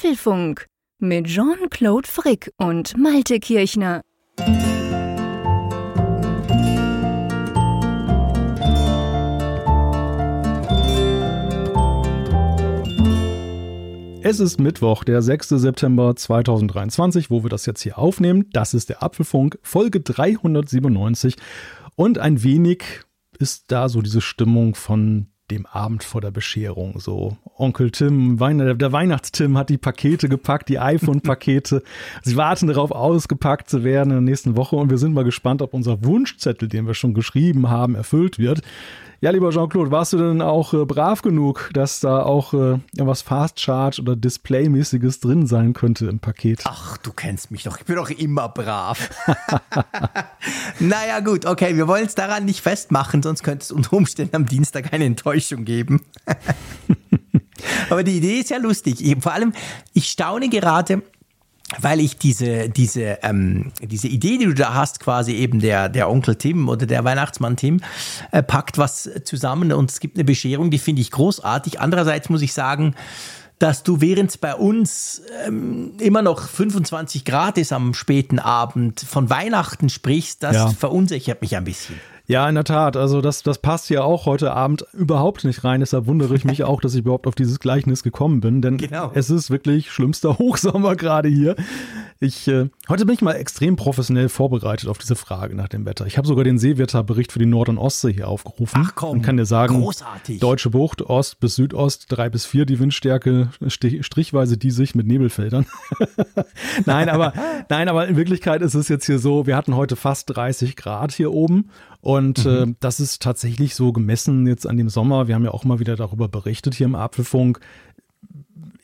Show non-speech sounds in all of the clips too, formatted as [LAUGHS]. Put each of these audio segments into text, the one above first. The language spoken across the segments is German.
Apfelfunk mit Jean-Claude Frick und Malte Kirchner. Es ist Mittwoch, der 6. September 2023, wo wir das jetzt hier aufnehmen. Das ist der Apfelfunk, Folge 397. Und ein wenig ist da so diese Stimmung von dem Abend vor der Bescherung. So, Onkel Tim, der Weihnachtstim hat die Pakete gepackt, die iPhone-Pakete. [LAUGHS] Sie warten darauf, ausgepackt zu werden in der nächsten Woche und wir sind mal gespannt, ob unser Wunschzettel, den wir schon geschrieben haben, erfüllt wird. Ja, lieber Jean-Claude, warst du denn auch äh, brav genug, dass da auch äh, was Fast Charge oder Display-mäßiges drin sein könnte im Paket? Ach, du kennst mich doch. Ich bin doch immer brav. [LAUGHS] naja, gut, okay, wir wollen es daran nicht festmachen, sonst könnte es unter Umständen am Dienstag eine Enttäuschung geben. [LAUGHS] Aber die Idee ist ja lustig. vor allem, ich staune gerade, weil ich diese, diese, ähm, diese Idee, die du da hast, quasi eben der, der Onkel Tim oder der Weihnachtsmann Tim, äh, packt was zusammen und es gibt eine Bescherung, die finde ich großartig. Andererseits muss ich sagen, dass du während bei uns ähm, immer noch 25 Grad ist am späten Abend von Weihnachten sprichst, das ja. verunsichert mich ein bisschen. Ja, in der Tat. Also das, das passt ja auch heute Abend überhaupt nicht rein. Deshalb wundere ich mich [LAUGHS] auch, dass ich überhaupt auf dieses Gleichnis gekommen bin. Denn genau. es ist wirklich schlimmster [LAUGHS] Hochsommer gerade hier. Ich, äh, heute bin ich mal extrem professionell vorbereitet auf diese Frage nach dem Wetter. Ich habe sogar den Seewetterbericht für die Nord- und Ostsee hier aufgerufen. Ach komm, und kann dir sagen, großartig. Deutsche Bucht, Ost bis Südost, drei bis vier die Windstärke, strichweise die sich mit Nebelfeldern. [LAUGHS] nein, aber, nein, aber in Wirklichkeit ist es jetzt hier so, wir hatten heute fast 30 Grad hier oben und mhm. äh, das ist tatsächlich so gemessen jetzt an dem Sommer. Wir haben ja auch mal wieder darüber berichtet hier im Apfelfunk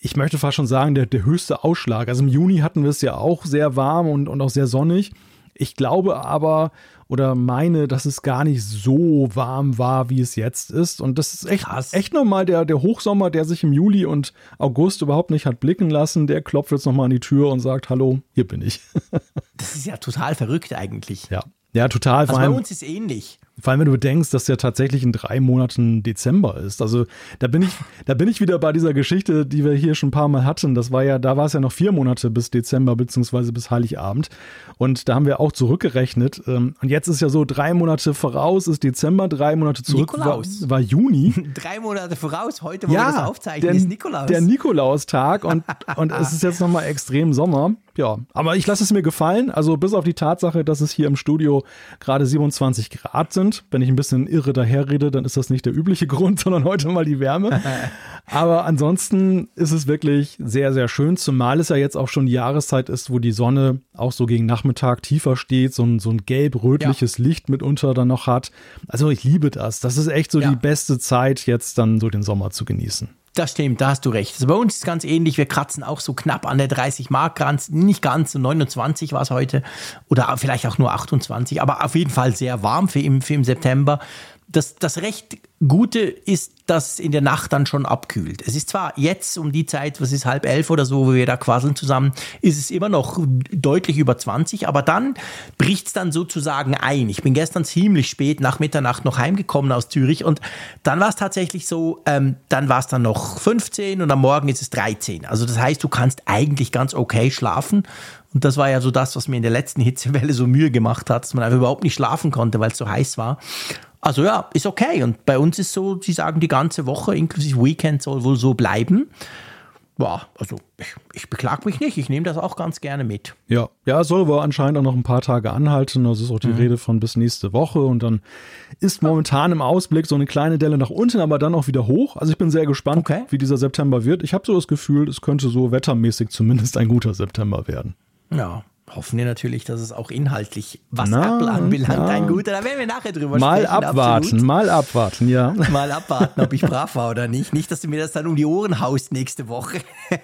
ich möchte fast schon sagen, der, der höchste Ausschlag. Also im Juni hatten wir es ja auch sehr warm und, und auch sehr sonnig. Ich glaube aber oder meine, dass es gar nicht so warm war, wie es jetzt ist. Und das ist echt, echt nochmal der, der Hochsommer, der sich im Juli und August überhaupt nicht hat blicken lassen. Der klopft jetzt nochmal an die Tür und sagt, hallo, hier bin ich. [LAUGHS] das ist ja total verrückt eigentlich. Ja, ja total. Also bei uns ist ähnlich. Vor allem, wenn du bedenkst, dass ja tatsächlich in drei Monaten Dezember ist. Also da bin ich, da bin ich wieder bei dieser Geschichte, die wir hier schon ein paar Mal hatten. Das war ja, da war es ja noch vier Monate bis Dezember, beziehungsweise bis Heiligabend. Und da haben wir auch zurückgerechnet. Ähm, und jetzt ist ja so, drei Monate voraus ist Dezember, drei Monate zurück war, war, Juni. [LAUGHS] drei Monate voraus, heute, wo ja, wir das aufzeichnen, der, ist Nikolaus. Der Nikolaustag und, [LAUGHS] und es ist jetzt nochmal extrem Sommer. Ja, aber ich lasse es mir gefallen. Also bis auf die Tatsache, dass es hier im Studio gerade 27 Grad sind sind. Wenn ich ein bisschen irre daherrede, dann ist das nicht der übliche [LAUGHS] Grund, sondern heute mal die Wärme. [LAUGHS] Aber ansonsten ist es wirklich sehr, sehr schön, zumal es ja jetzt auch schon die Jahreszeit ist, wo die Sonne auch so gegen Nachmittag tiefer steht, so ein, so ein gelb-rötliches ja. Licht mitunter dann noch hat. Also ich liebe das. Das ist echt so ja. die beste Zeit, jetzt dann so den Sommer zu genießen. Das stimmt, da hast du recht. Also bei uns ist es ganz ähnlich. Wir kratzen auch so knapp an der 30 Mark Grenze. Nicht ganz, 29 war es heute. Oder vielleicht auch nur 28. Aber auf jeden Fall sehr warm für im, für im September das, das recht Gute ist, dass in der Nacht dann schon abkühlt. Es ist zwar jetzt um die Zeit, was ist halb elf oder so, wo wir da quasseln zusammen, ist es immer noch deutlich über 20, aber dann bricht es dann sozusagen ein. Ich bin gestern ziemlich spät nach Mitternacht noch heimgekommen aus Zürich und dann war es tatsächlich so, ähm, dann war es dann noch 15 und am Morgen ist es 13. Also das heißt, du kannst eigentlich ganz okay schlafen und das war ja so das, was mir in der letzten Hitzewelle so Mühe gemacht hat, dass man einfach überhaupt nicht schlafen konnte, weil es so heiß war. Also ja, ist okay. Und bei uns ist so, sie sagen, die ganze Woche inklusive Weekend soll wohl so bleiben. Ja, also ich, ich beklag mich nicht. Ich nehme das auch ganz gerne mit. Ja, ja, soll wohl anscheinend auch noch ein paar Tage anhalten. Das ist auch die mhm. Rede von bis nächste Woche. Und dann ist momentan im Ausblick so eine kleine Delle nach unten, aber dann auch wieder hoch. Also ich bin sehr gespannt, okay. wie dieser September wird. Ich habe so das Gefühl, es könnte so wettermäßig zumindest ein guter September werden. Ja, hoffen wir natürlich, dass es auch inhaltlich, was Na, Apple anbelangt, ja. ein guter. Da werden wir nachher drüber mal sprechen. Mal abwarten, absolut. mal abwarten, ja. [LAUGHS] Mal abwarten, ob ich brav war oder nicht. Nicht, dass du mir das dann um die Ohren haust nächste Woche.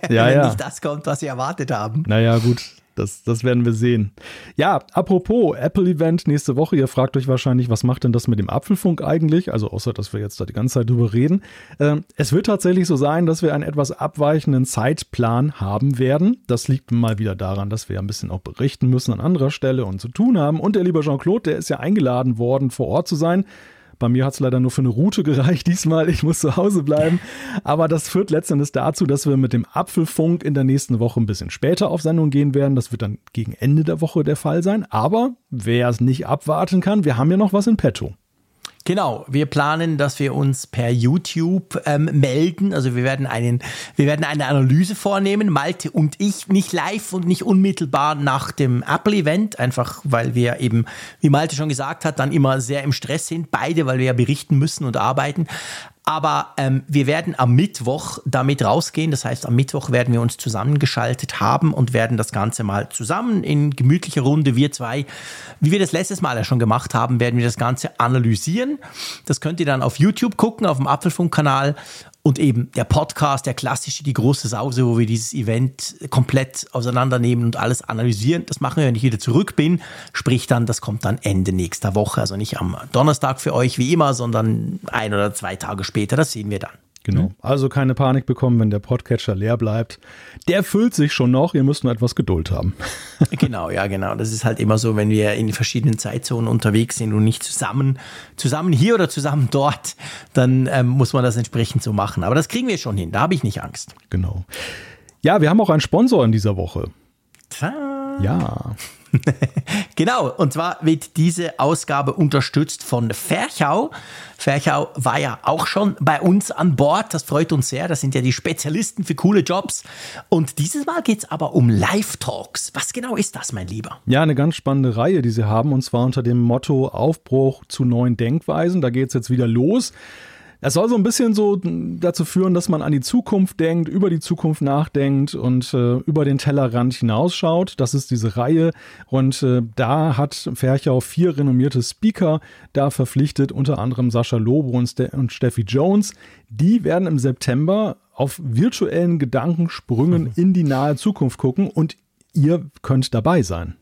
Ja, [LAUGHS] wenn ja. nicht das kommt, was wir erwartet haben. Naja, gut. Das, das werden wir sehen. Ja, apropos Apple-Event nächste Woche. Ihr fragt euch wahrscheinlich, was macht denn das mit dem Apfelfunk eigentlich? Also außer, dass wir jetzt da die ganze Zeit drüber reden. Ähm, es wird tatsächlich so sein, dass wir einen etwas abweichenden Zeitplan haben werden. Das liegt mal wieder daran, dass wir ein bisschen auch berichten müssen an anderer Stelle und zu tun haben. Und der liebe Jean-Claude, der ist ja eingeladen worden, vor Ort zu sein Bei mir hat es leider nur für eine Route gereicht [LAUGHS] diesmal. Ich muss zu Hause bleiben. Aber das führt letztendlich dazu, dass wir mit dem Apfelfunk in der nächsten Woche ein bisschen später auf Sendung gehen werden. Das wird dann gegen Ende der Woche der Fall sein. Aber wer es nicht abwarten kann, wir haben ja noch was in petto. Genau, wir planen, dass wir uns per YouTube ähm, melden. Also wir werden einen, wir werden eine Analyse vornehmen, Malte und ich, nicht live und nicht unmittelbar nach dem Apple-Event, einfach weil wir eben, wie Malte schon gesagt hat, dann immer sehr im Stress sind, beide, weil wir ja berichten müssen und arbeiten. Aber ähm, wir werden am Mittwoch damit rausgehen. Das heißt, am Mittwoch werden wir uns zusammengeschaltet haben und werden das Ganze mal zusammen in gemütlicher Runde, wir zwei, wie wir das letztes Mal ja schon gemacht haben, werden wir das Ganze analysieren. Das könnt ihr dann auf YouTube gucken, auf dem Apfelfunk-Kanal und eben der Podcast, der klassische, die große Sause, wo wir dieses Event komplett auseinandernehmen und alles analysieren. Das machen wir, wenn ich wieder zurück bin. Sprich dann, das kommt dann Ende nächster Woche. Also nicht am Donnerstag für euch wie immer, sondern ein oder zwei Tage später. Das sehen wir dann. Genau. Mhm. Also keine Panik bekommen, wenn der Podcatcher leer bleibt. Der füllt sich schon noch, ihr müsst nur etwas Geduld haben. [LAUGHS] genau, ja, genau. Das ist halt immer so, wenn wir in verschiedenen Zeitzonen unterwegs sind und nicht zusammen, zusammen hier oder zusammen dort, dann ähm, muss man das entsprechend so machen. Aber das kriegen wir schon hin, da habe ich nicht Angst. Genau. Ja, wir haben auch einen Sponsor in dieser Woche. Tada. Ja. [LAUGHS] genau, und zwar wird diese Ausgabe unterstützt von Ferchau. Ferchau war ja auch schon bei uns an Bord. Das freut uns sehr. Das sind ja die Spezialisten für coole Jobs. Und dieses Mal geht es aber um Live-Talks. Was genau ist das, mein Lieber? Ja, eine ganz spannende Reihe, die sie haben. Und zwar unter dem Motto Aufbruch zu neuen Denkweisen. Da geht es jetzt wieder los. Es soll so ein bisschen so dazu führen, dass man an die Zukunft denkt, über die Zukunft nachdenkt und äh, über den Tellerrand hinausschaut. Das ist diese Reihe. Und äh, da hat Ferchau vier renommierte Speaker da verpflichtet, unter anderem Sascha Lobo und, Ste und Steffi Jones. Die werden im September auf virtuellen Gedankensprüngen [LAUGHS] in die nahe Zukunft gucken und ihr könnt dabei sein.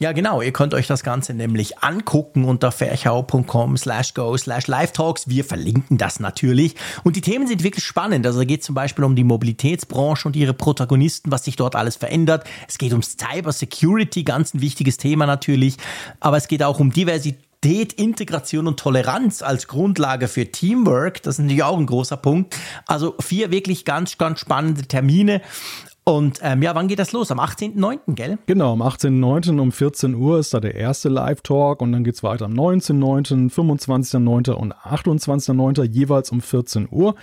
Ja, genau. Ihr könnt euch das Ganze nämlich angucken unter ferchau.com slash go slash livetalks. Wir verlinken das natürlich. Und die Themen sind wirklich spannend. Also da geht es zum Beispiel um die Mobilitätsbranche und ihre Protagonisten, was sich dort alles verändert. Es geht um Cyber Security, ganz ein wichtiges Thema natürlich. Aber es geht auch um Diversität. Integration und Toleranz als Grundlage für Teamwork, das ist natürlich auch ein großer Punkt. Also vier wirklich ganz, ganz spannende Termine. Und ähm, ja, wann geht das los? Am 18.09., gell? Genau, am 18.09. um 14 Uhr ist da der erste Live-Talk und dann geht es weiter am 19.09., 25.09. und 28.09. jeweils um 14 Uhr.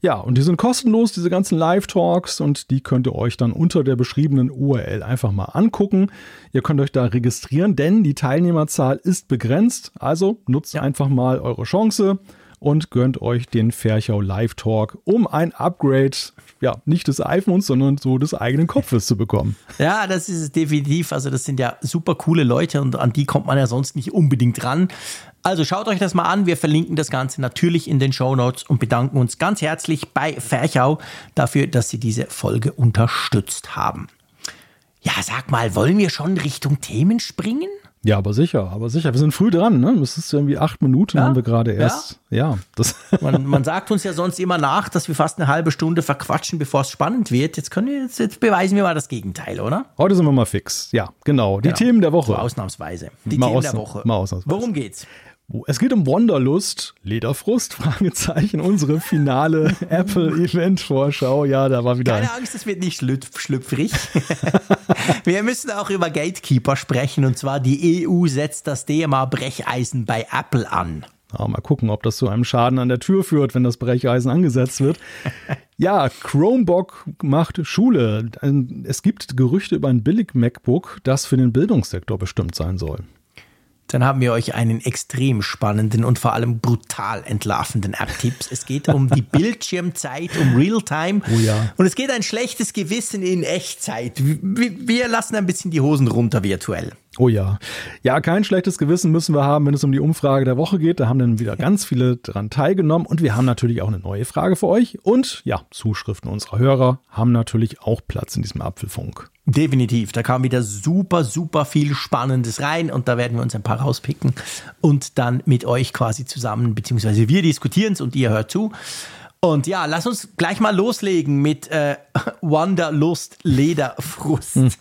Ja, und die sind kostenlos, diese ganzen Live-Talks, und die könnt ihr euch dann unter der beschriebenen URL einfach mal angucken. Ihr könnt euch da registrieren, denn die Teilnehmerzahl ist begrenzt. Also nutzt ja. einfach mal eure Chance und gönnt euch den Ferchau Live Talk, um ein Upgrade, ja, nicht des iPhones, sondern so des eigenen Kopfes zu bekommen. Ja, das ist es definitiv. Also, das sind ja super coole Leute und an die kommt man ja sonst nicht unbedingt ran. Also schaut euch das mal an. Wir verlinken das Ganze natürlich in den Show Notes und bedanken uns ganz herzlich bei Ferchau dafür, dass sie diese Folge unterstützt haben. Ja, sag mal, wollen wir schon Richtung Themen springen? Ja, aber sicher, aber sicher. Wir sind früh dran, ne? Es ist irgendwie acht Minuten, ja? haben wir gerade erst. Ja, ja das. [LAUGHS] Man, man, sagt uns ja sonst immer nach, dass wir fast eine halbe Stunde verquatschen, bevor es spannend wird. Jetzt können wir jetzt, jetzt, beweisen wir mal das Gegenteil, oder? Heute sind wir mal fix. Ja, genau. Die genau. Themen der Woche. So ausnahmsweise. Die mal Themen aus, der Woche. Mal ausnahmsweise. Worum geht's? Es geht um Wanderlust, Lederfrust, [LAUGHS] Fragezeichen, unsere finale [LAUGHS] Apple-Event-Vorschau. Ja, da war wieder. Keine Angst, es wird nicht schlüpfrig. [LAUGHS] Wir müssen auch über Gatekeeper sprechen und zwar die EU setzt das DMA-Brecheisen bei Apple an. Ja, mal gucken, ob das zu einem Schaden an der Tür führt, wenn das Brecheisen angesetzt wird. Ja, Chromebook macht Schule. Es gibt Gerüchte über ein Billig-MacBook, das für den Bildungssektor bestimmt sein soll dann haben wir euch einen extrem spannenden und vor allem brutal entlarvenden App-Tipps. Es geht um die Bildschirmzeit, um Realtime. Oh ja. Und es geht ein schlechtes Gewissen in Echtzeit. Wir lassen ein bisschen die Hosen runter virtuell. Oh ja. Ja, kein schlechtes Gewissen müssen wir haben, wenn es um die Umfrage der Woche geht. Da haben dann wieder ganz viele dran teilgenommen. Und wir haben natürlich auch eine neue Frage für euch. Und ja, Zuschriften unserer Hörer haben natürlich auch Platz in diesem Apfelfunk. Definitiv. Da kam wieder super, super viel Spannendes rein und da werden wir uns ein paar rauspicken und dann mit euch quasi zusammen, beziehungsweise wir diskutieren es und ihr hört zu. Und ja, lass uns gleich mal loslegen mit äh, [LAUGHS] Wanderlust Lederfrust. [LAUGHS]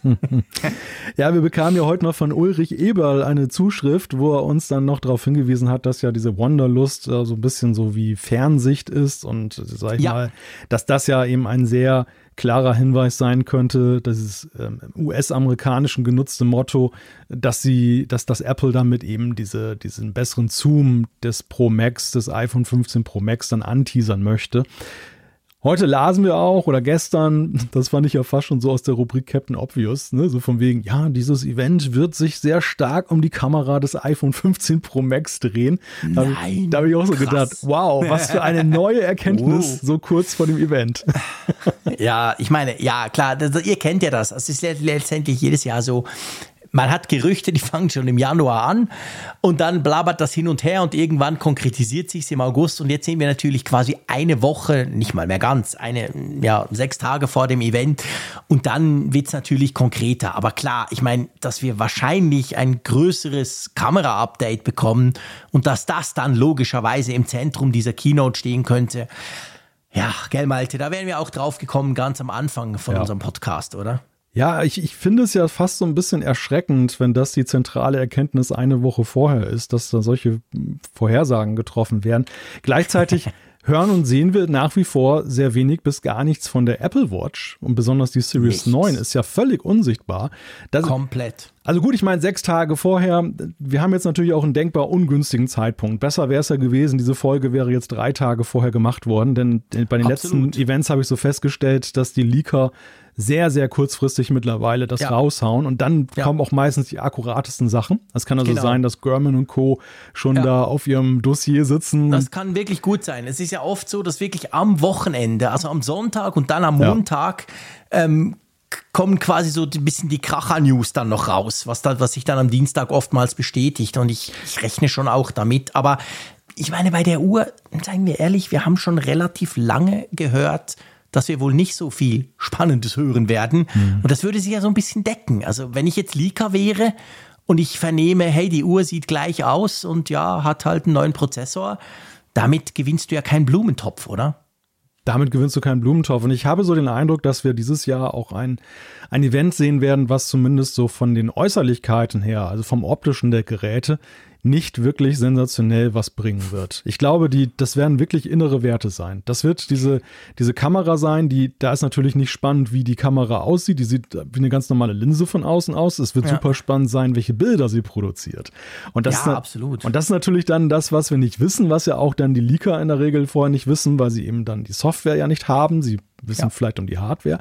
ja, wir bekamen ja heute noch von Ulrich Eberl eine Zuschrift, wo er uns dann noch darauf hingewiesen hat, dass ja diese Wanderlust äh, so ein bisschen so wie Fernsicht ist und sag ich ja. mal, dass das ja eben ein sehr klarer Hinweis sein könnte, das ähm, US-amerikanischen genutzte Motto, dass sie, dass das Apple damit eben diese, diesen besseren Zoom des Pro Max, des iPhone 15 Pro Max dann anteasern möchte. Heute lasen wir auch, oder gestern, [LAUGHS] das fand ich ja fast schon so aus der Rubrik Captain Obvious, ne? so von wegen, ja, dieses Event wird sich sehr stark um die Kamera des iPhone 15 Pro Max drehen. Nein, da habe ich auch so krass. gedacht, wow, was für eine neue Erkenntnis oh. so kurz vor dem Event. [LAUGHS] Ja, ich meine, ja, klar, das, ihr kennt ja das. Es ist letztendlich jedes Jahr so, man hat Gerüchte, die [LAUGHS] fangen schon im Januar an und dann blabbert das hin und her und irgendwann konkretisiert sich im August und jetzt sehen wir natürlich quasi eine Woche, nicht mal mehr ganz, eine, ja, sechs Tage vor dem Event und dann wird es natürlich konkreter. Aber klar, ich meine, dass wir wahrscheinlich ein größeres Kamera-Update bekommen und dass das dann logischerweise im Zentrum dieser Keynote stehen könnte. Ja, gell, Malte, da wären wir auch drauf gekommen, ganz am Anfang von ja. unserem Podcast, oder? Ja, ich, ich finde es ja fast so ein bisschen erschreckend, wenn das die zentrale Erkenntnis eine Woche vorher ist, dass da solche Vorhersagen getroffen werden. Gleichzeitig [LAUGHS] hören und sehen wir nach wie vor sehr wenig bis gar nichts von der Apple Watch. Und besonders die Series nichts. 9 ist ja völlig unsichtbar. Das, Komplett. Also gut, ich meine, sechs Tage vorher, wir haben jetzt natürlich auch einen denkbar ungünstigen Zeitpunkt. Besser wäre es ja gewesen, diese Folge wäre jetzt drei Tage vorher gemacht worden, denn bei den Absolut. letzten Events habe ich so festgestellt, dass die Leaker sehr, sehr kurzfristig mittlerweile das ja. raushauen und dann ja. kommen auch meistens die akkuratesten Sachen. Es kann also genau. sein, dass German und Co. schon ja. da auf ihrem Dossier sitzen. Das kann wirklich gut sein. Es ist ja oft so, dass wirklich am Wochenende, also am Sonntag und dann am Montag, ähm, kommen quasi so ein bisschen die Kracher-News dann noch raus, was, dann, was sich dann am Dienstag oftmals bestätigt. Und ich, ich rechne schon auch damit. Aber ich meine, bei der Uhr, sagen wir ehrlich, wir haben schon relativ lange gehört, dass wir wohl nicht so viel Spannendes hören werden. Mhm. Und das würde sich ja so ein bisschen decken. Also wenn ich jetzt Leaker wäre und ich vernehme, hey, die Uhr sieht gleich aus und ja, hat halt einen neuen Prozessor, damit gewinnst du ja keinen Blumentopf, oder? damit gewinnst du keinen Blumentopf. Und ich habe so den Eindruck, dass wir dieses Jahr auch ein, ein Event sehen werden, was zumindest so von den Äußerlichkeiten her, also vom optischen der Geräte, nicht wirklich sensationell was bringen wird. Ich glaube, die, das werden wirklich innere Werte sein. Das wird diese, diese Kamera sein, die, da ist natürlich nicht spannend, wie die Kamera aussieht. Die sieht wie eine ganz normale Linse von außen aus. Es wird ja. super spannend sein, welche Bilder sie produziert. Und das ja, ist, absolut. Und das ist natürlich dann das, was wir nicht wissen, was ja auch dann die Leaker in der Regel vorher nicht wissen, weil sie eben dann die Software ja nicht haben. Sie wissen ja. vielleicht um die Hardware.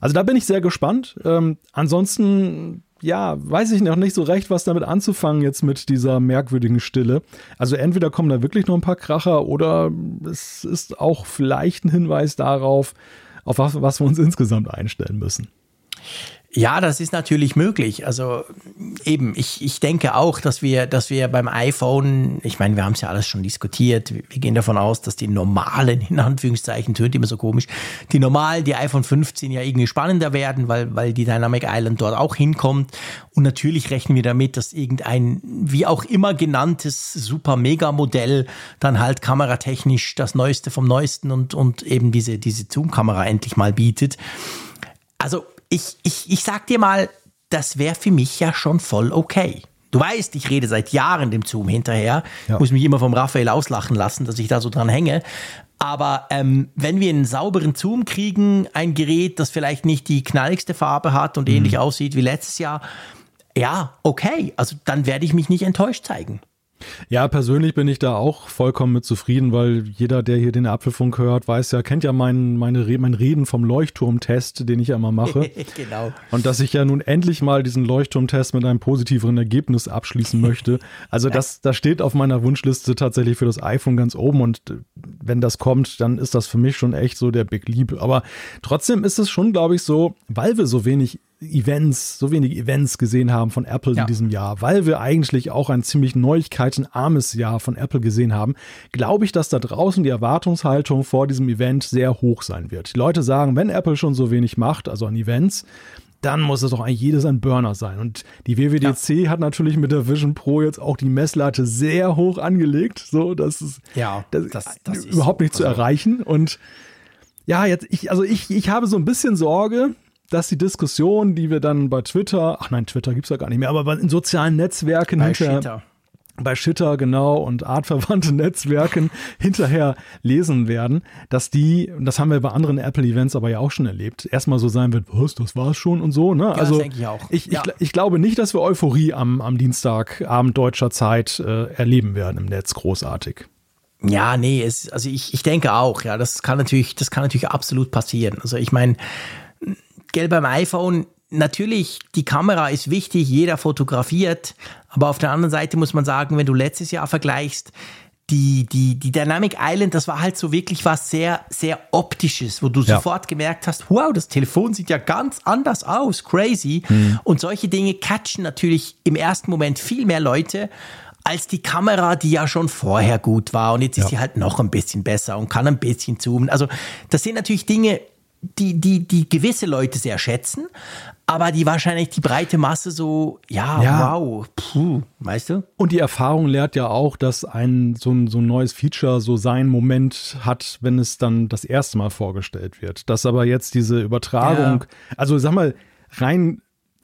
Also da bin ich sehr gespannt. Ähm, ansonsten ja, weiß ich noch nicht so recht, was damit anzufangen jetzt mit dieser merkwürdigen Stille. Also entweder kommen da wirklich noch ein paar Kracher oder es ist auch vielleicht ein Hinweis darauf, auf was, was wir uns insgesamt einstellen müssen. Ja, das ist natürlich möglich. Also eben, ich, ich denke auch, dass wir, dass wir beim iPhone, ich meine, wir haben es ja alles schon diskutiert, wir gehen davon aus, dass die normalen, in Anführungszeichen, tönt immer so komisch, die normalen, die iPhone 15 ja irgendwie spannender werden, weil, weil die Dynamic Island dort auch hinkommt. Und natürlich rechnen wir damit, dass irgendein, wie auch immer genanntes Super-Mega-Modell dann halt kameratechnisch das Neueste vom Neuesten und, und eben diese, diese Zoom-Kamera endlich mal bietet. Also ich, ich, ich sag dir mal, das wäre für mich ja schon voll okay. Du weißt, ich rede seit Jahren dem Zoom hinterher. Ja. Muss mich immer vom Raphael auslachen lassen, dass ich da so dran hänge. Aber ähm, wenn wir einen sauberen Zoom kriegen, ein Gerät, das vielleicht nicht die knalligste Farbe hat und mhm. ähnlich aussieht wie letztes Jahr, ja, okay. Also dann werde ich mich nicht enttäuscht zeigen. Ja, persönlich bin ich da auch vollkommen mit zufrieden, weil jeder, der hier den Apfelfunk hört, weiß ja, kennt ja mein, meine, mein Reden vom Leuchtturmtest, den ich ja immer mache. [LAUGHS] genau. Und dass ich ja nun endlich mal diesen Leuchtturmtest mit einem positiveren Ergebnis abschließen möchte. Also das, das steht auf meiner Wunschliste tatsächlich für das iPhone ganz oben und wenn das kommt, dann ist das für mich schon echt so der Big Leap. Aber trotzdem ist es schon, glaube ich, so, weil wir so wenig Events, so wenig Events gesehen haben von Apple ja. in diesem Jahr, weil wir eigentlich auch ein ziemlich neuigkeitenarmes Jahr von Apple gesehen haben, glaube ich, dass da draußen die Erwartungshaltung vor diesem Event sehr hoch sein wird. Die Leute sagen, wenn Apple schon so wenig macht, also an Events, dann muss es doch eigentlich jedes ein Burner sein. Und die WWDC ja. hat natürlich mit der Vision Pro jetzt auch die Messlatte sehr hoch angelegt. So, das ist, ja, das, das, das überhaupt nicht also. zu erreichen. Und ja, jetzt, ich, also ich, ich habe so ein bisschen Sorge, dass die Diskussion, die wir dann bei Twitter, ach nein, Twitter gibt es ja gar nicht mehr, aber in sozialen Netzwerken bei hinterher, bei Shitter genau und artverwandte [LAUGHS] Netzwerken hinterher lesen werden, dass die, das haben wir bei anderen Apple-Events aber ja auch schon erlebt, erstmal so sein wird, was, das war's schon und so. Ne? Ja, also das denke ich auch. Ich, ja. ich, ich, glaube nicht, dass wir Euphorie am, am Dienstagabend deutscher Zeit äh, erleben werden im Netz großartig. Ja, nee, es, also ich, ich denke auch, ja, das kann natürlich, das kann natürlich absolut passieren. Also ich meine, gelb beim iPhone, natürlich, die Kamera ist wichtig, jeder fotografiert, aber auf der anderen Seite muss man sagen, wenn du letztes Jahr vergleichst, die, die, die Dynamic Island, das war halt so wirklich was sehr, sehr optisches, wo du ja. sofort gemerkt hast, wow, das Telefon sieht ja ganz anders aus, crazy. Mhm. Und solche Dinge catchen natürlich im ersten Moment viel mehr Leute als die Kamera, die ja schon vorher gut war. Und jetzt ist ja. sie halt noch ein bisschen besser und kann ein bisschen zoomen. Also das sind natürlich Dinge, die, die, die gewisse Leute sehr schätzen, aber die wahrscheinlich die breite Masse so, ja, ja. wow, puh, weißt du? Und die Erfahrung lehrt ja auch, dass ein so, ein so ein neues Feature so seinen Moment hat, wenn es dann das erste Mal vorgestellt wird. Dass aber jetzt diese Übertragung, ja. also sag mal, rein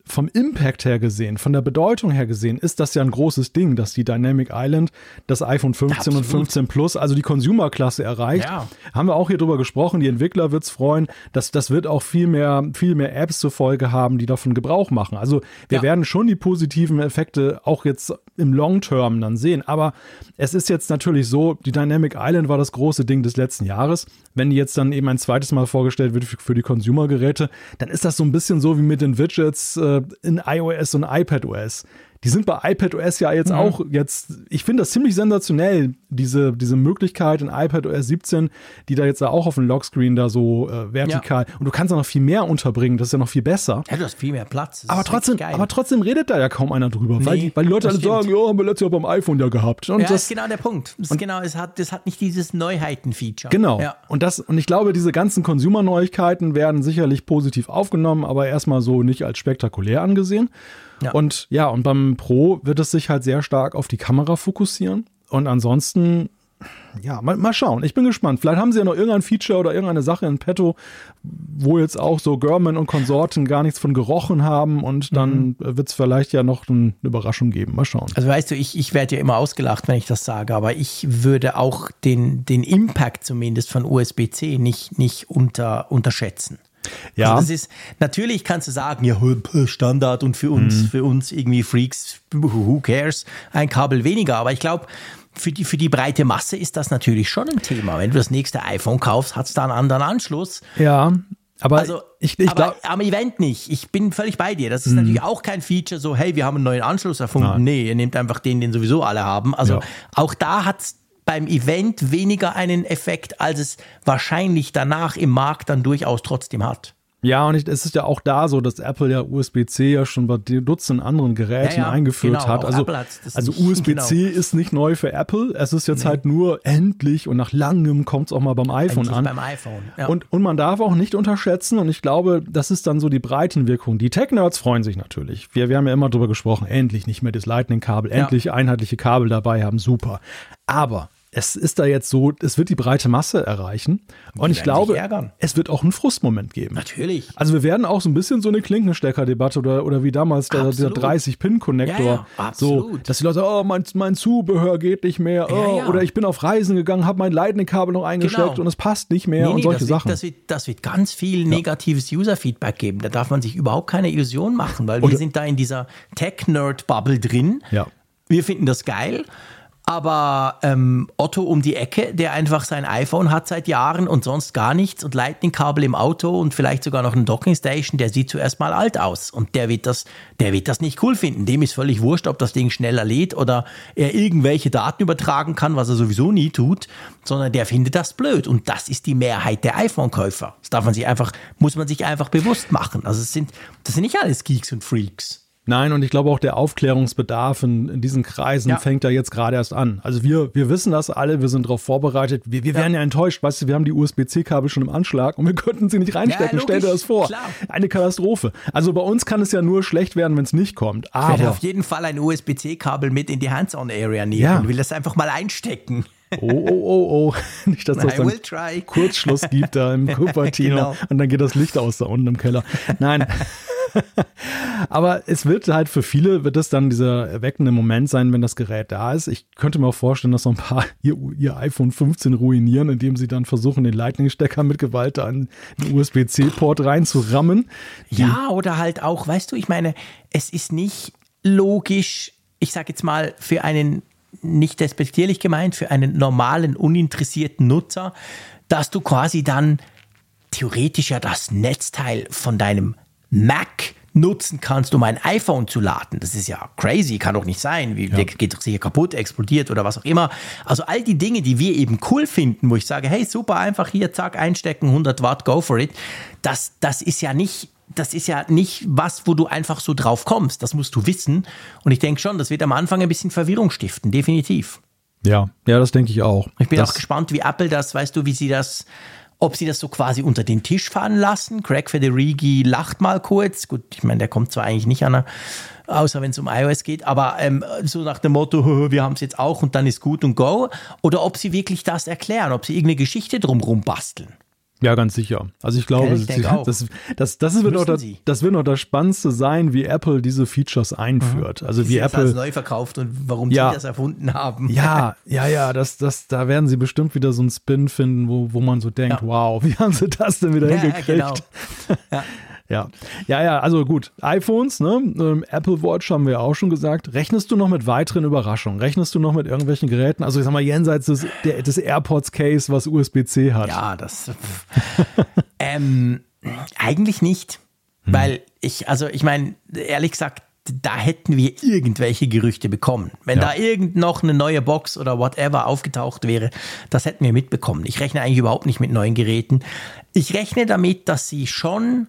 vom Impact her gesehen, von der Bedeutung her gesehen, ist das ja ein großes Ding, dass die Dynamic Island das iPhone 15 Absolut. und 15 Plus, also die Consumer-Klasse erreicht. Ja. Haben wir auch hier drüber gesprochen, die Entwickler wird es freuen, dass das wird auch viel mehr, viel mehr Apps zur Folge haben, die davon Gebrauch machen. Also wir ja. werden schon die positiven Effekte auch jetzt im Long Term dann sehen. Aber es ist jetzt natürlich so, die Dynamic Island war das große Ding des letzten Jahres. Wenn die jetzt dann eben ein zweites Mal vorgestellt wird für, für die Consumer-Geräte, dann ist das so ein bisschen so wie mit den Widgets äh, in iOS und iPadOS. Die sind bei iPadOS ja jetzt mhm. auch jetzt, ich finde das ziemlich sensationell, diese, diese Möglichkeit in iPadOS 17, die da jetzt auch auf dem Lockscreen da so äh, vertikal ja. und du kannst da noch viel mehr unterbringen, das ist ja noch viel besser. Ja, du hast viel mehr Platz. Aber trotzdem, aber trotzdem redet da ja kaum einer drüber, nee, weil, die, weil die Leute alle sagen, ja, haben wir letztes Jahr beim iPhone ja gehabt. Und ja, das ist genau der Punkt. Das ist genau, es hat, das hat nicht dieses Neuheiten-Feature. Genau. Ja. Und das, und ich glaube, diese ganzen Consumer-Neuigkeiten werden sicherlich positiv aufgenommen, aber erstmal so nicht als spektakulär angesehen. Ja. Und ja, und beim Pro wird es sich halt sehr stark auf die Kamera fokussieren. Und ansonsten, ja, mal, mal schauen. Ich bin gespannt. Vielleicht haben sie ja noch irgendein Feature oder irgendeine Sache in petto, wo jetzt auch so German und Konsorten gar nichts von gerochen haben und dann mhm. wird es vielleicht ja noch eine Überraschung geben. Mal schauen. Also weißt du, ich, ich werde ja immer ausgelacht, wenn ich das sage, aber ich würde auch den, den Impact zumindest von USB-C nicht, nicht unter, unterschätzen. Ja. Also das ist, natürlich kannst du sagen, ja, Standard und für uns, mhm. für uns irgendwie Freaks, who cares, ein Kabel weniger. Aber ich glaube, für die, für die breite Masse ist das natürlich schon ein Thema. Wenn du das nächste iPhone kaufst, hat es da einen anderen Anschluss. Ja. Aber also, ich, ich glaube. Am Event nicht. Ich bin völlig bei dir. Das ist mhm. natürlich auch kein Feature, so, hey, wir haben einen neuen Anschluss erfunden. Nein. Nee, ihr nehmt einfach den, den sowieso alle haben. Also ja. auch da hat es beim Event weniger einen Effekt, als es wahrscheinlich danach im Markt dann durchaus trotzdem hat. Ja, und es ist ja auch da so, dass Apple ja USB-C ja schon bei Dutzenden anderen Geräten ja, ja, eingeführt genau, hat. Also, also USB-C [LAUGHS] genau. ist nicht neu für Apple. Es ist jetzt nee. halt nur endlich und nach langem kommt es auch mal beim iPhone endlich an. Beim iPhone. Ja. Und, und man darf auch nicht unterschätzen, und ich glaube, das ist dann so die Breitenwirkung. Die Tech-Nerds freuen sich natürlich. Wir, wir haben ja immer drüber gesprochen, endlich nicht mehr das Lightning-Kabel, endlich einheitliche Kabel dabei haben, super. Aber es ist da jetzt so, es wird die breite Masse erreichen. Und ich glaube, es wird auch einen Frustmoment geben. Natürlich. Also wir werden auch so ein bisschen so eine Klinkenstecker-Debatte oder, oder wie damals der, der 30-Pin-Connector. Ja, ja, so, dass die Leute, oh, mein, mein Zubehör geht nicht mehr. Oh, ja, oder ich bin auf Reisen gegangen, habe mein Lightning-Kabel noch eingesteckt genau. und es passt nicht mehr nee, und solche das Sachen. Wird, das, wird, das wird ganz viel negatives User-Feedback geben. Da darf man sich überhaupt keine Illusion machen, weil oder wir sind da in dieser Tech-Nerd-Bubble drin. Ja. Wir finden das geil. Aber ähm, Otto um die Ecke, der einfach sein iPhone hat seit Jahren und sonst gar nichts und Lightning-Kabel im Auto und vielleicht sogar noch eine Docking-Station, der sieht zuerst mal alt aus. Und der wird, das, der wird das nicht cool finden. Dem ist völlig wurscht, ob das Ding schneller lädt oder er irgendwelche Daten übertragen kann, was er sowieso nie tut, sondern der findet das blöd. Und das ist die Mehrheit der iPhone-Käufer. Das darf man sich einfach, muss man sich einfach bewusst machen. Also es sind, das sind nicht alles Geeks und Freaks. Nein, und ich glaube auch der Aufklärungsbedarf in, in diesen Kreisen ja. fängt da jetzt gerade erst an. Also wir, wir wissen das alle, wir sind darauf vorbereitet. Wir, wir ja. werden ja enttäuscht, weißt du, wir haben die USB-C-Kabel schon im Anschlag und wir könnten sie nicht reinstecken. Ja, Stell dir das vor. Klar. Eine Katastrophe. Also bei uns kann es ja nur schlecht werden, wenn es nicht kommt. Aber ich werde auf jeden Fall ein USB-C-Kabel mit in die Hands-on-Area nehmen ja. und will das einfach mal einstecken. Oh, oh, oh, oh. [LAUGHS] Nicht, dass es einen Kurzschluss gibt da im [LAUGHS] Cupertino genau. und dann geht das Licht aus da unten im Keller. Nein. [LAUGHS] Aber es wird halt für viele, wird es dann dieser erweckende Moment sein, wenn das Gerät da ist. Ich könnte mir auch vorstellen, dass so ein paar ihr, ihr iPhone 15 ruinieren, indem sie dann versuchen, den Lightning-Stecker mit Gewalt an den USB-C-Port reinzurammen. Ja, oder halt auch, weißt du, ich meine, es ist nicht logisch, ich sage jetzt mal, für einen nicht despektierlich gemeint, für einen normalen, uninteressierten Nutzer, dass du quasi dann theoretisch ja das Netzteil von deinem Mac nutzen kannst, um ein iPhone zu laden. Das ist ja crazy, kann doch nicht sein. Wie, ja. Der geht doch sicher kaputt, explodiert oder was auch immer. Also all die Dinge, die wir eben cool finden, wo ich sage, hey, super, einfach hier, zack, einstecken, 100 Watt, go for it. Das, das ist ja nicht das ist ja nicht was, wo du einfach so drauf kommst. Das musst du wissen. Und ich denke schon, das wird am Anfang ein bisschen Verwirrung stiften, definitiv. Ja, ja, das denke ich auch. Ich bin das auch gespannt, wie Apple das, weißt du, wie sie das ob sie das so quasi unter den Tisch fahren lassen. Craig Federighi lacht mal kurz. Gut, ich meine, der kommt zwar eigentlich nicht an, außer wenn es um iOS geht, aber ähm, so nach dem Motto, wir haben es jetzt auch und dann ist gut und go. Oder ob sie wirklich das erklären, ob sie irgendeine Geschichte drumherum basteln. Ja, ganz sicher. Also ich glaube, ich das, das, das, das, wird noch das, das wird noch das Spannendste sein, wie Apple diese Features einführt. Mhm. Also wie Apple als neu verkauft und warum ja, sie das erfunden haben. Ja, [LAUGHS] ja, ja, das, das, da werden sie bestimmt wieder so einen Spin finden, wo, wo man so denkt, ja. wow, [LAUGHS] wie haben sie das denn wieder ja, hingekriegt? Genau. Ja. Ja, ja, ja, also gut. iPhones, ne? Ähm, Apple Watch haben wir auch schon gesagt. Rechnest du noch mit weiteren Überraschungen? Rechnest du noch mit irgendwelchen Geräten? Also ich sag mal, jenseits des, der, des AirPods Case, was USB-C hat. Ja, das. [LAUGHS] ähm, eigentlich nicht. Hm. Weil ich, also ich meine, ehrlich gesagt, da hätten wir irgendwelche Gerüchte bekommen. Wenn ja. da irgend noch eine neue Box oder whatever aufgetaucht wäre, das hätten wir mitbekommen. Ich rechne eigentlich überhaupt nicht mit neuen Geräten. Ich rechne damit, dass sie schon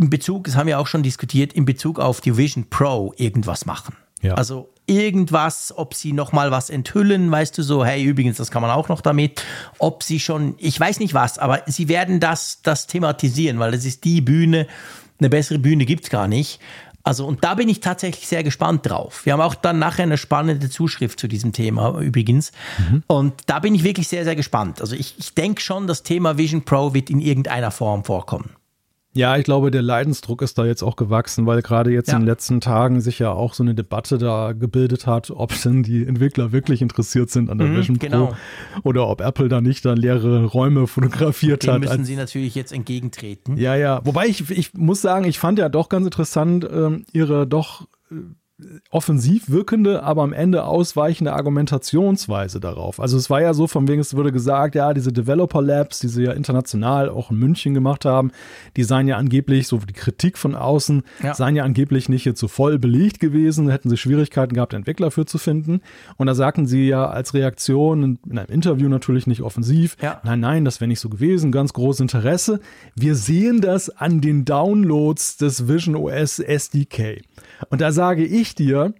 in Bezug, das haben wir auch schon diskutiert, in Bezug auf die Vision Pro irgendwas machen. Ja. Also irgendwas, ob sie noch mal was enthüllen, weißt du so, hey, übrigens, das kann man auch noch damit, ob sie schon, ich weiß nicht was, aber sie werden das, das thematisieren, weil das ist die Bühne, eine bessere Bühne gibt es gar nicht. Also, und da bin ich tatsächlich sehr gespannt drauf. Wir haben auch dann nachher eine spannende Zuschrift zu diesem Thema übrigens. Mhm. Und da bin ich wirklich sehr, sehr gespannt. Also, ich, ich denke schon, das Thema Vision Pro wird in irgendeiner Form vorkommen. Ja, ich glaube, der Leidensdruck ist da jetzt auch gewachsen, weil gerade jetzt ja. in den letzten Tagen sich ja auch so eine Debatte da gebildet hat, ob denn die Entwickler wirklich interessiert sind an der mhm, Vision genau. Pro oder ob Apple da nicht dann leere Räume fotografiert Dem hat. müssen sie natürlich jetzt entgegentreten. Ja, ja. Wobei ich, ich muss sagen, ich fand ja doch ganz interessant ähm, ihre doch äh, offensiv wirkende, aber am Ende ausweichende Argumentationsweise darauf. Also es war ja so, von wegen es wurde gesagt, ja, diese Developer Labs, die sie ja international auch in München gemacht haben, die seien ja angeblich, so die Kritik von außen, ja. seien ja angeblich nicht jetzt so voll belegt gewesen, hätten sie Schwierigkeiten gehabt, Entwickler für zu finden. Und da sagten sie ja als Reaktion in einem Interview natürlich nicht offensiv, ja. nein, nein, das wäre nicht so gewesen, ganz großes Interesse. Wir sehen das an den Downloads des Vision OS SDK. Und da sage ich dir,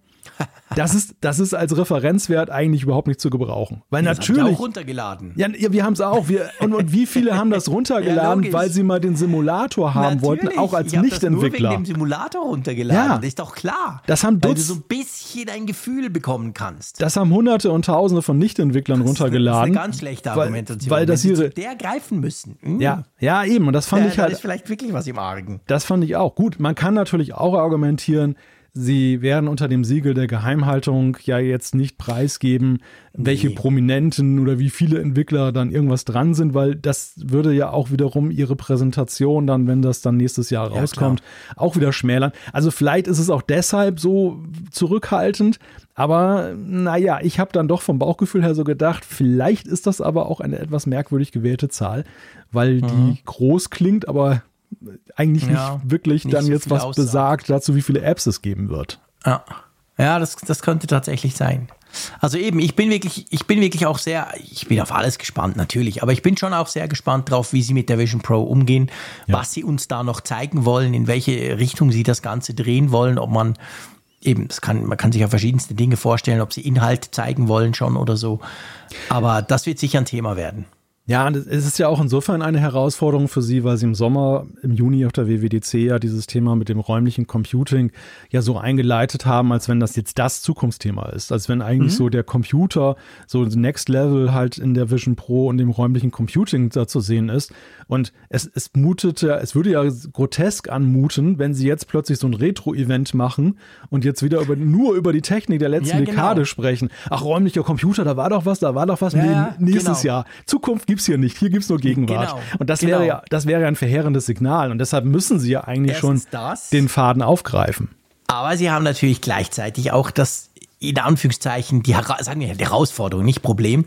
das ist, das ist als Referenzwert eigentlich überhaupt nicht zu gebrauchen. Weil das natürlich. Haben auch runtergeladen. Ja, wir haben es auch. Wir, und, und wie viele haben das [LAUGHS] runtergeladen, ja, weil sie mal den Simulator haben natürlich. wollten, auch als Nichtentwickler. Ich nur wegen dem Simulator runtergeladen. Ja. Das ist doch klar. Das haben weil du so ein bisschen ein Gefühl bekommen kannst. Das haben Hunderte und Tausende von Nichtentwicklern runtergeladen. Das ist eine ganz schlechte Argumentation. Weil, weil das ihre, der greifen müssen. Mhm. Ja, ja, eben. Und das fand ja, ich halt. Da ist vielleicht wirklich was im Argen. Das fand ich auch. Gut, man kann natürlich auch argumentieren, Sie werden unter dem Siegel der Geheimhaltung ja jetzt nicht preisgeben, welche nee. Prominenten oder wie viele Entwickler dann irgendwas dran sind, weil das würde ja auch wiederum ihre Präsentation dann, wenn das dann nächstes Jahr rauskommt, ja, auch wieder schmälern. Also vielleicht ist es auch deshalb so zurückhaltend, aber naja, ich habe dann doch vom Bauchgefühl her so gedacht, vielleicht ist das aber auch eine etwas merkwürdig gewählte Zahl, weil mhm. die groß klingt, aber eigentlich ja, nicht wirklich nicht dann so jetzt was aussagt. besagt dazu, wie viele Apps es geben wird. Ja, ja das, das könnte tatsächlich sein. Also eben, ich bin wirklich, ich bin wirklich auch sehr, ich bin auf alles gespannt natürlich, aber ich bin schon auch sehr gespannt drauf, wie sie mit der Vision Pro umgehen, ja. was sie uns da noch zeigen wollen, in welche Richtung sie das Ganze drehen wollen, ob man eben, das kann, man kann sich ja verschiedenste Dinge vorstellen, ob sie Inhalte zeigen wollen schon oder so. Aber das wird sicher ein Thema werden. Ja, und es ist ja auch insofern eine Herausforderung für Sie, weil Sie im Sommer, im Juni auf der WWDC ja dieses Thema mit dem räumlichen Computing ja so eingeleitet haben, als wenn das jetzt das Zukunftsthema ist. Als wenn eigentlich mhm. so der Computer, so Next Level halt in der Vision Pro und dem räumlichen Computing da zu sehen ist. Und es, es mutete, es würde ja grotesk anmuten, wenn Sie jetzt plötzlich so ein Retro-Event machen und jetzt wieder über, nur über die Technik der letzten ja, genau. Dekade sprechen. Ach, räumlicher Computer, da war doch was, da war doch was. Ja, nee, nächstes genau. Jahr. Zukunft gibt es hier nicht. Hier gibt es nur Gegenwart. Genau, und das genau. wäre ja, das wäre ja ein verheerendes Signal. Und deshalb müssen sie ja eigentlich Erstens schon das, den Faden aufgreifen. Aber sie haben natürlich gleichzeitig auch das, in Anführungszeichen, die, sagen wir, die Herausforderung, nicht Problem,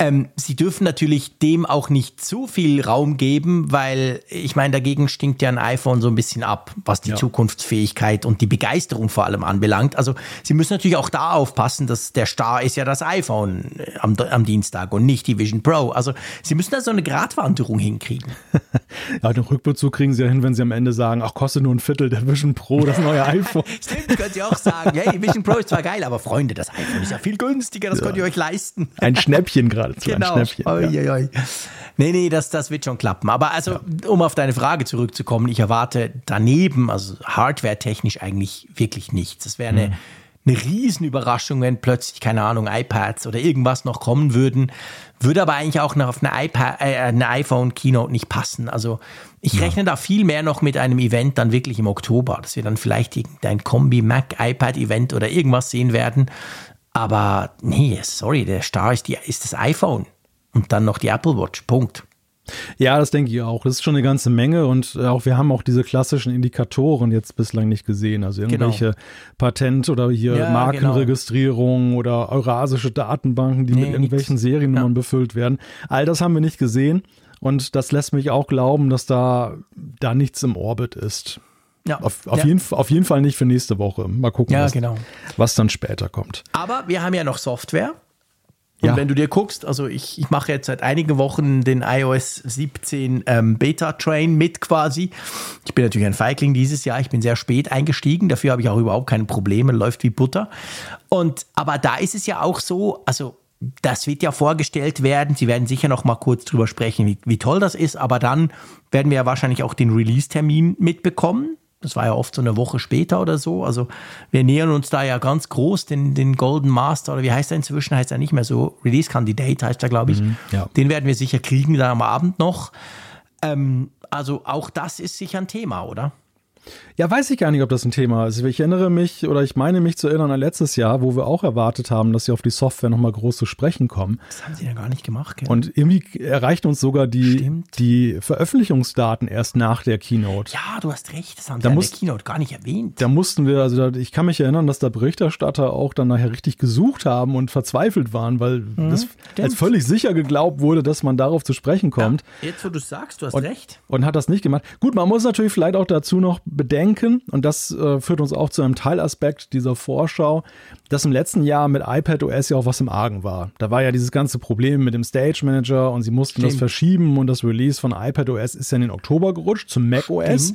ähm, sie dürfen natürlich dem auch nicht zu viel Raum geben, weil ich meine, dagegen stinkt ja ein iPhone so ein bisschen ab, was die ja. Zukunftsfähigkeit und die Begeisterung vor allem anbelangt. Also sie müssen natürlich auch da aufpassen, dass der Star ist ja das iPhone äh, am, am Dienstag und nicht die Vision Pro. Also sie müssen da so eine Gratwanderung hinkriegen. [LAUGHS] ja, den Rückbezug kriegen sie ja hin, wenn sie am Ende sagen, ach, kostet nur ein Viertel der Vision Pro, das neue [LAUGHS] iPhone. Stimmt, könnt ihr auch sagen, hey, die Vision Pro ist zwar geil, aber Freunde, das iPhone ist ja viel günstiger, das ja. könnt ihr euch leisten. Ein Schnäppchen gerade geradezu genau. ein Schnäppchen. Oi, ja. oi. Nee, nee, das, das wird schon klappen. Aber also, ja. um auf deine Frage zurückzukommen, ich erwarte daneben, also hardware-technisch eigentlich wirklich nichts. Das wäre eine, mhm. eine Riesenüberraschung, wenn plötzlich, keine Ahnung, iPads oder irgendwas noch kommen würden. Würde aber eigentlich auch noch auf eine, iPad, äh, eine iPhone-Keynote nicht passen. Also ich ja. rechne da viel mehr noch mit einem Event dann wirklich im Oktober, dass wir dann vielleicht irgendein Kombi-Mac-iPad-Event oder irgendwas sehen werden, aber nee, sorry, der Star ist, die, ist das iPhone und dann noch die Apple Watch. Punkt. Ja, das denke ich auch. Das ist schon eine ganze Menge und auch wir haben auch diese klassischen Indikatoren jetzt bislang nicht gesehen. Also genau. irgendwelche genau. Patent- oder hier ja, Markenregistrierungen genau. oder eurasische Datenbanken, die nee, mit irgendwelchen nix. Seriennummern ja. befüllt werden. All das haben wir nicht gesehen und das lässt mich auch glauben, dass da, da nichts im Orbit ist. Ja. Auf, auf, ja. Jeden, auf jeden Fall nicht für nächste Woche. Mal gucken, ja, was, genau. was dann später kommt. Aber wir haben ja noch Software. Und ja. wenn du dir guckst, also ich, ich mache jetzt seit einigen Wochen den iOS 17 ähm, Beta-Train mit quasi. Ich bin natürlich ein Feigling dieses Jahr, ich bin sehr spät eingestiegen, dafür habe ich auch überhaupt keine Probleme, läuft wie Butter. Und aber da ist es ja auch so, also das wird ja vorgestellt werden. Sie werden sicher noch mal kurz drüber sprechen, wie, wie toll das ist, aber dann werden wir ja wahrscheinlich auch den Release-Termin mitbekommen. Das war ja oft so eine Woche später oder so. Also wir nähern uns da ja ganz groß den, den Golden Master oder wie heißt er inzwischen? Heißt er nicht mehr so. Release Candidate heißt er, glaube ich. Mhm, ja. Den werden wir sicher kriegen dann am Abend noch. Ähm, also auch das ist sicher ein Thema, oder? Ja, weiß ich gar nicht, ob das ein Thema ist. Ich erinnere mich oder ich meine mich zu erinnern an letztes Jahr, wo wir auch erwartet haben, dass sie auf die Software nochmal groß zu sprechen kommen. Das haben sie ja gar nicht gemacht. Gell? Und irgendwie erreichten uns sogar die, die Veröffentlichungsdaten erst nach der Keynote. Ja, du hast recht, das haben da sie muss, in der Keynote gar nicht erwähnt. Da mussten wir, also da, ich kann mich erinnern, dass da Berichterstatter auch dann nachher richtig gesucht haben und verzweifelt waren, weil mhm, das als völlig sicher geglaubt wurde, dass man darauf zu sprechen kommt. Ja, jetzt, wo du sagst, du hast und, recht. Und hat das nicht gemacht. Gut, man muss natürlich vielleicht auch dazu noch bedenken, und das äh, führt uns auch zu einem Teilaspekt dieser Vorschau, dass im letzten Jahr mit iPad OS ja auch was im Argen war. Da war ja dieses ganze Problem mit dem Stage Manager und sie mussten Stimmt. das verschieben und das Release von iPad OS ist ja in den Oktober gerutscht zum Mac OS.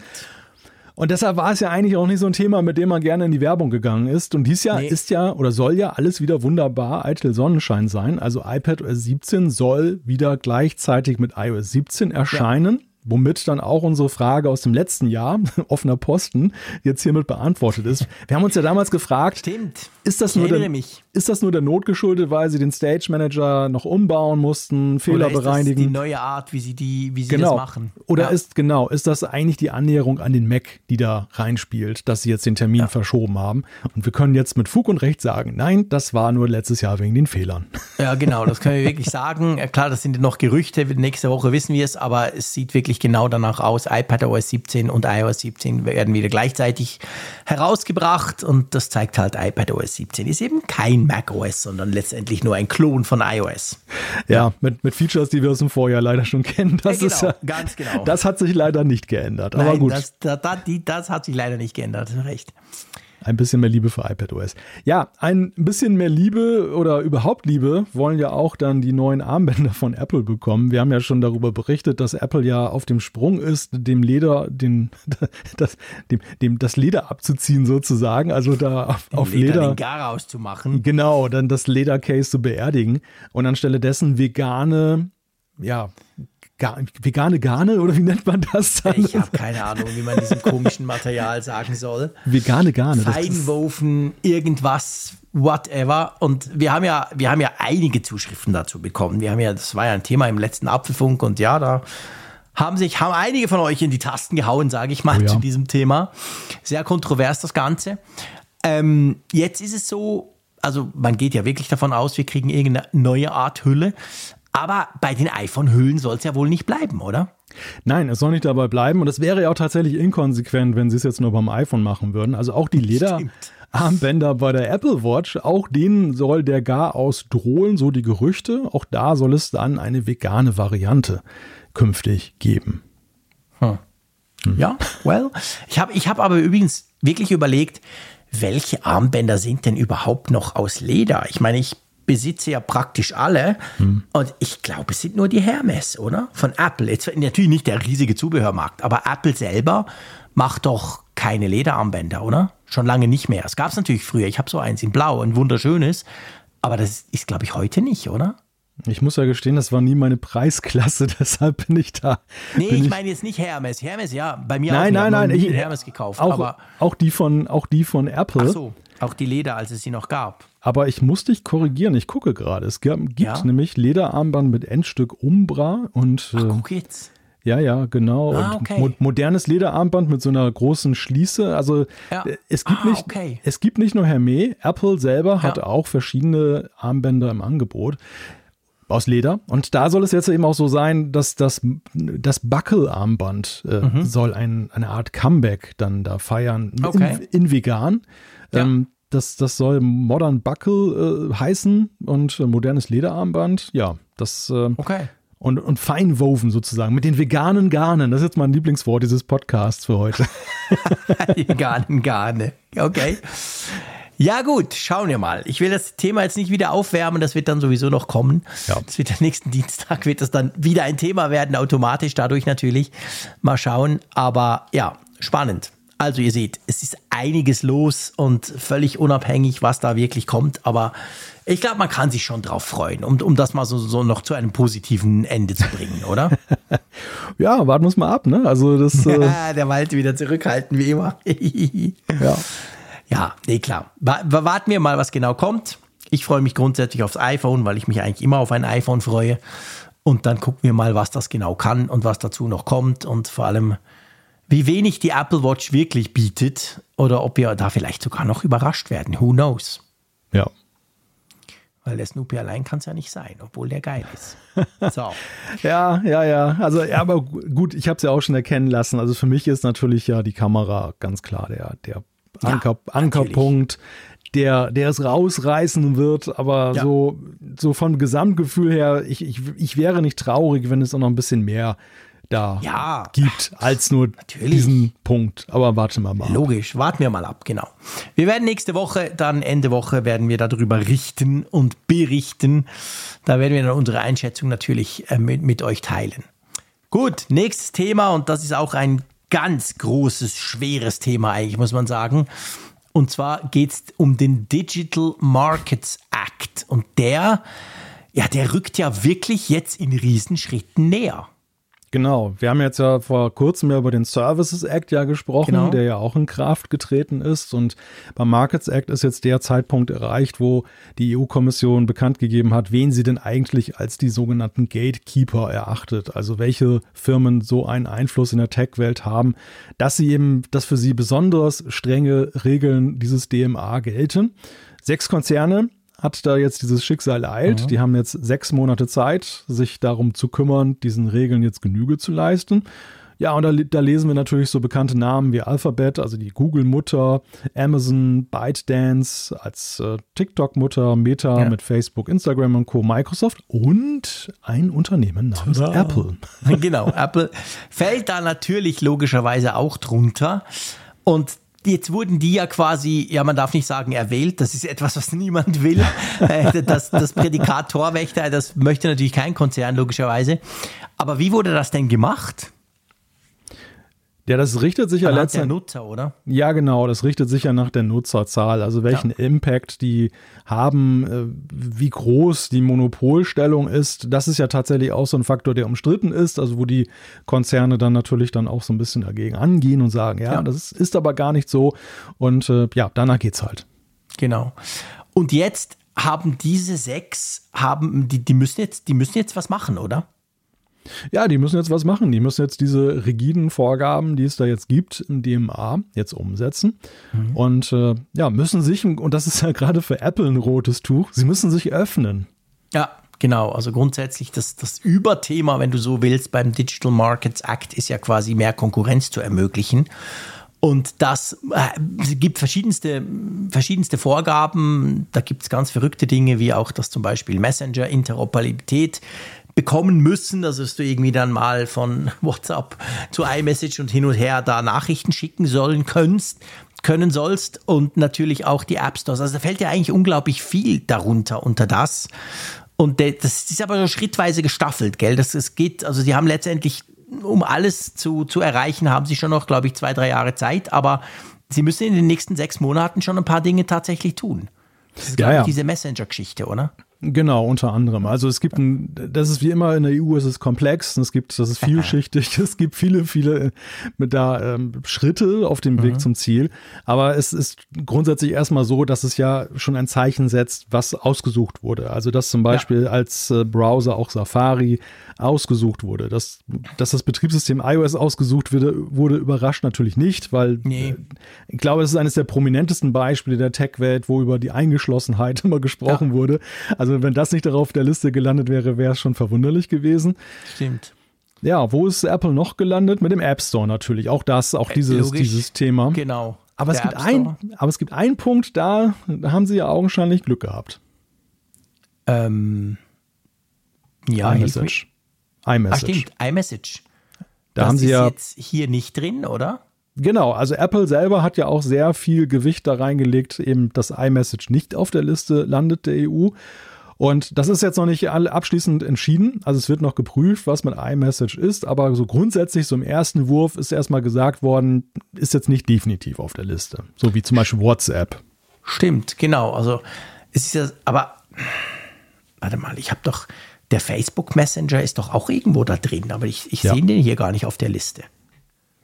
Und deshalb war es ja eigentlich auch nicht so ein Thema, mit dem man gerne in die Werbung gegangen ist. Und dies Jahr nee. ist ja oder soll ja alles wieder wunderbar eitel Sonnenschein sein. Also iPad OS 17 soll wieder gleichzeitig mit iOS 17 erscheinen. Ja womit dann auch unsere Frage aus dem letzten Jahr, [LAUGHS] offener Posten, jetzt hiermit beantwortet ist. Wir haben uns ja damals gefragt, Stimmt. Ist das, nur der, ist das nur der Not geschuldet, weil sie den Stage Manager noch umbauen mussten, Fehler Oder ist bereinigen? Das die neue Art, wie sie, die, wie sie genau. das machen. Oder ja. ist, genau, ist das eigentlich die Annäherung an den Mac, die da reinspielt, dass sie jetzt den Termin ja. verschoben haben? Und wir können jetzt mit Fug und Recht sagen, nein, das war nur letztes Jahr wegen den Fehlern. Ja, genau, das können wir wirklich sagen. Klar, das sind noch Gerüchte, nächste Woche wissen wir es, aber es sieht wirklich genau danach aus. iPad OS 17 und iOS 17 werden wieder gleichzeitig herausgebracht und das zeigt halt iPad OS 17 ist eben kein macOS, sondern letztendlich nur ein Klon von iOS. Ja, mit, mit Features, die wir aus dem Vorjahr leider schon kennen. Das ja, genau, ist, ganz genau. Das hat sich leider nicht geändert. Nein, aber gut. Das, das, das, das hat sich leider nicht geändert. Recht. Ein bisschen mehr Liebe für iPadOS. Ja, ein bisschen mehr Liebe oder überhaupt Liebe wollen ja auch dann die neuen Armbänder von Apple bekommen. Wir haben ja schon darüber berichtet, dass Apple ja auf dem Sprung ist, dem Leder, den, [LAUGHS] das, dem, dem, das Leder abzuziehen sozusagen. Also da auf, auf Leder. Leder den Garaus zu machen. Genau, dann das Ledercase zu beerdigen und anstelle dessen vegane, ja, vegane Garne oder wie nennt man das dann? Ich habe keine Ahnung, wie man diesem komischen Material sagen soll. Vegane Garne. Feinwofen, irgendwas, whatever. Und wir haben ja, wir haben ja einige Zuschriften dazu bekommen. Wir haben ja, das war ja ein Thema im letzten Apfelfunk und ja, da haben sich, haben einige von euch in die Tasten gehauen, sage ich mal, oh ja. zu diesem Thema. Sehr kontrovers das Ganze. Ähm, jetzt ist es so, also man geht ja wirklich davon aus, wir kriegen irgendeine neue Art Hülle. Aber bei den iPhone-Hüllen soll es ja wohl nicht bleiben, oder? Nein, es soll nicht dabei bleiben. Und es wäre ja auch tatsächlich inkonsequent, wenn sie es jetzt nur beim iPhone machen würden. Also auch die [LAUGHS] Lederarmbänder bei der Apple Watch, auch denen soll der Gar ausdrohlen, so die Gerüchte. Auch da soll es dann eine vegane Variante künftig geben. Hm. Hm. Ja, well. Ich habe ich hab aber übrigens wirklich überlegt, welche Armbänder sind denn überhaupt noch aus Leder? Ich meine, ich besitze ja praktisch alle. Hm. Und ich glaube, es sind nur die Hermes, oder? Von Apple. Jetzt natürlich nicht der riesige Zubehörmarkt, aber Apple selber macht doch keine Lederarmbänder, oder? Schon lange nicht mehr. Es gab es natürlich früher. Ich habe so eins in Blau, ein wunderschönes. Aber das ist, glaube ich, heute nicht, oder? Ich muss ja gestehen, das war nie meine Preisklasse, [LAUGHS] deshalb bin ich da. Nee, ich, ich meine jetzt nicht Hermes. Hermes, ja, bei mir nein, auch. Nein, nein, nein. Ich Hermes gekauft. Auch, aber auch die von, auch die von Apple. Ach so, auch die Leder, als es sie noch gab. Aber ich muss dich korrigieren, ich gucke gerade. Es gibt ja? nämlich Lederarmband mit Endstück Umbra und. Ach, guck jetzt. Ja, ja, genau. Ah, okay. mo modernes Lederarmband mit so einer großen Schließe. Also ja. Äh, es gibt ah, nicht, okay. es gibt nicht nur Hermé. Apple selber ja. hat auch verschiedene Armbänder im Angebot aus Leder. Und da soll es jetzt eben auch so sein, dass das, das Buckle-Armband äh, mhm. soll ein, eine Art Comeback dann da feiern okay. in, in, vegan. Ja. Ähm, das, das soll Modern Buckle äh, heißen und äh, modernes Lederarmband. Ja, das. Äh, okay. Und, und feinwoven sozusagen, mit den veganen Garnen. Das ist jetzt mein Lieblingswort dieses Podcasts für heute. [LAUGHS] veganen Garne. Okay. Ja, gut, schauen wir mal. Ich will das Thema jetzt nicht wieder aufwärmen, das wird dann sowieso noch kommen. Ja. Das wird am nächsten Dienstag, wird das dann wieder ein Thema werden, automatisch dadurch natürlich. Mal schauen. Aber ja, spannend. Also ihr seht, es ist einiges los und völlig unabhängig, was da wirklich kommt. Aber ich glaube, man kann sich schon drauf freuen, um, um das mal so, so noch zu einem positiven Ende zu bringen, oder? [LAUGHS] ja, warten wir es mal ab, ne? Also das. [LAUGHS] Äh der Wald wieder zurückhalten, wie immer. ja. Ja, nee, klar. Warten wir mal, was genau kommt. Ich freue mich grundsätzlich aufs iPhone, weil ich mich eigentlich immer auf ein iPhone freue. Und dann gucken wir mal, was das genau kann und was dazu noch kommt. Und vor allem, wie wenig die Apple Watch wirklich bietet oder ob wir da vielleicht sogar noch überrascht werden. Who knows? Ja. Weil der Snoopy allein kann es ja nicht sein, obwohl der geil ist. [LAUGHS] So. ja, ja, ja. Also, ja, aber gut, ich habe es ja auch schon erkennen lassen. Also für mich ist natürlich ja die Kamera ganz klar der, der Anker, ja, Ankerpunkt. Der, der es rausreißen wird, aber ja. so, so vom Gesamtgefühl her, ich, ich, ich wäre nicht traurig, wenn es auch noch ein bisschen mehr da ja, gibt, als nur [LAUGHS] natürlich. diesen Punkt. Aber warten wir mal. Logisch, warten wir mal ab, genau. Wir werden nächste Woche, dann Ende Woche, werden wir darüber richten und berichten. Da werden wir dann unsere Einschätzung natürlich äh, mit, mit euch teilen. Gut, nächstes Thema und das ist auch ein ganz großes, schweres Thema eigentlich, muss man sagen. Und zwar geht es um den Digital Markets Act. Und der, ja, der rückt ja wirklich jetzt in Riesenschritten näher. Genau, wir haben jetzt ja vor kurzem ja über den Services Act ja gesprochen, genau. der ja auch in Kraft getreten ist. Und beim Markets Act ist jetzt der Zeitpunkt erreicht, wo die EU-Kommission bekannt gegeben hat, wen sie denn eigentlich als die sogenannten Gatekeeper erachtet. Also welche Firmen so einen Einfluss in der Tech-Welt haben, dass sie eben, dass für sie besonders strenge Regeln dieses DMA gelten. Sechs Konzerne hat da jetzt dieses Schicksal ereilt. Mhm. Die haben jetzt sechs Monate Zeit, sich darum zu kümmern, diesen Regeln jetzt Genüge zu leisten. Ja, und da, da, lesen wir natürlich so bekannte Namen wie Alphabet, also die Google-Mutter, Amazon, ByteDance als äh, TikTok-Mutter, Meta ja. mit Facebook, Instagram und Co., Microsoft und ein Unternehmen namens Tada. Apple. [LAUGHS] Genau, Apple fällt da natürlich logischerweise auch drunter. Und jetzt wurden die ja quasi, ja, man darf nicht sagen erwählt, das ist etwas, was [LAUGHS] niemand will. Äh, das, das Prädikat Torwächter, das möchte natürlich kein Konzern, logischerweise. Aber wie wurde das denn gemacht? Ja, das richtet sich ja letztendlich. der Nutzer, oder? Ja, genau, das richtet sich ja nach der Nutzerzahl, also welchen Ja. Impact die haben, äh, wie groß die Monopolstellung ist. Das ist ja tatsächlich auch so ein Faktor, der umstritten ist, also wo die Konzerne dann natürlich dann auch so ein bisschen dagegen angehen und sagen, ja, Ja. das ist, ist aber gar nicht so. Und äh, ja, danach geht's halt. Genau. Und jetzt haben diese sechs, haben, die, die müssen jetzt, die müssen jetzt was machen, oder? Ja, die müssen jetzt was machen. Die müssen jetzt diese rigiden Vorgaben, die es da jetzt gibt im DMA, jetzt umsetzen. Und äh, ja, müssen sich, und das ist ja gerade für Apple ein rotes Tuch, sie müssen sich öffnen. Ja, genau. Also grundsätzlich das, das Überthema, wenn du so willst, beim Digital Markets Act ist ja quasi mehr Konkurrenz zu ermöglichen. Und das äh, gibt verschiedenste, verschiedenste Vorgaben. Da gibt es ganz verrückte Dinge, wie auch, dass zum Beispiel Messenger-Interoperabilität bekommen müssen, also dass du irgendwie dann mal von WhatsApp zu iMessage und hin und her da Nachrichten schicken sollen kannst, können sollst und natürlich auch die App Stores. Also da fällt ja eigentlich unglaublich viel darunter unter das. Und das ist aber so schrittweise gestaffelt, gell? Das, es geht, also sie haben letztendlich, um alles zu, zu erreichen, haben sie schon noch, glaube ich, zwei, drei Jahre Zeit, aber sie müssen in den nächsten sechs Monaten schon ein paar Dinge tatsächlich tun. Das ist, Ja, glaube ich, ja. diese Messenger-Geschichte, oder? Genau, unter anderem. Also es gibt ein, das ist wie immer in der EU, es ist komplex, es gibt, das ist [LAUGHS] vielschichtig, es gibt viele, viele mit da ähm, Schritte auf dem Weg zum Ziel. Aber es ist grundsätzlich erstmal so, dass es ja schon ein Zeichen setzt, was ausgesucht wurde. Also dass zum Beispiel als äh, Browser auch Safari ausgesucht wurde. Dass, dass das Betriebssystem iOS ausgesucht wurde, wurde überrascht natürlich nicht, weil Nee. äh, ich glaube, es ist eines der prominentesten Beispiele der Tech-Welt, wo über die Eingeschlossenheit [LAUGHS] immer gesprochen wurde. Also wenn das nicht darauf der Liste gelandet wäre, wäre es schon verwunderlich gewesen. Stimmt. Ja, wo ist Apple noch gelandet? Mit dem App Store natürlich. Auch das, auch dieses, logisch. dieses Thema. Genau. Aber es, gibt ein, aber es gibt einen Punkt, da, haben sie ja augenscheinlich Glück gehabt. Ähm, ja, mir. iMessage. Ah, stimmt, iMessage. da das haben sie ist ja jetzt hier nicht drin, oder? Genau, also Apple selber hat ja auch sehr viel Gewicht da reingelegt, eben dass iMessage nicht auf der Liste landet der EU. Und das ist jetzt noch nicht abschließend entschieden. Also es wird noch geprüft, was mit iMessage ist, aber so grundsätzlich, so im ersten Wurf ist erstmal gesagt worden, ist jetzt nicht definitiv auf der Liste. So wie zum Beispiel WhatsApp. Stimmt, genau. Also es ist ja, aber warte mal, ich habe doch, der Facebook Messenger ist doch auch irgendwo da drin, aber ich, ich Ja. sehe den hier gar nicht auf der Liste.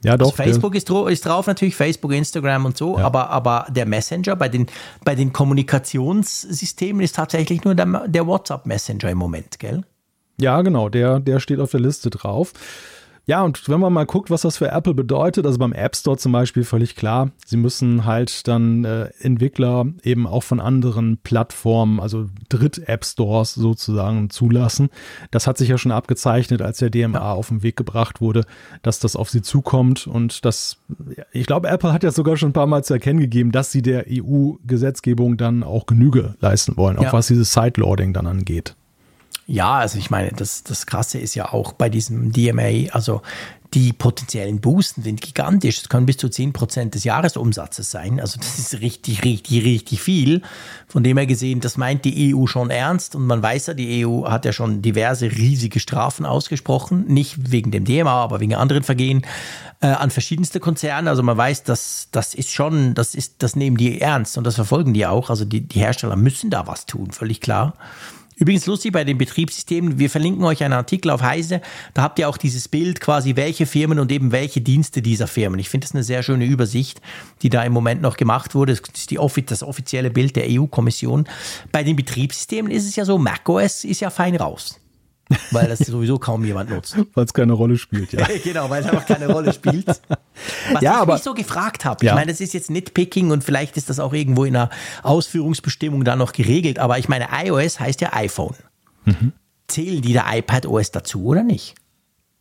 Ja, Also doch. der- Facebook ist, ist drauf, natürlich Facebook, Instagram und so, Ja. aber, aber der Messenger bei den, bei den Kommunikationssystemen ist tatsächlich nur der, der WhatsApp Messenger im Moment, gell? Ja, genau, der, der steht auf der Liste drauf. Ja, und wenn man mal guckt, was das für Apple bedeutet, also beim App Store zum Beispiel völlig klar, sie müssen halt dann äh, Entwickler eben auch von anderen Plattformen, also Dritt-App Stores sozusagen zulassen. Das hat sich ja schon abgezeichnet, als der DMA auf den Weg gebracht wurde, dass das auf sie zukommt und das, ich glaube, Apple hat ja sogar schon ein paar Mal zu erkennen gegeben, dass sie der EU-Gesetzgebung dann auch Genüge leisten wollen, auch Ja. was dieses Sideloading dann angeht. Ja, also ich meine, das, das Krasse ist ja auch bei diesem DMA, also die potenziellen Boosten sind gigantisch. Es können bis zu 10% des Jahresumsatzes sein. Also das ist richtig, richtig, richtig viel. Von dem her gesehen, das meint die EU schon ernst. Und man weiß ja, die EU hat ja schon diverse riesige Strafen ausgesprochen. Nicht wegen dem DMA, aber wegen anderen Vergehen äh, an verschiedenste Konzerne. Also man weiß, dass das ist schon, das ist, das nehmen die ernst und das verfolgen die auch. Also die, die Hersteller müssen da was tun, völlig klar. Übrigens lustig bei den Betriebssystemen, wir verlinken euch einen Artikel auf Heise, da habt ihr auch dieses Bild quasi, welche Firmen und eben welche Dienste dieser Firmen. Ich finde das eine sehr schöne Übersicht, die da im Moment noch gemacht wurde. Das ist die, das offizielle Bild der EU-Kommission. Bei den Betriebssystemen ist es ja so, macOS ist ja fein raus, weil das sowieso kaum jemand nutzt. [LAUGHS] Weil es keine Rolle spielt, ja. [LAUGHS] genau, weil es einfach keine Rolle spielt. Was Ja, ich aber- mich so gefragt habe, Ja. ich meine, das ist jetzt Nitpicking und vielleicht ist das auch irgendwo in einer Ausführungsbestimmung da noch geregelt, aber ich meine, iOS heißt ja iPhone. Mhm. Zählen die der iPad OS dazu oder nicht?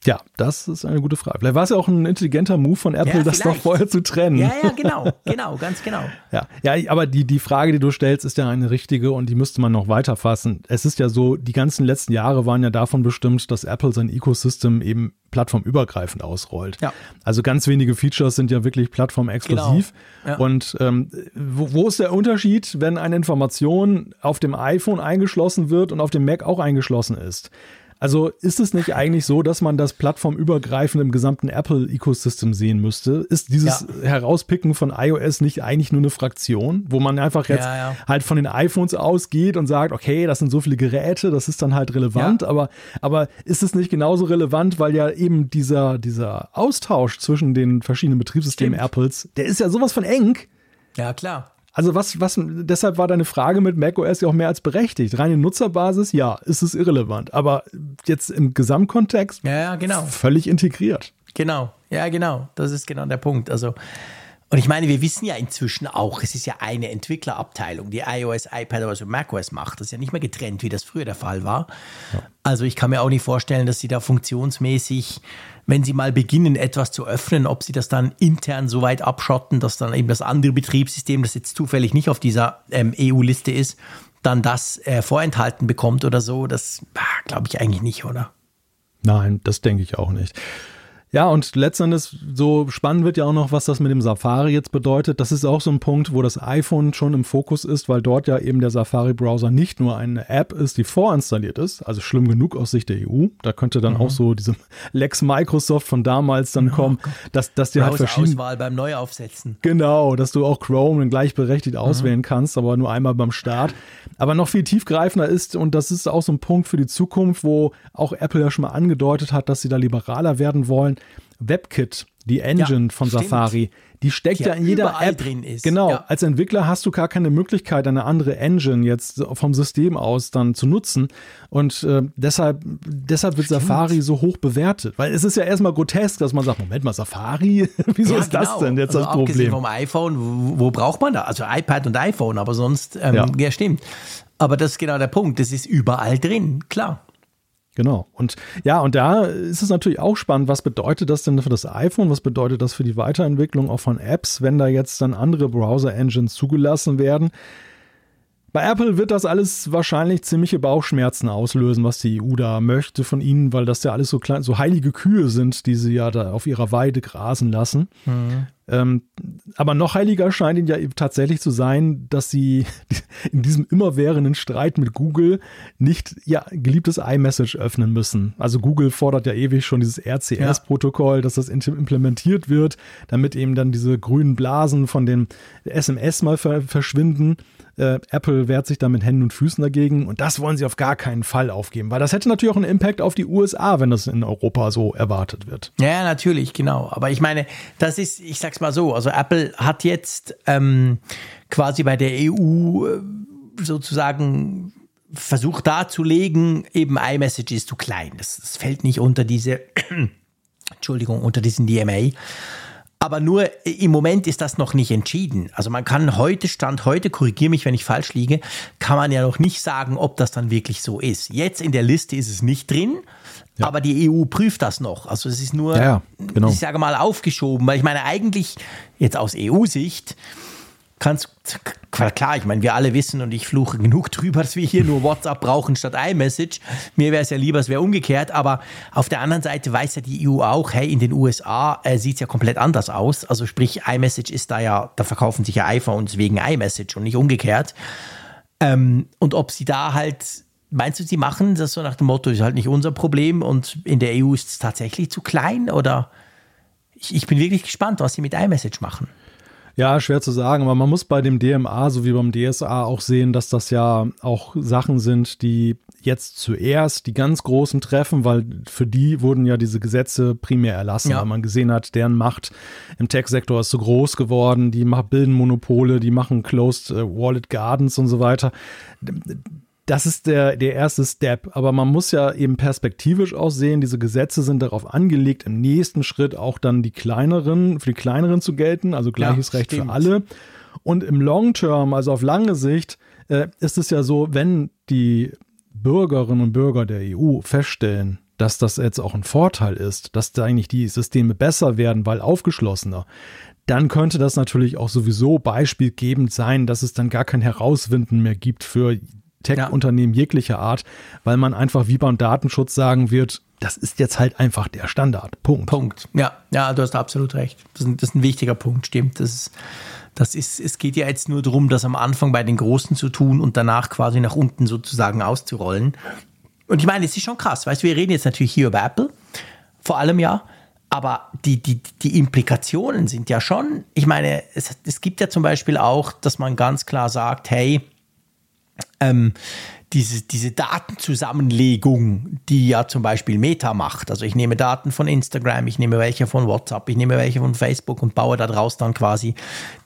Ja, das ist eine gute Frage. Vielleicht war es ja auch ein intelligenter Move von Apple, ja, das noch vorher zu trennen. Ja, ja, genau, genau, ganz genau. [LAUGHS] ja, ja, aber die, die Frage, die du stellst, ist ja eine richtige und die müsste man noch weiterfassen. Es ist ja so, die ganzen letzten Jahre waren ja davon bestimmt, dass Apple sein Ecosystem eben plattformübergreifend ausrollt. Ja. Also ganz wenige Features sind ja wirklich plattformexklusiv. Genau. Ja. Und ähm, wo, wo ist der Unterschied, wenn eine Information auf dem iPhone eingeschlossen wird und auf dem Mac auch eingeschlossen ist? Also ist es nicht eigentlich so, dass man das plattformübergreifend im gesamten Apple-Ecosystem sehen müsste? Ist dieses ja. Herauspicken von iOS nicht eigentlich nur eine Fraktion, wo man einfach jetzt ja, ja. halt von den iPhones ausgeht und sagt, okay, das sind so viele Geräte, das ist dann halt relevant, aber, aber ist es nicht genauso relevant, weil ja eben dieser, dieser Austausch zwischen den verschiedenen Betriebssystemen Stimmt. Apples, der ist ja sowas von eng. Ja, klar. Also was, was, deshalb war deine Frage mit macOS ja auch mehr als berechtigt. Reine Nutzerbasis, ja, ist es irrelevant. Aber jetzt im Gesamtkontext ja, ja, genau. völlig integriert. Genau, ja, genau. Das ist genau der Punkt. Also, und ich meine, wir wissen ja inzwischen auch, es ist ja eine Entwicklerabteilung, die iOS, iPad, also macOS macht. Das ist ja nicht mehr getrennt, wie das früher der Fall war. Ja. Also ich kann mir auch nicht vorstellen, dass sie da funktionsmäßig wenn sie mal beginnen, etwas zu öffnen, ob sie das dann intern so weit abschotten, dass dann eben das andere Betriebssystem, das jetzt zufällig nicht auf dieser ähm, EU-Liste ist, dann das äh, vorenthalten bekommt oder so, das ah, glaube ich eigentlich nicht, oder? Nein, das denke ich auch nicht. Ja, und letztendlich so spannend wird ja auch noch, was das mit dem Safari jetzt bedeutet. Das ist auch so ein Punkt, wo das iPhone schon im Fokus ist, weil dort ja eben der Safari-Browser nicht nur eine App ist, die vorinstalliert ist, also schlimm genug aus Sicht der EU. Da könnte dann mhm. auch so diese Lex Microsoft von damals dann oh, kommen, dass, dass dir halt verschiedene. Auswahl beim Neuaufsetzen. Genau, dass du auch Chrome gleichberechtigt mhm. auswählen kannst, aber nur einmal beim Start. Aber noch viel tiefgreifender ist, und das ist auch so ein Punkt für die Zukunft, wo auch Apple ja schon mal angedeutet hat, dass sie da liberaler werden wollen WebKit, die Engine ja, von stimmt. Safari, die steckt die ja in jeder App drin ist. Genau. Ja. Als Entwickler hast du gar keine Möglichkeit, eine andere Engine jetzt vom System aus dann zu nutzen. Und äh, deshalb, deshalb wird stimmt. Safari so hoch bewertet. Weil es ist ja erstmal grotesk, dass man sagt, Moment mal, Safari? [LAUGHS] Wieso ja, ist genau. das denn jetzt also das Problem? vom iPhone, wo, wo, braucht man da? Also iPad und iPhone, aber sonst, ähm, ja. ja, stimmt. Aber das ist genau der Punkt. Das ist überall drin, klar. Genau. Und ja, und da ist es natürlich auch spannend, was bedeutet das denn für das iPhone? Was bedeutet das für die Weiterentwicklung auch von Apps, wenn da jetzt dann andere Browser-Engines zugelassen werden? Bei Apple wird das alles wahrscheinlich ziemliche Bauchschmerzen auslösen, was die EU da möchte von ihnen, weil das ja alles so klein, so heilige Kühe sind, die sie ja da auf ihrer Weide grasen lassen. Mhm. Ähm, aber noch heiliger scheint ihnen ja tatsächlich zu sein, dass sie [LAUGHS] in diesem immerwährenden Streit mit Google nicht ihr geliebtes iMessage öffnen müssen. Also Google fordert ja ewig schon dieses RCS-Protokoll, ja. dass das implementiert wird, damit eben dann diese grünen Blasen von den SMS mal verschwinden. Äh, Apple wehrt sich da mit Händen und Füßen dagegen und das wollen sie auf gar keinen Fall aufgeben, weil das hätte natürlich auch einen Impact auf die USA, wenn das in Europa so erwartet wird. Ja, natürlich, genau. Aber ich meine, das ist, ich sag's mal so, also Apple hat jetzt ähm, quasi bei der EU äh, sozusagen versucht darzulegen, eben iMessage ist zu klein. Das, das fällt nicht unter diese, [CLEARS THROAT] Entschuldigung, unter diesen DMA. Aber nur im Moment ist das noch nicht entschieden. Also man kann heute, Stand heute, korrigiere mich, wenn ich falsch liege, kann man ja noch nicht sagen, ob das dann wirklich so ist. Jetzt in der Liste ist es nicht drin, ja. aber die EU prüft das noch. Also es ist nur, ja, genau. ich sage mal, aufgeschoben. Weil ich meine, eigentlich jetzt aus EU-Sicht kannst klar, ich meine, wir alle wissen und ich fluche genug [LAUGHS] drüber, dass wir hier nur WhatsApp brauchen statt iMessage. Mir wäre es ja lieber, es wäre umgekehrt, aber auf der anderen Seite weiß ja die EU auch, hey, in den USA äh, sieht es ja komplett anders aus. Also sprich, iMessage ist da ja, da verkaufen sich ja iPhones wegen iMessage und nicht umgekehrt. Ähm, und ob sie da halt Meinst du, sie machen das so nach dem Motto, ist halt nicht unser Problem und in der EU ist es tatsächlich zu klein? Oder ich, ich bin wirklich gespannt, was sie mit iMessage machen. Ja, schwer zu sagen, aber man muss bei dem DMA sowie beim DSA auch sehen, dass das ja auch Sachen sind, die jetzt zuerst die ganz Großen treffen, weil für die wurden ja diese Gesetze primär erlassen, ja. weil man gesehen hat, deren Macht im Tech-Sektor ist so groß geworden, die bilden Monopole, die machen Closed äh, Wallet Gardens und so weiter das ist der, der erste Step. Aber man muss ja eben perspektivisch auch sehen, diese Gesetze sind darauf angelegt, im nächsten Schritt auch dann die kleineren, für die kleineren zu gelten, also gleiches ja, Recht für alle. Und im Long Term, also auf lange Sicht, äh, ist es ja so, wenn die Bürgerinnen und Bürger der EU feststellen, dass das jetzt auch ein Vorteil ist, dass da eigentlich die Systeme besser werden, weil aufgeschlossener, dann könnte das natürlich auch sowieso beispielgebend sein, dass es dann gar kein Herauswinden mehr gibt für Tech-Unternehmen jeglicher Art, weil man einfach wie beim Datenschutz sagen wird, das ist jetzt halt einfach der Standard. Punkt. Punkt. Ja, ja, du hast absolut recht. Das ist ein, das ist ein wichtiger Punkt, stimmt. Das ist, das ist, es geht ja jetzt nur darum, das am Anfang bei den Großen zu tun und danach quasi nach unten sozusagen auszurollen. Und ich meine, es ist schon krass, weißt du, wir reden jetzt natürlich hier über Apple, vor allem ja, aber die, die, die Implikationen sind ja schon, ich meine, es, es gibt ja zum Beispiel auch, dass man ganz klar sagt, hey, ähm, diese, diese Datenzusammenlegung, die ja zum Beispiel Meta macht. Also ich nehme Daten von Instagram, ich nehme welche von WhatsApp, ich nehme welche von Facebook und baue daraus dann quasi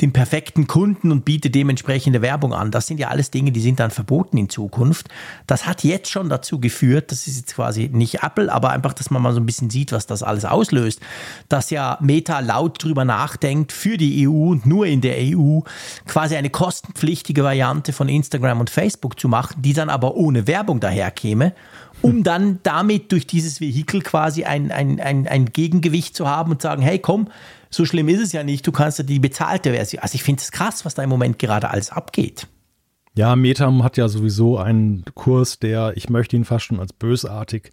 den perfekten Kunden und biete dementsprechende Werbung an. Das sind ja alles Dinge, die sind dann verboten in Zukunft. Das hat jetzt schon dazu geführt, das ist jetzt quasi nicht Apple, aber einfach, dass man mal so ein bisschen sieht, was das alles auslöst, dass ja Meta laut drüber nachdenkt, für die EU und nur in der EU quasi eine kostenpflichtige Variante von Instagram und Facebook zu machen, die dann aber ohne Werbung daherkäme, um dann damit durch dieses Vehikel quasi ein, ein, ein, ein Gegengewicht zu haben und sagen, hey komm, so schlimm ist es ja nicht, du kannst ja die bezahlte Version. Also ich finde es krass, was da im Moment gerade alles abgeht. Ja, Metam hat ja sowieso einen Kurs, der, ich möchte ihn fast schon als bösartig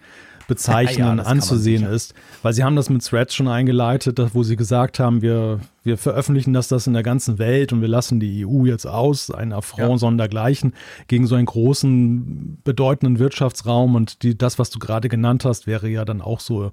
bezeichnen, ja, anzusehen ist. Weil sie haben das mit Threads schon eingeleitet, wo sie gesagt haben, wir, wir veröffentlichen das, das in der ganzen Welt und wir lassen die EU jetzt aus, ein Affront ja. sondergleichen gegen so einen großen, bedeutenden Wirtschaftsraum. Und die, das, was du gerade genannt hast, wäre ja dann auch so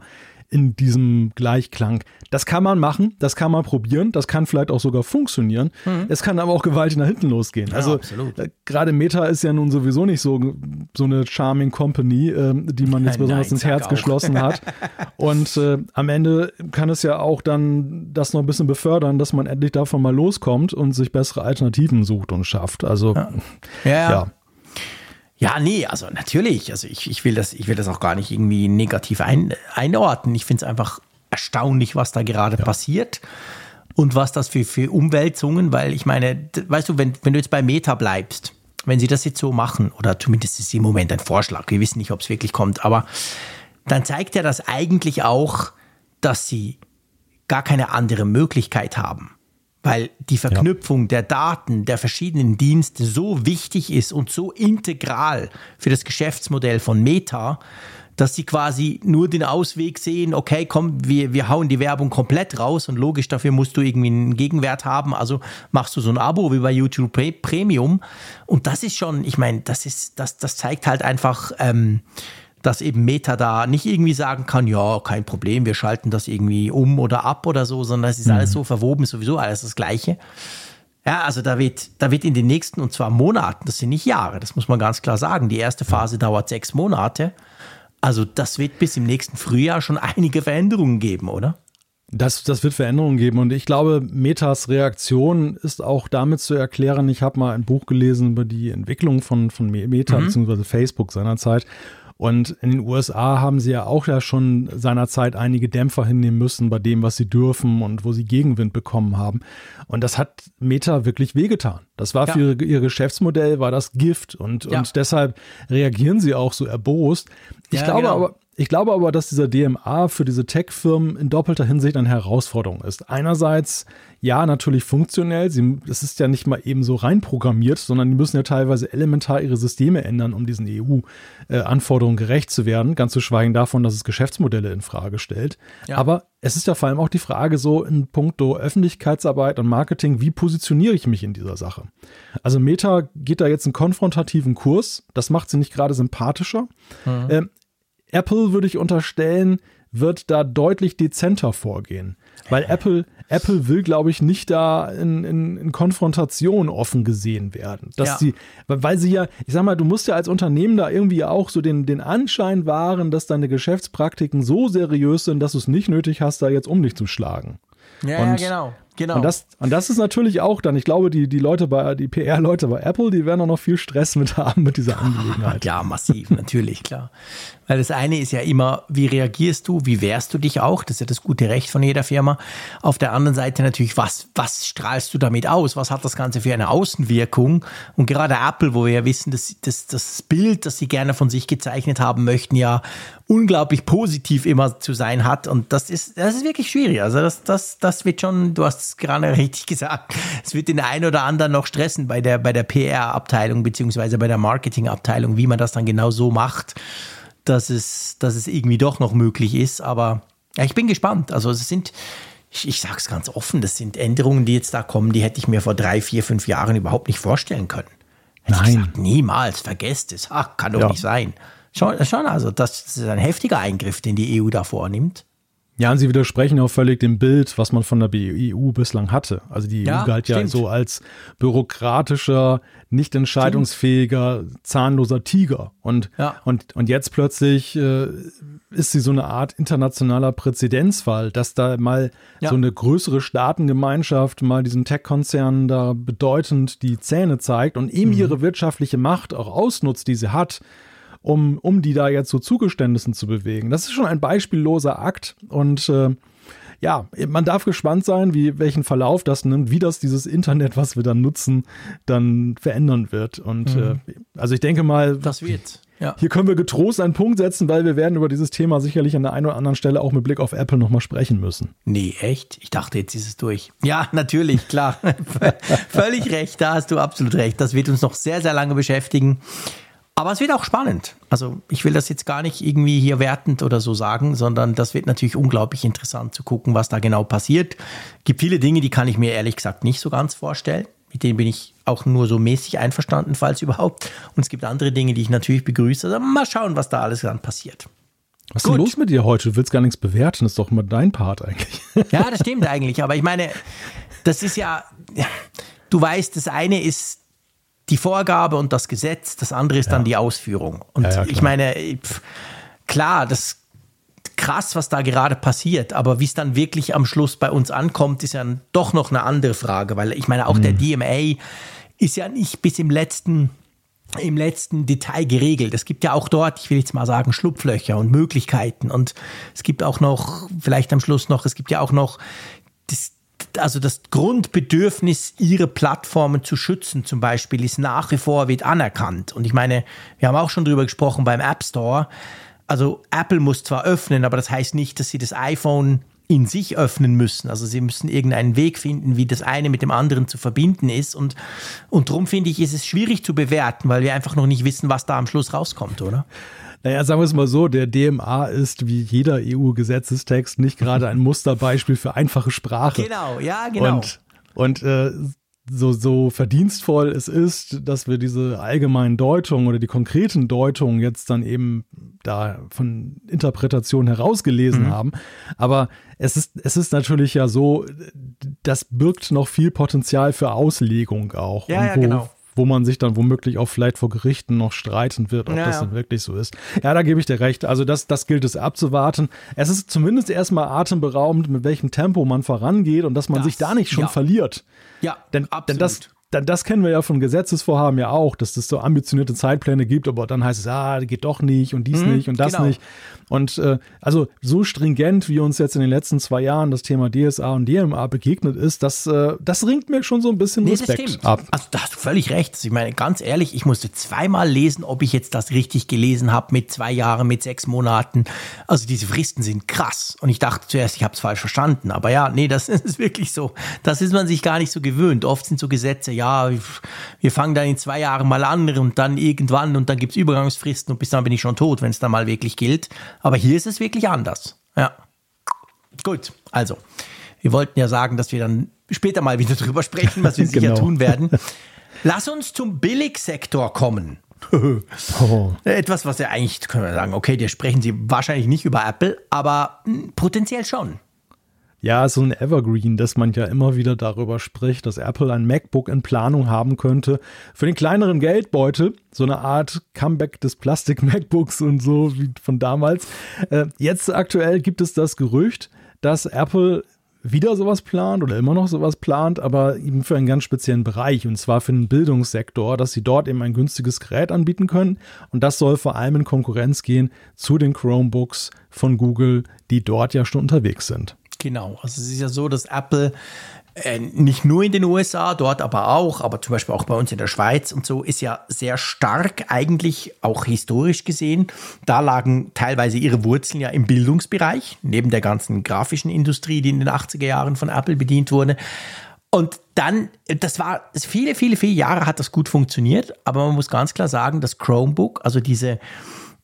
in diesem Gleichklang. Das kann man machen, das kann man probieren, das kann vielleicht auch sogar funktionieren. Mhm. Es kann aber auch gewaltig nach hinten losgehen. Ja, also äh, gerade Meta ist ja nun sowieso nicht so, so eine Charming Company, äh, die man jetzt besonders nein, ins Herz auch. geschlossen hat. [LAUGHS] Und äh, am Ende kann es ja auch dann das noch ein bisschen befördern, dass man endlich davon mal loskommt und sich bessere Alternativen sucht und schafft. Also ja. ja. ja. Ja, nee, also natürlich. Also ich, ich, will, das, ich will das auch gar nicht irgendwie negativ ein, einordnen. Ich finde es einfach erstaunlich, was da gerade ja. passiert und was das für, für Umwälzungen, weil ich meine, weißt du, wenn, wenn du jetzt bei Meta bleibst, wenn sie das jetzt so machen, oder zumindest ist es im Moment ein Vorschlag, wir wissen nicht, ob es wirklich kommt, aber dann zeigt ja das eigentlich auch, dass sie gar keine andere Möglichkeit haben weil die Verknüpfung ja. der Daten der verschiedenen Dienste so wichtig ist und so integral für das Geschäftsmodell von Meta, dass sie quasi nur den Ausweg sehen, okay, komm, wir, wir hauen die Werbung komplett raus und logisch, dafür musst du irgendwie einen Gegenwert haben, also machst du so ein Abo wie bei YouTube Premium und das ist schon, ich meine, das ist, das, das zeigt halt einfach, ähm, dass eben Meta da nicht irgendwie sagen kann, ja, kein Problem, wir schalten das irgendwie um oder ab oder so, sondern es ist mhm. alles so verwoben, sowieso alles das Gleiche. Ja, also da wird, da wird in den nächsten, und zwar Monaten, das sind nicht Jahre, das muss man ganz klar sagen. Die erste Phase dauert sechs Monate. Also das wird bis im nächsten Frühjahr schon einige Veränderungen geben, oder? Das, das wird Veränderungen geben und ich glaube, Metas Reaktion ist auch damit zu erklären. Ich habe mal ein Buch gelesen über die Entwicklung von, von Meta mhm. bzw. Facebook seinerzeit und in den USA haben sie ja auch ja schon seinerzeit einige Dämpfer hinnehmen müssen bei dem, was sie dürfen und wo sie Gegenwind bekommen haben. Und das hat Meta wirklich wehgetan. Das war ja. für ihr, ihr, Geschäftsmodell, war das Gift. Und, ja. und deshalb reagieren sie auch so erbost. Ich ja, glaube genau. aber, ich glaube aber, dass dieser DMA für diese Tech-Firmen in doppelter Hinsicht eine Herausforderung ist. Einerseits, ja, natürlich funktionell. Sie, es ist ja nicht mal eben so reinprogrammiert, sondern die müssen ja teilweise elementar ihre Systeme ändern, um diesen EU-Anforderungen gerecht zu werden. Ganz zu schweigen davon, dass es Geschäftsmodelle in Frage stellt. Ja. Aber es ist ja vor allem auch die Frage so in puncto Öffentlichkeitsarbeit und Marketing, wie positioniere ich mich in dieser Sache? Also Meta geht da jetzt einen konfrontativen Kurs. Das macht sie nicht gerade sympathischer. Mhm. Ähm, Apple würde ich unterstellen, wird da deutlich dezenter vorgehen. Weil Apple, Apple will, glaube ich, nicht da in, in, in Konfrontation offen gesehen werden. Dass ja. sie, weil sie ja, ich sag mal, du musst ja als Unternehmen da irgendwie auch so den, den Anschein wahren, dass deine Geschäftspraktiken so seriös sind, dass du es nicht nötig hast, da jetzt um dich zu schlagen. Ja, und, ja genau. Genau. Und das, und das ist natürlich auch dann, ich glaube, die, die Leute bei, die PR-Leute bei Apple, die werden auch noch viel Stress mit haben mit dieser Angelegenheit. ja, massiv, natürlich, klar. Weil das eine ist ja immer, wie reagierst du, wie wehrst du dich auch? Das ist ja das gute Recht von jeder Firma. Auf der anderen Seite natürlich, was, was strahlst du damit aus? Was hat das Ganze für eine Außenwirkung? Und gerade Apple, wo wir ja wissen, dass, dass das Bild, das sie gerne von sich gezeichnet haben möchten, ja unglaublich positiv immer zu sein hat. Und das ist, das ist wirklich schwierig. Also das, das, das wird schon, du hast es gerade [LAUGHS] richtig gesagt, es wird den einen oder anderen noch stressen bei der, bei der PR-Abteilung beziehungsweise bei der Marketing-Abteilung, wie man das dann genau so macht dass es, dass es irgendwie doch noch möglich ist. Aber ja, ich bin gespannt. Also es sind, ich, ich sage es ganz offen, das sind Änderungen, die jetzt da kommen, die hätte ich mir vor drei, vier, fünf Jahren überhaupt nicht vorstellen können. Hätte Nein. Gesagt, niemals, vergesst es. Ach, kann doch ja. nicht sein. Schon, schon, also das ist ein heftiger Eingriff, den die EU da vornimmt. Ja, und sie widersprechen auch völlig dem Bild, was man von der EU bislang hatte. Also die ja, EU galt stimmt. ja so als bürokratischer, nicht entscheidungsfähiger, stimmt. zahnloser Tiger. Und, ja. und, und jetzt plötzlich äh, ist sie so eine Art internationaler Präzedenzfall, dass da mal ja. so eine größere Staatengemeinschaft mal diesen Tech-Konzernen da bedeutend die Zähne zeigt und eben mhm. ihre wirtschaftliche Macht auch ausnutzt, die sie hat um, um die da jetzt zu Zugeständnissen zu bewegen. Das ist schon ein beispielloser Akt und äh, ja, man darf gespannt sein, wie welchen Verlauf das nimmt, wie das dieses Internet, was wir dann nutzen, dann verändern wird. Und mhm. äh, also ich denke mal, das wird. Ja. Hier können wir getrost einen Punkt setzen, weil wir werden über dieses Thema sicherlich an der einen oder anderen Stelle auch mit Blick auf Apple nochmal sprechen müssen. Nee, echt? Ich dachte, jetzt ist es durch. Ja, natürlich, klar. [LAUGHS] Völlig recht, da hast du absolut recht. Das wird uns noch sehr, sehr lange beschäftigen. Aber es wird auch spannend. Also ich will das jetzt gar nicht irgendwie hier wertend oder so sagen, sondern das wird natürlich unglaublich interessant zu gucken, was da genau passiert. Es gibt viele Dinge, die kann ich mir ehrlich gesagt nicht so ganz vorstellen. Mit denen bin ich auch nur so mäßig einverstanden, falls überhaupt. Und es gibt andere Dinge, die ich natürlich begrüße. Also mal schauen, was da alles dann passiert. Was ist denn los mit dir heute? Du willst gar nichts bewerten. Das ist doch immer dein Part eigentlich. [LAUGHS] Ja, das stimmt eigentlich. Aber ich meine, das ist ja, du weißt, das eine ist die Vorgabe und das Gesetz, das andere ist ja. dann die Ausführung. Und ja, ja, ich meine, pf, klar, das ist krass, was da gerade passiert, aber wie es dann wirklich am Schluss bei uns ankommt, ist ja doch noch eine andere Frage, weil ich meine, auch mhm. der DMA ist ja nicht bis im letzten im letzten Detail geregelt. Es gibt ja auch dort, ich will jetzt mal sagen, Schlupflöcher und Möglichkeiten. Und es gibt auch noch, vielleicht am Schluss noch, es gibt ja auch noch also das Grundbedürfnis, ihre Plattformen zu schützen, zum Beispiel, ist nach wie vor wird anerkannt. Und ich meine, wir haben auch schon drüber gesprochen beim App Store. Also Apple muss zwar öffnen, aber das heißt nicht, dass sie das iPhone in sich öffnen müssen. Also sie müssen irgendeinen Weg finden, wie das eine mit dem anderen zu verbinden ist. Und, und darum finde ich, ist es schwierig zu bewerten, weil wir einfach noch nicht wissen, was da am Schluss rauskommt, oder? Naja, sagen wir es mal so, der DMA ist wie jeder EU-Gesetzestext nicht gerade ein Musterbeispiel für einfache Sprache. Genau, ja, genau. Und, und äh, so, so verdienstvoll es ist, dass wir diese allgemeinen Deutungen oder die konkreten Deutungen jetzt dann eben da von Interpretation herausgelesen mhm. haben. Aber es ist, es ist natürlich ja so, das birgt noch viel Potenzial für Auslegung auch. Ja, ja, genau wo man sich dann womöglich auch vielleicht vor Gerichten noch streiten wird, ob ja, das dann wirklich so ist. Ja, da gebe ich dir recht. Also das, das gilt es abzuwarten. Es ist zumindest erstmal atemberaubend, mit welchem Tempo man vorangeht und dass man das, sich da nicht schon ja. verliert. Ja, denn, absolut. Denn das, dann, das kennen wir ja von Gesetzesvorhaben ja auch, dass es so ambitionierte Zeitpläne gibt, aber dann heißt es, ah, geht doch nicht und dies mhm, nicht und das genau. nicht. Und äh, also so stringent, wie uns jetzt in den letzten zwei Jahren das Thema DSA und DMA begegnet ist, das, äh, das ringt mir schon so ein bisschen nee, Respekt ab. Also da hast du völlig recht. Ich meine, ganz ehrlich, ich musste zweimal lesen, ob ich jetzt das richtig gelesen habe mit zwei Jahren, mit sechs Monaten. Also diese Fristen sind krass. Und ich dachte zuerst, ich habe es falsch verstanden. Aber ja, nee, das [LAUGHS] ist wirklich so. Das ist man sich gar nicht so gewöhnt. Oft sind so Gesetze, ja, wir fangen dann in zwei Jahren mal an und dann irgendwann und dann gibt es Übergangsfristen und bis dann bin ich schon tot, wenn es dann mal wirklich gilt. Aber hier ist es wirklich anders. Ja. Gut, also, wir wollten ja sagen, dass wir dann später mal wieder [LAUGHS] drüber sprechen, was wir sicher genau. tun werden. Lass uns zum Billigsektor kommen. [LAUGHS] oh. Etwas, was ja eigentlich, können wir sagen, okay, da sprechen Sie wahrscheinlich nicht über Apple, aber hm, potenziell schon. Ja, so ein Evergreen, dass man ja immer wieder darüber spricht, dass Apple ein MacBook in Planung haben könnte. Für den kleineren Geldbeutel, so eine Art Comeback des Plastik-MacBooks und so wie von damals. Äh, jetzt aktuell gibt es das Gerücht, dass Apple wieder sowas plant oder immer noch sowas plant, aber eben für einen ganz speziellen Bereich und zwar für den Bildungssektor, dass sie dort eben ein günstiges Gerät anbieten können und das soll vor allem in Konkurrenz gehen zu den Chromebooks von Google, die dort ja schon unterwegs sind. Genau, also es ist ja so, dass Apple äh, nicht nur in den USA, dort aber auch, aber zum Beispiel auch bei uns in der Schweiz und so, ist ja sehr stark eigentlich auch historisch gesehen. Da lagen teilweise ihre Wurzeln ja im Bildungsbereich, neben der ganzen grafischen Industrie, die in den 80er Jahren von Apple bedient wurde. Und dann, das war, viele, viele, viele Jahre hat das gut funktioniert, aber man muss ganz klar sagen, das Chromebook, also diese,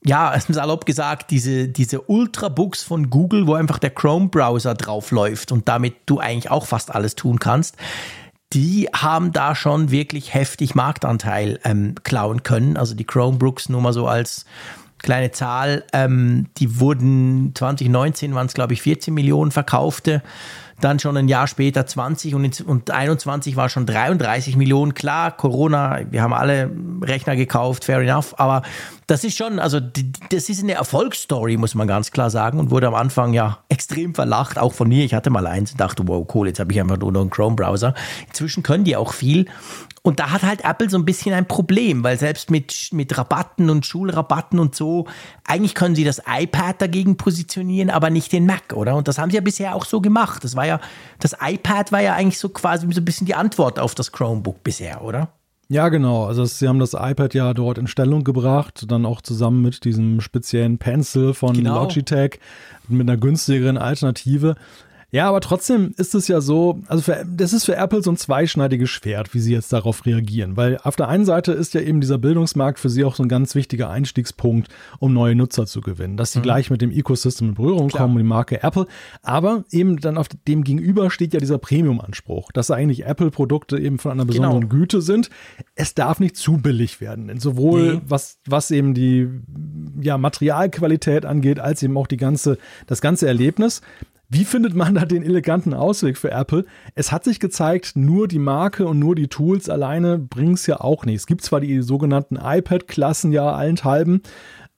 ja, [LAUGHS] salopp gesagt, diese, diese Ultrabooks von Google, wo einfach der Chrome-Browser drauf läuft und damit du eigentlich auch fast alles tun kannst, die haben da schon wirklich heftig Marktanteil ähm, klauen können. Also die Chromebooks nur mal so als kleine Zahl, ähm, die wurden 2019 waren es glaube ich 14 Millionen verkaufte dann schon ein Jahr später 20 und, und 21 war schon 33 Millionen. Klar, Corona, wir haben alle Rechner gekauft, fair enough, aber das ist schon, also das ist eine Erfolgsstory, muss man ganz klar sagen und wurde am Anfang ja extrem verlacht, auch von mir. Ich hatte mal eins und dachte, wow, cool, jetzt habe ich einfach nur noch einen Chrome-Browser. Inzwischen können die auch viel und da hat halt Apple so ein bisschen ein Problem, weil selbst mit, mit Rabatten und Schulrabatten und so, eigentlich können sie das iPad dagegen positionieren, aber nicht den Mac, oder? Und das haben sie ja bisher auch so gemacht. Das war ja, das iPad war ja eigentlich so quasi so ein bisschen die Antwort auf das Chromebook bisher, oder? Ja, genau. Also sie haben das iPad ja dort in Stellung gebracht, dann auch zusammen mit diesem speziellen Pencil von genau. Logitech mit einer günstigeren Alternative. Ja, aber trotzdem ist es ja so, also für, das ist für Apple so ein zweischneidiges Schwert, wie sie jetzt darauf reagieren. Weil auf der einen Seite ist ja eben dieser Bildungsmarkt für sie auch so ein ganz wichtiger Einstiegspunkt, um neue Nutzer zu gewinnen. Dass sie mhm. gleich mit dem Ecosystem in Berührung Klar. kommen, die Marke Apple. Aber eben dann auf dem gegenüber steht ja dieser Premium-Anspruch, dass eigentlich Apple-Produkte eben von einer besonderen genau. Güte sind. Es darf nicht zu billig werden. Sowohl nee. was, was eben die ja, Materialqualität angeht, als eben auch die ganze, das ganze Erlebnis. Wie findet man da den eleganten Ausweg für Apple? Es hat sich gezeigt, nur die Marke und nur die Tools alleine bringen es ja auch nicht. Es gibt zwar die sogenannten iPad-Klassen ja allenthalben,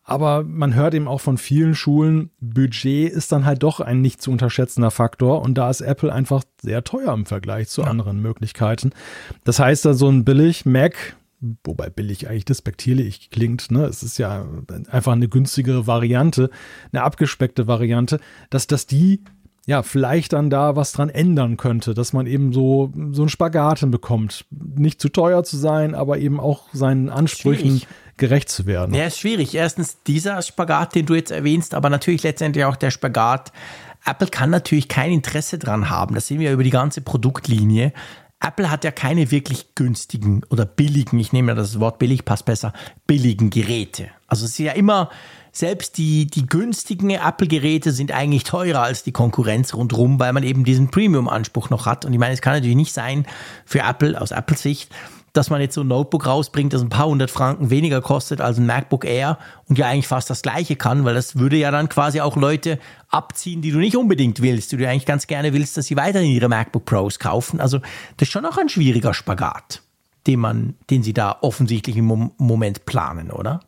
aber man hört eben auch von vielen Schulen, Budget ist dann halt doch ein nicht zu unterschätzender Faktor und da ist Apple einfach sehr teuer im Vergleich zu ja. anderen Möglichkeiten. Das heißt, da so ein billig Mac, wobei billig eigentlich despektierlich klingt, ne? Es ist ja einfach eine günstigere Variante, eine abgespeckte Variante, dass das die ja, vielleicht dann da was dran ändern könnte, dass man eben so, so einen Spagat bekommt. Nicht zu teuer zu sein, aber eben auch seinen Ansprüchen schwierig. gerecht zu werden. Ja, ist schwierig. Erstens dieser Spagat, den du jetzt erwähnst, aber natürlich letztendlich auch der Spagat. Apple kann natürlich kein Interesse dran haben. Das sehen wir über die ganze Produktlinie. Apple hat ja keine wirklich günstigen oder billigen, ich nehme ja das Wort billig, passt besser, billigen Geräte. Also es ist ja immer, selbst die, die günstigen Apple-Geräte sind eigentlich teurer als die Konkurrenz rundherum, weil man eben diesen Premium-Anspruch noch hat. Und ich meine, es kann natürlich nicht sein für Apple, aus Apples Sicht, dass man jetzt so ein Notebook rausbringt, das ein paar hundert Franken weniger kostet als ein MacBook Air und ja eigentlich fast das gleiche kann, weil das würde ja dann quasi auch Leute abziehen, die du nicht unbedingt willst, die du eigentlich ganz gerne willst, dass sie weiterhin ihre MacBook Pros kaufen. Also das ist schon auch ein schwieriger Spagat, den man, den sie da offensichtlich im Moment planen, oder?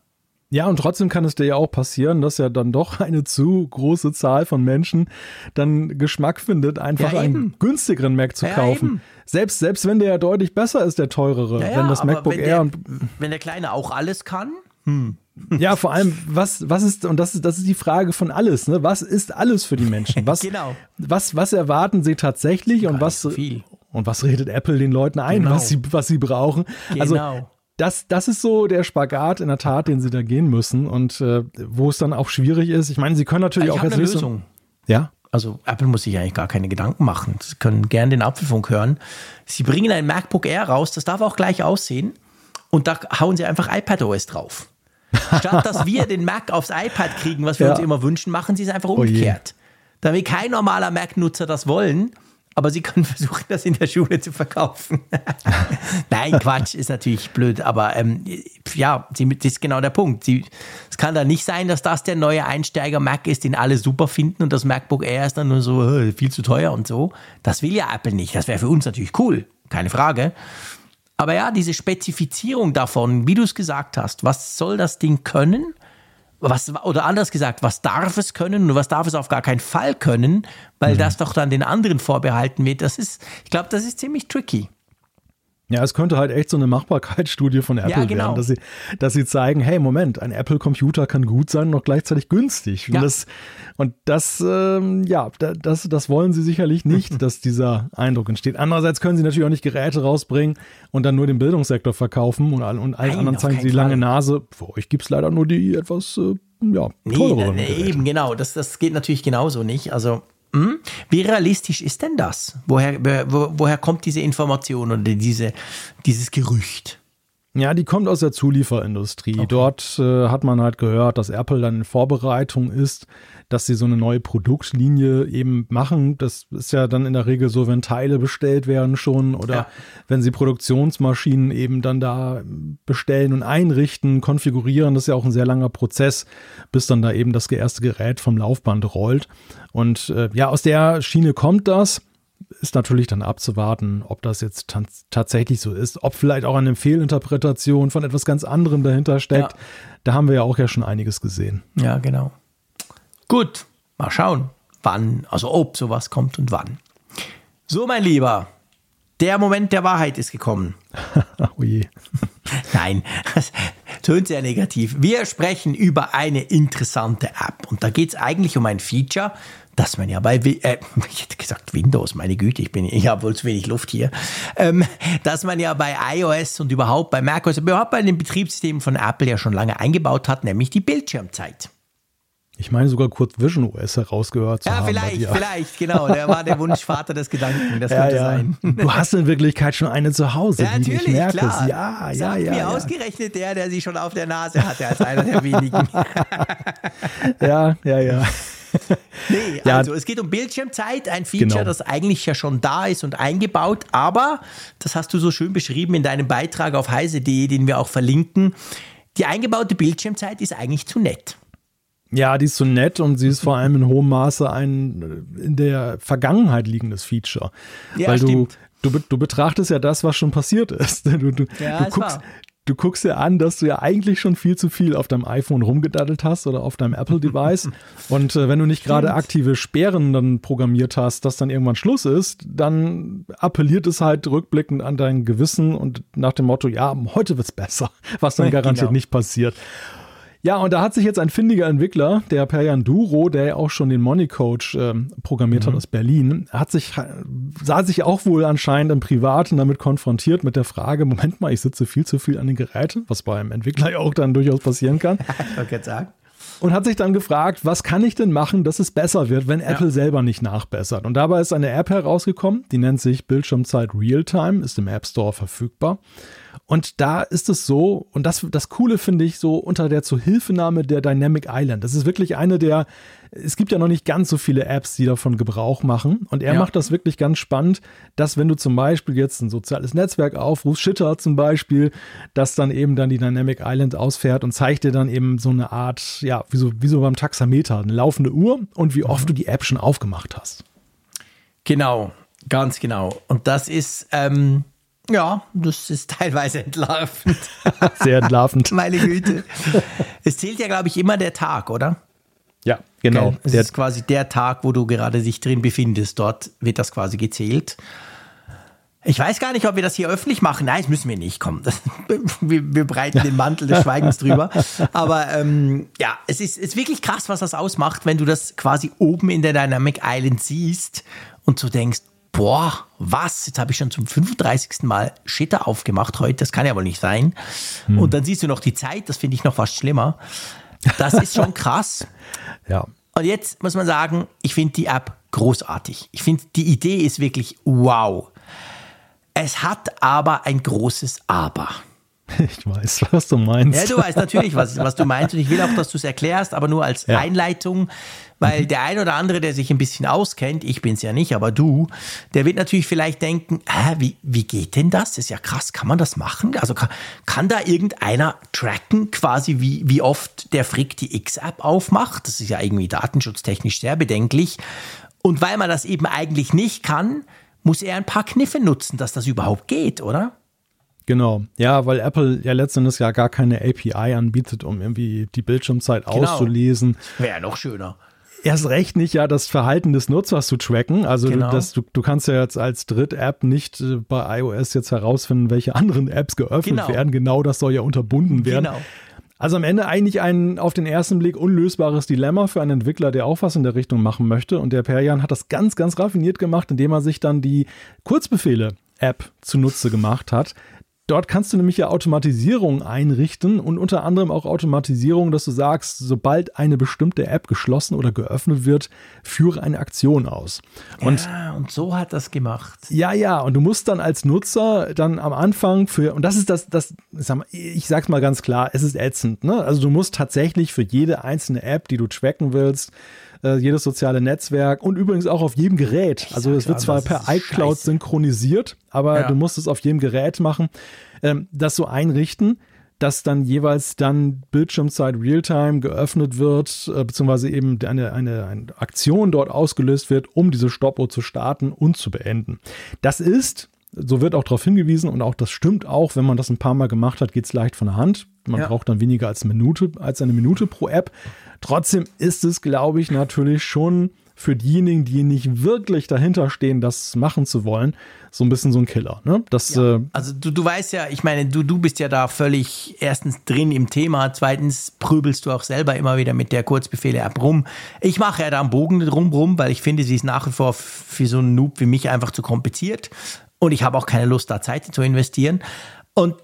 Ja, und trotzdem kann es dir ja auch passieren, dass ja dann doch [LAUGHS] eine zu große Zahl von Menschen dann Geschmack findet, einfach ja, einen günstigeren Mac zu ja, kaufen. Eben. Selbst, selbst wenn der ja deutlich besser ist, der teurere, ja, wenn das MacBook wenn Air. Der, wenn der Kleine auch alles kann, hm. Ja, vor allem, was, was ist, und das ist, das ist die Frage von alles, ne? Was ist alles für die Menschen? [LAUGHS] Was, genau. was, was erwarten sie tatsächlich und was, viel. und was redet Apple den Leuten ein, genau. was sie, was sie brauchen? Also, genau. Also, das, das ist so der Spagat in der Tat, den sie da gehen müssen und äh, wo es dann auch schwierig ist. Ich meine, sie können natürlich ich auch jetzt Lösung. Ja. Also Apple muss sich eigentlich gar keine Gedanken machen. Sie können gerne den Apfelfunk hören. Sie bringen ein MacBook Air raus, das darf auch gleich aussehen. Und da hauen sie einfach iPadOS drauf. Statt dass wir den Mac aufs iPad kriegen, was wir ja. uns immer wünschen, machen sie es einfach oh umgekehrt. Oh Damit kein normaler Mac-Nutzer das wollen, aber sie können [LAUGHS] versuchen, das in der Schule zu verkaufen. [LAUGHS] Nein, Quatsch, ist natürlich blöd, aber ähm, ja, das ist genau der Punkt. Sie, es kann da nicht sein, dass das der neue Einsteiger-Mac ist, den alle super finden und das MacBook Air ist dann nur so äh, viel zu teuer und so. Das will ja Apple nicht. Das wäre für uns natürlich cool, keine Frage. Aber ja, diese Spezifizierung davon, wie du es gesagt hast, was soll das Ding können? Was, oder anders gesagt, was darf es können und was darf es auf gar keinen Fall können, weil mhm. das doch dann den anderen vorbehalten wird. Das ist, ich glaube, das ist ziemlich tricky. Ja, es könnte halt echt so eine Machbarkeitsstudie von Apple ja, genau. werden, dass sie, dass sie zeigen, hey, Moment, ein Apple-Computer kann gut sein und noch gleichzeitig günstig. Ja. Und das, und das ähm, ja, das, das wollen sie sicherlich nicht, [LAUGHS] dass dieser Eindruck entsteht. Andererseits können sie natürlich auch nicht Geräte rausbringen und dann nur den Bildungssektor verkaufen und, und allen Nein, anderen zeigen sie die lange Nase. Für euch gibt es leider nur die etwas äh, ja, teureren nee, nee, Eben, genau. Das, das geht natürlich genauso nicht. Also hm? Wie realistisch ist denn das? Woher, wo, woher kommt diese Information oder diese, dieses Gerücht? Ja, die kommt aus der Zulieferindustrie. Okay. Dort äh, hat man halt gehört, dass Apple dann in Vorbereitung ist, dass sie so eine neue Produktlinie eben machen. Das ist ja dann in der Regel so, wenn Teile bestellt werden schon oder ja. wenn sie Produktionsmaschinen eben dann da bestellen und einrichten, konfigurieren. Das ist ja auch ein sehr langer Prozess, bis dann da eben das erste Gerät vom Laufband rollt. Und äh, ja, aus der Schiene kommt das ist natürlich dann abzuwarten, ob das jetzt tatsächlich so ist, ob vielleicht auch eine Fehlinterpretation von etwas ganz anderem dahinter steckt. Ja. Da haben wir ja auch ja schon einiges gesehen. Ja, genau. Gut, mal schauen, wann, also ob sowas kommt und wann. So, mein Lieber, der Moment der Wahrheit ist gekommen. [LAUGHS] oh je. [LAUGHS] Nein, das tönt sehr negativ. Wir sprechen über eine interessante App und da geht es eigentlich um ein Feature, dass man ja bei, äh, [LAUGHS] ich hätte gesagt Windows, meine Güte, ich bin, ich habe wohl zu wenig Luft hier, ähm, dass man ja bei iOS und überhaupt bei macOS, überhaupt bei den Betriebssystemen von Apple ja schon lange eingebaut hat, nämlich die Bildschirmzeit. Ich meine sogar kurz Vision OS herausgehört zu ja, haben. Ja, vielleicht, vielleicht, genau. Der war der [LAUGHS] Wunschvater des Gedanken. Das ja, könnte ja. sein. Du hast in Wirklichkeit schon eine zu Hause. Ja, natürlich, ich merke klar. Es. Ja, ja, Sagt ja. mir ja. ausgerechnet der, der sie schon auf der Nase hatte, als einer der wenigen. [LAUGHS] ja, ja, ja. [LAUGHS] Nee, ja. also es geht um Bildschirmzeit, ein Feature, genau. das eigentlich ja schon da ist und eingebaut, aber das hast du so schön beschrieben in deinem Beitrag auf heise.de, den wir auch verlinken. Die eingebaute Bildschirmzeit ist eigentlich zu nett. Ja, die ist so nett und sie ist vor [LAUGHS] allem in hohem Maße ein in der Vergangenheit liegendes Feature. Ja, weil du, du, du betrachtest ja das, was schon passiert ist. [LAUGHS] Du, du, ja, du guckst, du guckst dir an, dass du ja eigentlich schon viel zu viel auf deinem iPhone rumgedaddelt hast oder auf deinem Apple-Device. [LAUGHS] und äh, wenn du nicht gerade aktive Sperren dann programmiert hast, dass dann irgendwann Schluss ist, dann appelliert es halt rückblickend an dein Gewissen und nach dem Motto, ja, heute wird's besser, was dann garantiert genau. nicht passiert. Ja, und da hat sich jetzt ein findiger Entwickler, der Perjan Duro, der ja auch schon den Money Coach äh, programmiert mhm. hat aus Berlin, hat sich, sah sich auch wohl anscheinend im Privaten damit konfrontiert mit der Frage, Moment mal, ich sitze viel zu viel an den Geräten, was beim Entwickler [LAUGHS] ja auch dann durchaus passieren kann. [LAUGHS] ich wollte sagen und hat sich dann gefragt, was kann ich denn machen, dass es besser wird, wenn ja. Apple selber nicht nachbessert. Und dabei ist eine App herausgekommen, die nennt sich Bildschirmzeit Realtime, ist im App Store verfügbar. Und da ist es so, und das, das Coole finde ich so unter der Zuhilfenahme der Dynamic Island. Das ist wirklich eine der, es gibt ja noch nicht ganz so viele Apps, die davon Gebrauch machen. Und er ja. macht das wirklich ganz spannend, dass wenn du zum Beispiel jetzt ein soziales Netzwerk aufrufst, Shitter zum Beispiel, dass dann eben dann die Dynamic Island ausfährt und zeigt dir dann eben so eine Art, ja, wie so, wie so beim Taxameter, eine laufende Uhr und wie oft mhm. du die App schon aufgemacht hast. Genau, ganz genau. Und das ist, ähm, ja, das ist [LAUGHS] teilweise entlarvend. [LAUGHS] Sehr entlarvend. Meine Güte. Es zählt ja, glaube ich, immer der Tag, oder? Ja, genau. Es der ist quasi der Tag, wo du gerade dich drin befindest. Dort wird das quasi gezählt. Ich weiß gar nicht, ob wir das hier öffentlich machen. Nein, das müssen wir nicht. Komm, das, [LAUGHS] wir, wir, breiten den Mantel des Schweigens drüber. Aber ähm, ja, es ist, ist wirklich krass, was das ausmacht, wenn du das quasi oben in der Dynamic Island siehst und so denkst, boah, was? Jetzt habe ich schon zum 35. Mal Shitter aufgemacht heute. Das kann ja wohl nicht sein. Hm. Und dann siehst du noch die Zeit. Das finde ich noch fast schlimmer. Das ist schon krass. [LAUGHS] ja. Und jetzt muss man sagen, ich finde die App großartig. Ich finde, die Idee ist wirklich wow. Es hat aber ein großes Aber. [LAUGHS] Ich weiß, was du meinst. Ja, du weißt natürlich, was, was du meinst. Und ich will auch, dass du es erklärst, aber nur als ja. Einleitung, weil der ein oder andere, der sich ein bisschen auskennt, ich bin es ja nicht, aber du, der wird natürlich vielleicht denken, hä, wie, wie geht denn das? das? Ist ja krass, kann man das machen? Also kann, kann da irgendeiner tracken, quasi wie, wie oft der Frick die X-App aufmacht? Das ist ja irgendwie datenschutztechnisch sehr bedenklich. Und weil man das eben eigentlich nicht kann, muss er ein paar Kniffe nutzen, dass das überhaupt geht, oder? Genau, ja, weil Apple ja letztendlich ja gar keine API anbietet, um irgendwie die Bildschirmzeit genau. auszulesen. Wäre ja noch schöner. Erst recht nicht ja das Verhalten des Nutzers zu tracken. Also genau. das, du, du kannst ja jetzt als Dritt-App nicht äh, bei iOS jetzt herausfinden, welche anderen Apps geöffnet genau. werden. Genau das soll ja unterbunden werden. Genau. Also am Ende eigentlich ein auf den ersten Blick unlösbares Dilemma für einen Entwickler, der auch was in der Richtung machen möchte. Und der Perian hat das ganz, ganz raffiniert gemacht, indem er sich dann die Kurzbefehle App zunutze gemacht hat, Dort kannst du nämlich ja Automatisierung einrichten und unter anderem auch Automatisierung, dass du sagst, sobald eine bestimmte App geschlossen oder geöffnet wird, führe eine Aktion aus. Und, ja, und so hat das gemacht. Ja, ja, und du musst dann als Nutzer dann am Anfang für, und das ist das, das, ich sag's mal ganz klar, es ist ätzend, ne? Also du musst tatsächlich für jede einzelne App, die du tracken willst, äh, jedes soziale Netzwerk und übrigens auch auf jedem Gerät. Also es wird zwar per iCloud scheiße. synchronisiert, aber ja. du musst es auf jedem Gerät machen, ähm, das so einrichten dass dann jeweils dann Bildschirmzeit Realtime geöffnet wird, äh, beziehungsweise eben eine, eine, eine Aktion dort ausgelöst wird, um diese Stoppuhr zu starten und zu beenden. Das ist, so wird auch darauf hingewiesen und auch das stimmt auch, wenn man das ein paar Mal gemacht hat, geht es leicht von der Hand. Man ja. braucht dann weniger als eine Minute, als eine Minute pro App. Trotzdem ist es, glaube ich, natürlich schon für diejenigen, die nicht wirklich dahinter stehen, das machen zu wollen, so ein bisschen so ein Killer. Ne? Das, ja, äh, also du, du weißt ja, ich meine, du, du bist ja da völlig erstens drin im Thema, zweitens prübelst du auch selber immer wieder mit der Kurzbefehle-App rum. Ich mache ja da einen Bogen drum rum, weil ich finde, sie ist nach wie vor für so einen Noob wie mich einfach zu kompliziert und ich habe auch keine Lust, da Zeit zu investieren. Und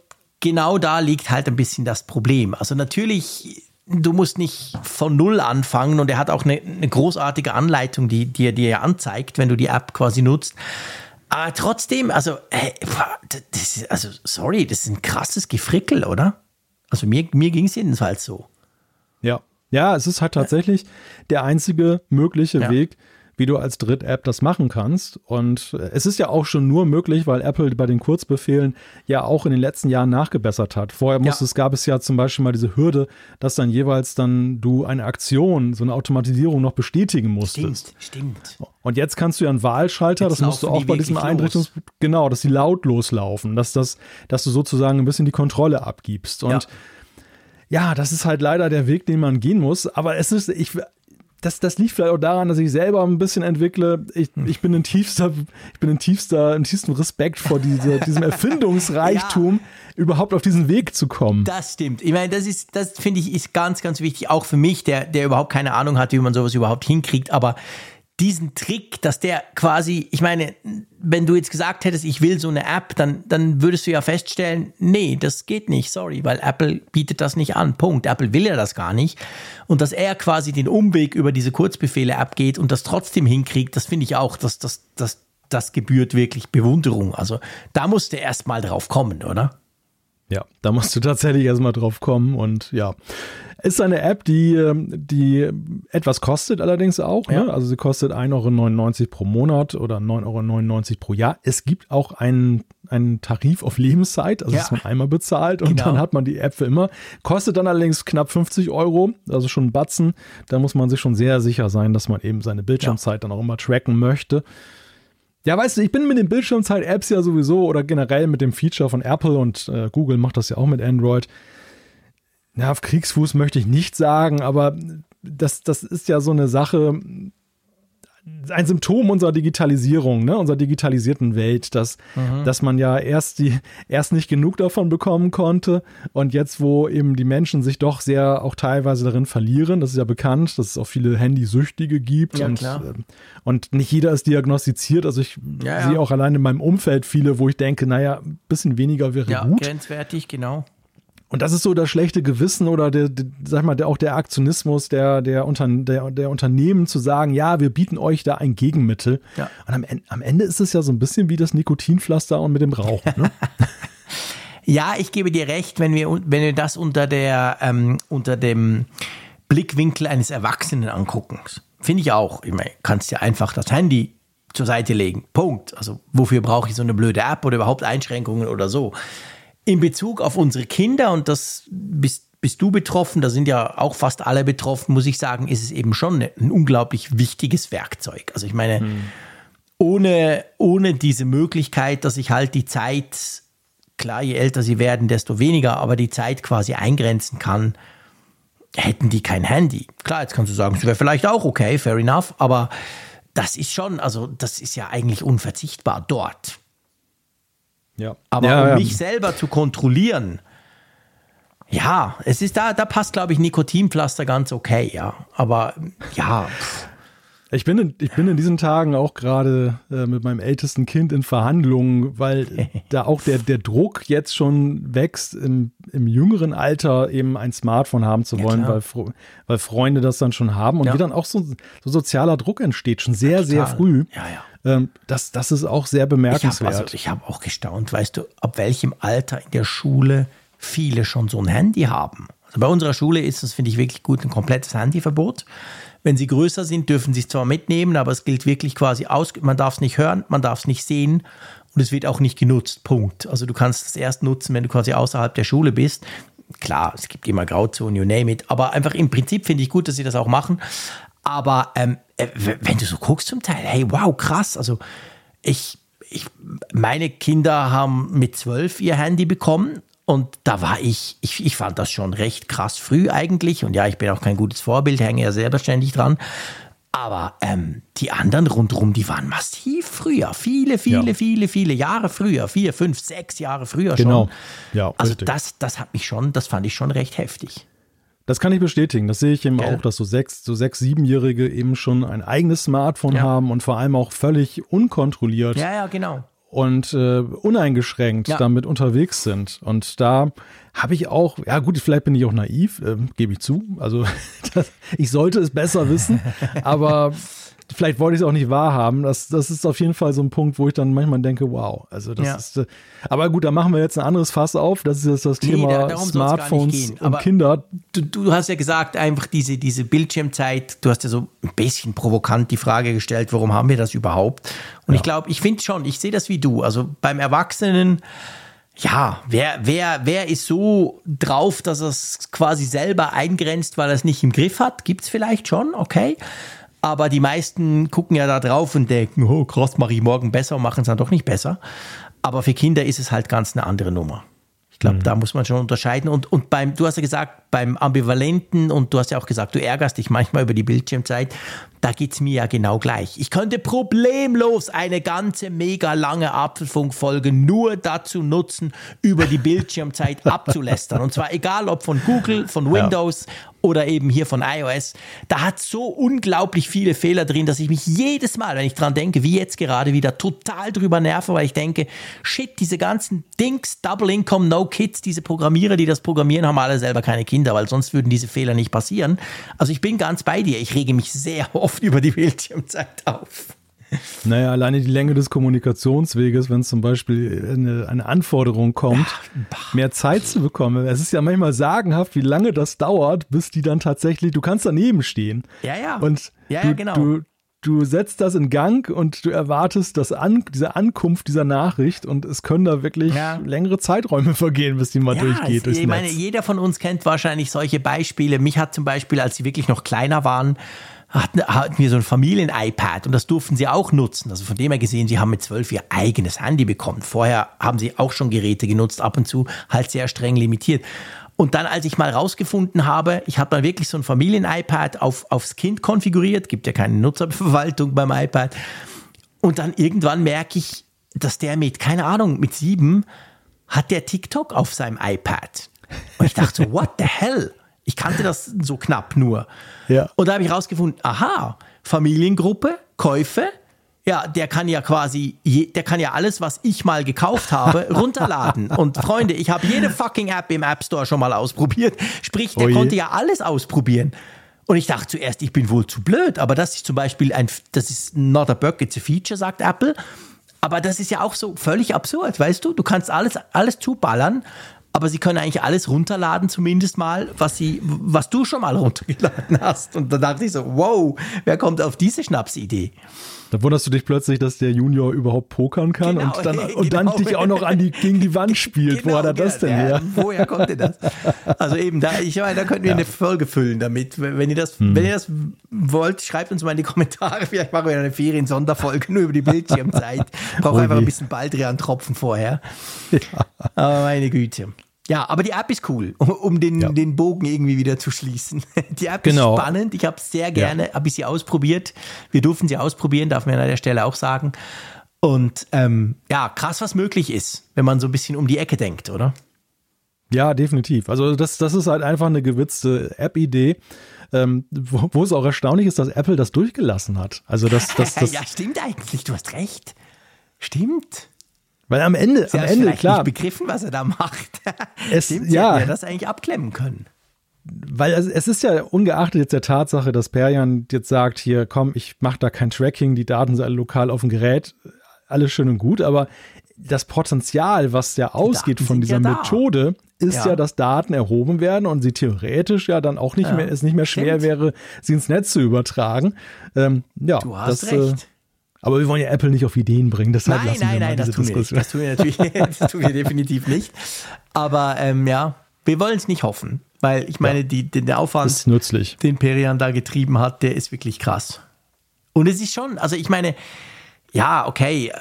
genau da liegt halt ein bisschen das Problem. Also natürlich du musst nicht von Null anfangen und er hat auch eine, eine großartige Anleitung, die dir die anzeigt, wenn du die App quasi nutzt. Aber trotzdem, also, hey, ist, also, sorry, das ist ein krasses Gefrickel, oder? Also mir, mir ging es jedenfalls so. Ja. Ja, es ist halt tatsächlich der einzige mögliche ja. Weg, wie du als Dritt-App das machen kannst. Und es ist ja auch schon nur möglich, weil Apple bei den Kurzbefehlen ja auch in den letzten Jahren nachgebessert hat. Vorher musste ja. es, gab es ja zum Beispiel mal diese Hürde, dass dann jeweils dann du eine Aktion, so eine Automatisierung noch bestätigen musstest. Stimmt, stimmt. Und jetzt kannst du ja einen Wahlschalter, jetzt das musst du auch bei diesem Einrichtungs, genau, dass die lautlos laufen, dass das, dass du sozusagen ein bisschen die Kontrolle abgibst. Und ja. Ja, das ist halt leider der Weg, den man gehen muss. Aber es ist, ich, das, das liegt vielleicht auch daran, dass ich selber ein bisschen entwickle. Ich, hm. ich bin in tiefster, ich bin in tiefster, in tiefstem Respekt vor diese, [LAUGHS] diesem Erfindungsreichtum, ja. überhaupt auf diesen Weg zu kommen. Das stimmt. Ich meine, das ist, das finde ich, ist ganz, ganz wichtig, auch für mich, der, der überhaupt keine Ahnung hat, wie man sowas überhaupt hinkriegt. Aber diesen Trick, dass der quasi, ich meine, wenn du jetzt gesagt hättest, ich will so eine App, dann, dann würdest du ja feststellen, nee, das geht nicht, sorry, weil Apple bietet das nicht an. Punkt. Apple will ja das gar nicht. Und dass er quasi den Umweg über diese Kurzbefehle abgeht und das trotzdem hinkriegt, das finde ich auch, dass das, das, das gebührt wirklich Bewunderung. Also da musst du erst mal drauf kommen, oder? Ja, da musst du tatsächlich erstmal drauf kommen und ja. Ist eine App, die, ähm, die etwas kostet allerdings auch. Ne? Ja. Ne? Also sie kostet 1,99 Euro pro Monat oder 9,99 Euro pro Jahr. Es gibt auch einen, einen Tarif auf Lebenszeit, also ja. dass man einmal bezahlt und genau. dann hat man die App für immer. Kostet dann allerdings knapp 50 Euro, also schon ein Batzen. Da muss man sich schon sehr sicher sein, dass man eben seine Bildschirmzeit ja. dann auch immer tracken möchte. Ja, weißt du, ich bin mit den Bildschirmzeit-Apps ja sowieso oder generell mit dem Feature von Apple und äh, Google macht das ja auch mit Android. Na, auf Kriegsfuß möchte ich nicht sagen, aber das, das ist ja so eine Sache, ein Symptom unserer Digitalisierung, ne, unserer digitalisierten Welt, dass, mhm. dass man ja erst die, erst nicht genug davon bekommen konnte und jetzt, wo eben die Menschen sich doch sehr auch teilweise darin verlieren, das ist ja bekannt, dass es auch viele Handysüchtige gibt ja, und, klar. Ähm, und nicht jeder ist diagnostiziert. Also ich ja, ja. sehe auch allein in meinem Umfeld viele, wo ich denke, naja, ein bisschen weniger wäre ja, gut. Ja, grenzwertig, genau. Und das ist so das schlechte Gewissen oder der, der sag mal, der, auch der Aktionismus der, der, Unter, der, der Unternehmen zu sagen, ja, wir bieten euch da ein Gegenmittel. Ja. Und am, am Ende ist es ja so ein bisschen wie das Nikotinpflaster und mit dem Rauchen. Ne? [LAUGHS] ja, ich gebe dir recht, wenn wir, wenn wir das unter, der, ähm, unter dem Blickwinkel eines Erwachsenen angucken. Finde ich auch. Ich meine, kannst ja einfach das Handy zur Seite legen. Punkt. Also wofür brauche ich so eine blöde App oder überhaupt Einschränkungen oder so? In Bezug auf unsere Kinder, und das bist, bist du betroffen, da sind ja auch fast alle betroffen, muss ich sagen, ist es eben schon ein unglaublich wichtiges Werkzeug. Also ich meine, hm. ohne, ohne diese Möglichkeit, dass ich halt die Zeit klar, je älter sie werden, desto weniger, aber die Zeit quasi eingrenzen kann, hätten die kein Handy. Klar, jetzt kannst du sagen, es wäre vielleicht auch okay, fair enough, aber das ist schon, also das ist ja eigentlich unverzichtbar dort. Ja. Aber ja, um ja. mich selber zu kontrollieren, ja, es ist da, da passt, glaube ich, Nikotinpflaster ganz okay, ja. Aber ja, Ich bin, in, ich bin in diesen Tagen auch gerade äh, mit meinem ältesten Kind in Verhandlungen, weil [LAUGHS] da auch der, der Druck jetzt schon wächst, im, im jüngeren Alter eben ein Smartphone haben zu Ja, wollen, klar. weil, weil Freunde das dann schon haben und Ja. wie dann auch so, so sozialer Druck entsteht, schon sehr, sehr total. früh. Ja, ja. Ähm, das, das ist auch sehr Ich habe bemerkenswert. also, ich hab auch gestaunt, weißt du, ab welchem Alter in der Schule viele schon so ein Handy haben. Also bei unserer Schule ist es, finde ich, wirklich gut, ein komplettes Handyverbot. Wenn sie größer sind, dürfen sie es zwar mitnehmen, aber es gilt wirklich quasi aus, man darf es nicht hören, man darf es nicht sehen und es wird auch nicht genutzt. Punkt. Also du kannst es erst nutzen, wenn du quasi außerhalb der Schule bist. Klar, es gibt immer Grauzonen, you name it, aber einfach im Prinzip finde ich gut, dass sie das auch machen. Aber ähm, äh, wenn du so guckst zum Teil, hey, wow, krass. Also ich, ich, meine Kinder haben mit zwölf ihr Handy bekommen und da war ich, ich, ich fand das schon recht krass früh eigentlich. Und ja, ich bin auch kein gutes Vorbild, hänge ja selber ständig dran. Aber ähm, die anderen rundherum, die waren massiv früher. Viele, viele, Ja. viele, viele Jahre früher. Vier, fünf, sechs Jahre früher Genau. schon. Ja, Also richtig. das, das hat mich schon, das fand ich schon recht heftig. Das kann ich bestätigen. Das sehe ich eben Gell? auch, dass so sechs, so sechs, siebenjährige eben schon ein eigenes Smartphone Ja. haben und vor allem auch völlig unkontrolliert Ja, ja, genau. und äh, uneingeschränkt Ja. damit unterwegs sind. Und da habe ich auch, ja gut, vielleicht bin ich auch naiv, ähm, gebe ich zu. Also [LAUGHS] das, ich sollte es besser wissen, aber vielleicht wollte ich es auch nicht wahrhaben. Das, das ist auf jeden Fall so ein Punkt, wo ich dann manchmal denke, wow, also das Ja. ist, äh, aber gut, da machen wir jetzt ein anderes Fass auf. Das ist jetzt das Nee, Thema da- gar nicht Smartphones und Kinder. Du, du hast ja gesagt, einfach diese, diese Bildschirmzeit, du hast ja so ein bisschen provokant die Frage gestellt, warum haben wir das überhaupt? Und ich glaube, ich finde schon, ich sehe das wie du. Also beim Erwachsenen, ja, wer, wer, wer ist so drauf, dass er es quasi selber eingrenzt, weil er es nicht im Griff hat? Gibt es vielleicht schon, okay. Aber die meisten gucken ja da drauf und denken, oh krass, mache ich morgen besser und machen es dann doch nicht besser. Aber für Kinder ist es halt ganz eine andere Nummer. Ich glaube, da muss man schon unterscheiden. Und, und beim, du hast ja gesagt, beim Ambivalenten und du hast ja auch gesagt, du ärgerst dich manchmal über die Bildschirmzeit. Da geht's mir ja genau gleich. Ich könnte problemlos eine ganze mega lange Apfelfunkfolge nur dazu nutzen, über die Bildschirmzeit [LAUGHS] abzulästern. Und zwar egal ob von Google, von Windows oder eben hier von iOS. Da hat so unglaublich viele Fehler drin, dass ich mich jedes Mal, wenn ich dran denke, wie jetzt gerade wieder, total drüber nerve, weil ich denke, shit, diese ganzen Dings, Double Income, No Kids, diese Programmierer, die das programmieren, haben alle selber keine Kinder, weil sonst würden diese Fehler nicht passieren. Also ich bin ganz bei dir. Ich rege mich sehr [LAUGHS] oft über die Bildschirmzeit auf. Naja, alleine die Länge des Kommunikationsweges, wenn zum Beispiel eine, eine Anforderung kommt, mehr Zeit zu bekommen. Es ist ja manchmal sagenhaft, wie lange das dauert, bis die dann tatsächlich, du kannst daneben stehen. Ja, ja. Und Ja, du, ja, genau. du, du setzt das in Gang und du erwartest das An diese Ankunft dieser Nachricht und es können da wirklich Ja. längere Zeiträume [LAUGHS] vergehen, bis die mal durchgeht es- ich meine, Netz. jeder von uns kennt wahrscheinlich solche Beispiele. Mich hat zum Beispiel, als sie wirklich noch kleiner waren, hatten, hatten wir so ein Familien-iPad und das durften sie auch nutzen. Also von dem her gesehen, sie haben mit zwölf ihr eigenes Handy bekommen. Vorher haben sie auch schon Geräte genutzt, ab und zu halt sehr streng limitiert. Und dann, als ich mal rausgefunden habe, ich habe dann wirklich so ein Familien-iPad auf, aufs Kind konfiguriert, gibt ja keine Nutzerverwaltung beim iPad. Und dann irgendwann merke ich, dass der mit, keine Ahnung, mit sieben hat der TikTok auf seinem iPad. Und ich dachte so, what the hell? Ich kannte das so knapp nur. Ja. Und da habe ich rausgefunden, aha, Familiengruppe, Käufe, ja, der kann ja quasi, je, der kann ja alles, was ich mal gekauft habe, [LAUGHS] runterladen. Und Freunde, ich habe jede fucking App im App Store schon mal ausprobiert. Sprich, der Oje. konnte ja alles ausprobieren. Und ich dachte zuerst, ich bin wohl zu blöd, aber das ist zum Beispiel ein, das ist not a bug, it's a feature, sagt Apple. Aber das ist ja auch so völlig absurd, weißt du? Du kannst alles, alles zuballern, aber sie können eigentlich alles runterladen, zumindest mal, was sie, was du schon mal [LAUGHS] runtergeladen hast. Und da dachte ich so, wow, wer kommt auf diese Schnapsidee? Da wunderst du dich plötzlich, dass der Junior überhaupt pokern kann Genau, und dann, genau. [LAUGHS] und dann dich auch noch an die, gegen die Wand spielt. Wo Genau, hat er das denn ja, her? Woher kommt denn das? Also eben, da, ich meine, da könnten wir eine Folge füllen damit. Wenn ihr das, Hm. wenn ihr das wollt, schreibt uns mal in die Kommentare. Vielleicht machen wir eine Ferien-Sonderfolge nur über die Bildschirmzeit. [LAUGHS] Brauche Oh einfach ein bisschen Baldrian-Tropfen vorher. [LAUGHS] Aber meine Güte. Ja, aber die App ist cool, um, [LAUGHS] um den, Ja. den Bogen irgendwie wieder zu schließen. [LAUGHS] Die App Genau. ist spannend. Ich habe sehr gerne, habe ich sie ausprobiert. Wir durften sie ausprobieren, darf man an der Stelle auch sagen. Und ähm, ja, krass, was möglich ist, wenn man so ein bisschen um die Ecke denkt, oder? Ja, definitiv. Also das, das ist halt einfach eine gewitzte App-Idee, ähm, wo, wo es auch erstaunlich ist, dass Apple das durchgelassen hat. Also das, das, [LAUGHS] das ja, stimmt eigentlich, du hast recht. Stimmt. Weil am Ende, Sie am Ende, klar, nicht begriffen, was er da macht. [LAUGHS] Es- sie ja. hätten das eigentlich abklemmen können. weil es, es ist ja ungeachtet jetzt der Tatsache, dass Perian jetzt sagt, hier komm, ich mache da kein Tracking, die Daten sind alle lokal auf dem Gerät, alles schön und gut, aber das Potenzial, was ja ausgeht von dieser ja. Methode, ist Ja. ja. dass Daten erhoben werden und sie theoretisch ja dann auch nicht Ja. mehr, es nicht mehr schwer Stimmt. wäre, sie ins Netz zu übertragen. Ähm, ja, Du hast das, recht. Äh, aber wir wollen ja Apple nicht auf Ideen bringen, deshalb Nein, lassen nein, wir mal nein, das diese tun wir nicht. Diskussion. Das tun wir natürlich, [LAUGHS] das tun wir definitiv nicht. Aber ähm, ja, wir wollen es nicht hoffen, weil ich meine, die, den, der Aufwand, den Perian da getrieben hat, der ist wirklich krass. Und es ist schon, also ich meine, ja, okay,